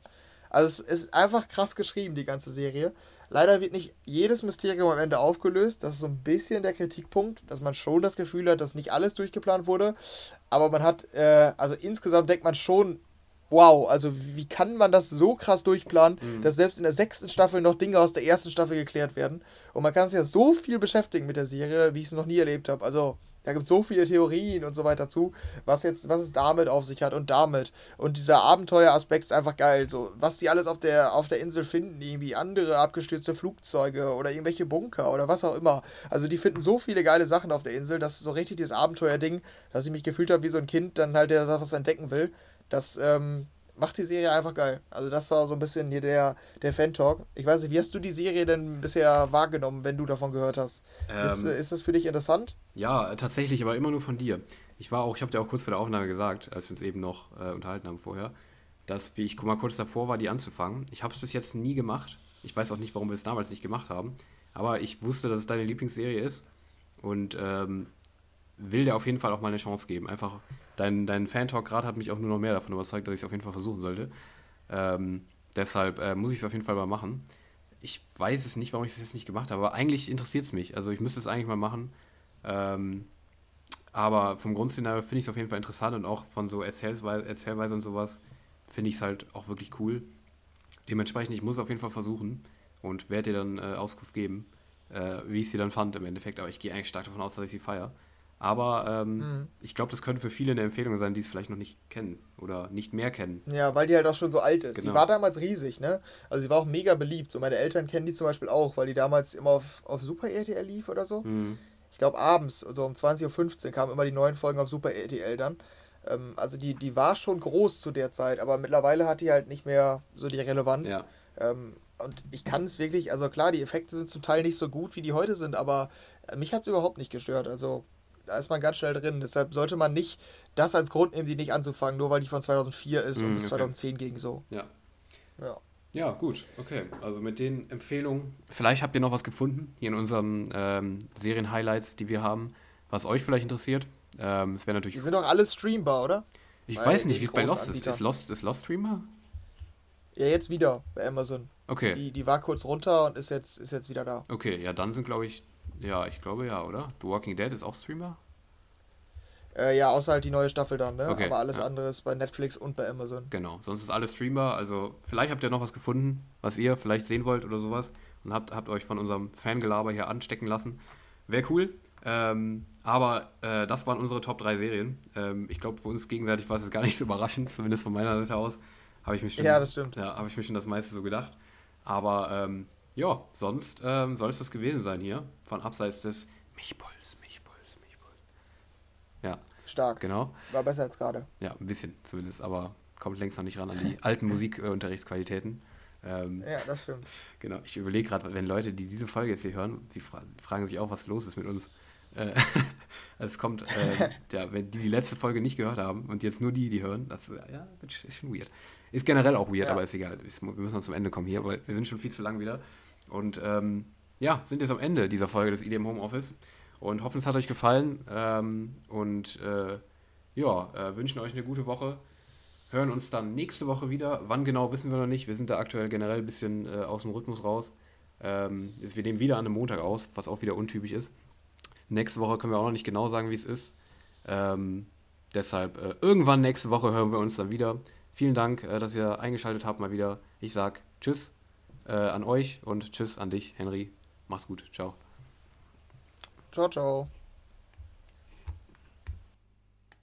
Also es ist einfach krass geschrieben, die ganze Serie. Leider wird nicht jedes Mysterium am Ende aufgelöst. Das ist so ein bisschen der Kritikpunkt, dass man schon das Gefühl hat, dass nicht alles durchgeplant wurde. Aber man hat, äh, also insgesamt denkt man schon, wow, also wie kann man das so krass durchplanen, Mhm. dass selbst in der sechsten Staffel noch Dinge aus der ersten Staffel geklärt werden. Und man kann sich ja so viel beschäftigen mit der Serie, wie ich es noch nie erlebt habe. Also da gibt es so viele Theorien und so weiter zu, was jetzt, was es damit auf sich hat und damit. Und dieser Abenteueraspekt ist einfach geil. So, was die alles auf der, auf der Insel finden, irgendwie andere abgestürzte Flugzeuge oder irgendwelche Bunker oder was auch immer. Also die finden so viele geile Sachen auf der Insel, das ist so richtig dieses Abenteuerding, dass ich mich gefühlt habe wie so ein Kind, dann halt der was entdecken will. Das ähm, macht die Serie einfach geil. Also das war so ein bisschen hier der, der Fan-Talk. Ich weiß nicht, wie hast du die Serie denn bisher wahrgenommen, wenn du davon gehört hast? ist, Ähm, äh, ist das für dich interessant? Ja, tatsächlich, aber immer nur von dir. Ich war auch, ich habe dir auch kurz vor der Aufnahme gesagt, als wir uns eben noch äh, unterhalten haben vorher, dass wie ich mal kurz davor war, die anzufangen. Ich habe es bis jetzt nie gemacht. Ich weiß auch nicht, warum wir es damals nicht gemacht haben. Aber ich wusste, dass es deine Lieblingsserie ist und ähm, will dir auf jeden Fall auch mal eine Chance geben. Einfach, dein, dein Fan-Talk gerade hat mich auch nur noch mehr davon überzeugt, dass ich es auf jeden Fall versuchen sollte. Ähm, deshalb äh, muss ich es auf jeden Fall mal machen. Ich weiß es nicht, warum ich es jetzt nicht gemacht habe, aber eigentlich interessiert es mich. Also ich müsste es eigentlich mal machen. Ähm, aber vom Grundszenario finde ich es auf jeden Fall interessant und auch von so Erzählweise, Erzählweise und sowas finde ich es halt auch wirklich cool. Dementsprechend, ich muss es auf jeden Fall versuchen und werde dir dann äh, Auskunft geben, äh, wie ich sie dann fand im Endeffekt. Aber ich gehe eigentlich stark davon aus, dass ich sie feiere. Aber ähm, Mhm. ich glaube, das könnte für viele eine Empfehlung sein, die es vielleicht noch nicht kennen oder nicht mehr kennen. Ja, weil die halt auch schon so alt ist. Die Genau. war damals riesig, ne? Also sie war auch mega beliebt. So meine Eltern kennen die zum Beispiel auch, weil die damals immer auf, auf Super RTL lief oder so. Mhm. Ich glaube abends, so um 20.15 Uhr kamen immer die neuen Folgen auf Super RTL dann. Ähm, also die, die war schon groß zu der Zeit, aber mittlerweile hat die halt nicht mehr so die Relevanz. Ja. Ähm, und ich kann es wirklich, also klar, die Effekte sind zum Teil nicht so gut, wie die heute sind, aber mich hat es überhaupt nicht gestört. Also da ist man ganz schnell drin. Deshalb sollte man nicht das als Grund nehmen, die nicht anzufangen, nur weil die von 2004 ist Mm, und bis okay. 2010 ging so. Ja. Ja. Ja, gut, okay. Also mit den Empfehlungen. Vielleicht habt ihr noch was gefunden hier in unseren ähm, Serien-Highlights, die wir haben, was euch vielleicht interessiert. Ähm, es wäre Die natürlich. sind doch alle streambar, oder? Ich bei weiß nicht, wie es bei Lost ist. Ist Lost, ist Lost Streamer? Ja, jetzt wieder bei Amazon. Okay. Die, die war kurz runter und ist jetzt, ist jetzt wieder da. Okay, ja, dann sind, glaube ich. Ja, ich glaube ja, oder? The Walking Dead ist auch Streamer? Äh, ja, außer halt die neue Staffel dann, ne? Okay, Aber alles ja. andere ist bei Netflix und bei Amazon. Genau, sonst ist alles streambar. Also vielleicht habt ihr noch was gefunden, was ihr vielleicht sehen wollt oder sowas und habt, habt euch von unserem Fangelaber hier anstecken lassen. Wäre cool. Ähm, aber äh, das waren unsere Top 3 Serien. Ähm, ich glaube, für uns gegenseitig war es jetzt gar nicht so überraschend, zumindest von meiner Seite aus. Habe ich, mir schon- Ja, das stimmt. Ja, habe ich mir schon das meiste so gedacht. Aber ähm, ja, sonst ähm, soll es das gewesen sein hier. Von abseits des Michpuls, Michpuls, Michpuls. Ja, Stark. genau. War besser als gerade. Ja, ein bisschen zumindest, aber kommt längst noch nicht ran an die alten Musikunterrichtsqualitäten. Ähm, Ja, das stimmt. Genau, ich überlege gerade, wenn Leute, die diese Folge jetzt hier hören, die fra fragen sich auch, was los ist mit uns. Äh, es kommt, äh, ja, wenn die die letzte Folge nicht gehört haben und jetzt nur die, die hören, das äh, ja, ist schon weird. Ist generell auch weird, Ja. aber ist egal. Wir müssen noch zum Ende kommen hier, weil wir sind schon viel zu lang wieder. Und ähm, ja, sind jetzt am Ende dieser Folge des IDM Homeoffice und hoffen, es hat euch gefallen. Ähm, und äh, ja, äh, wünschen euch eine gute Woche. Hören uns dann nächste Woche wieder. Wann genau wissen wir noch nicht. Wir sind da aktuell generell ein bisschen äh, aus dem Rhythmus raus. Ähm, wir nehmen wieder an einem Montag aus, was auch wieder untypisch ist. Nächste Woche können wir auch noch nicht genau sagen, wie es ist. Ähm, deshalb äh, irgendwann nächste Woche hören wir uns dann wieder. Vielen Dank, äh, dass ihr eingeschaltet habt mal wieder. Ich sag Tschüss äh, an euch und Tschüss an dich, Henry. Mach's gut. Ciao. Ciao, ciao.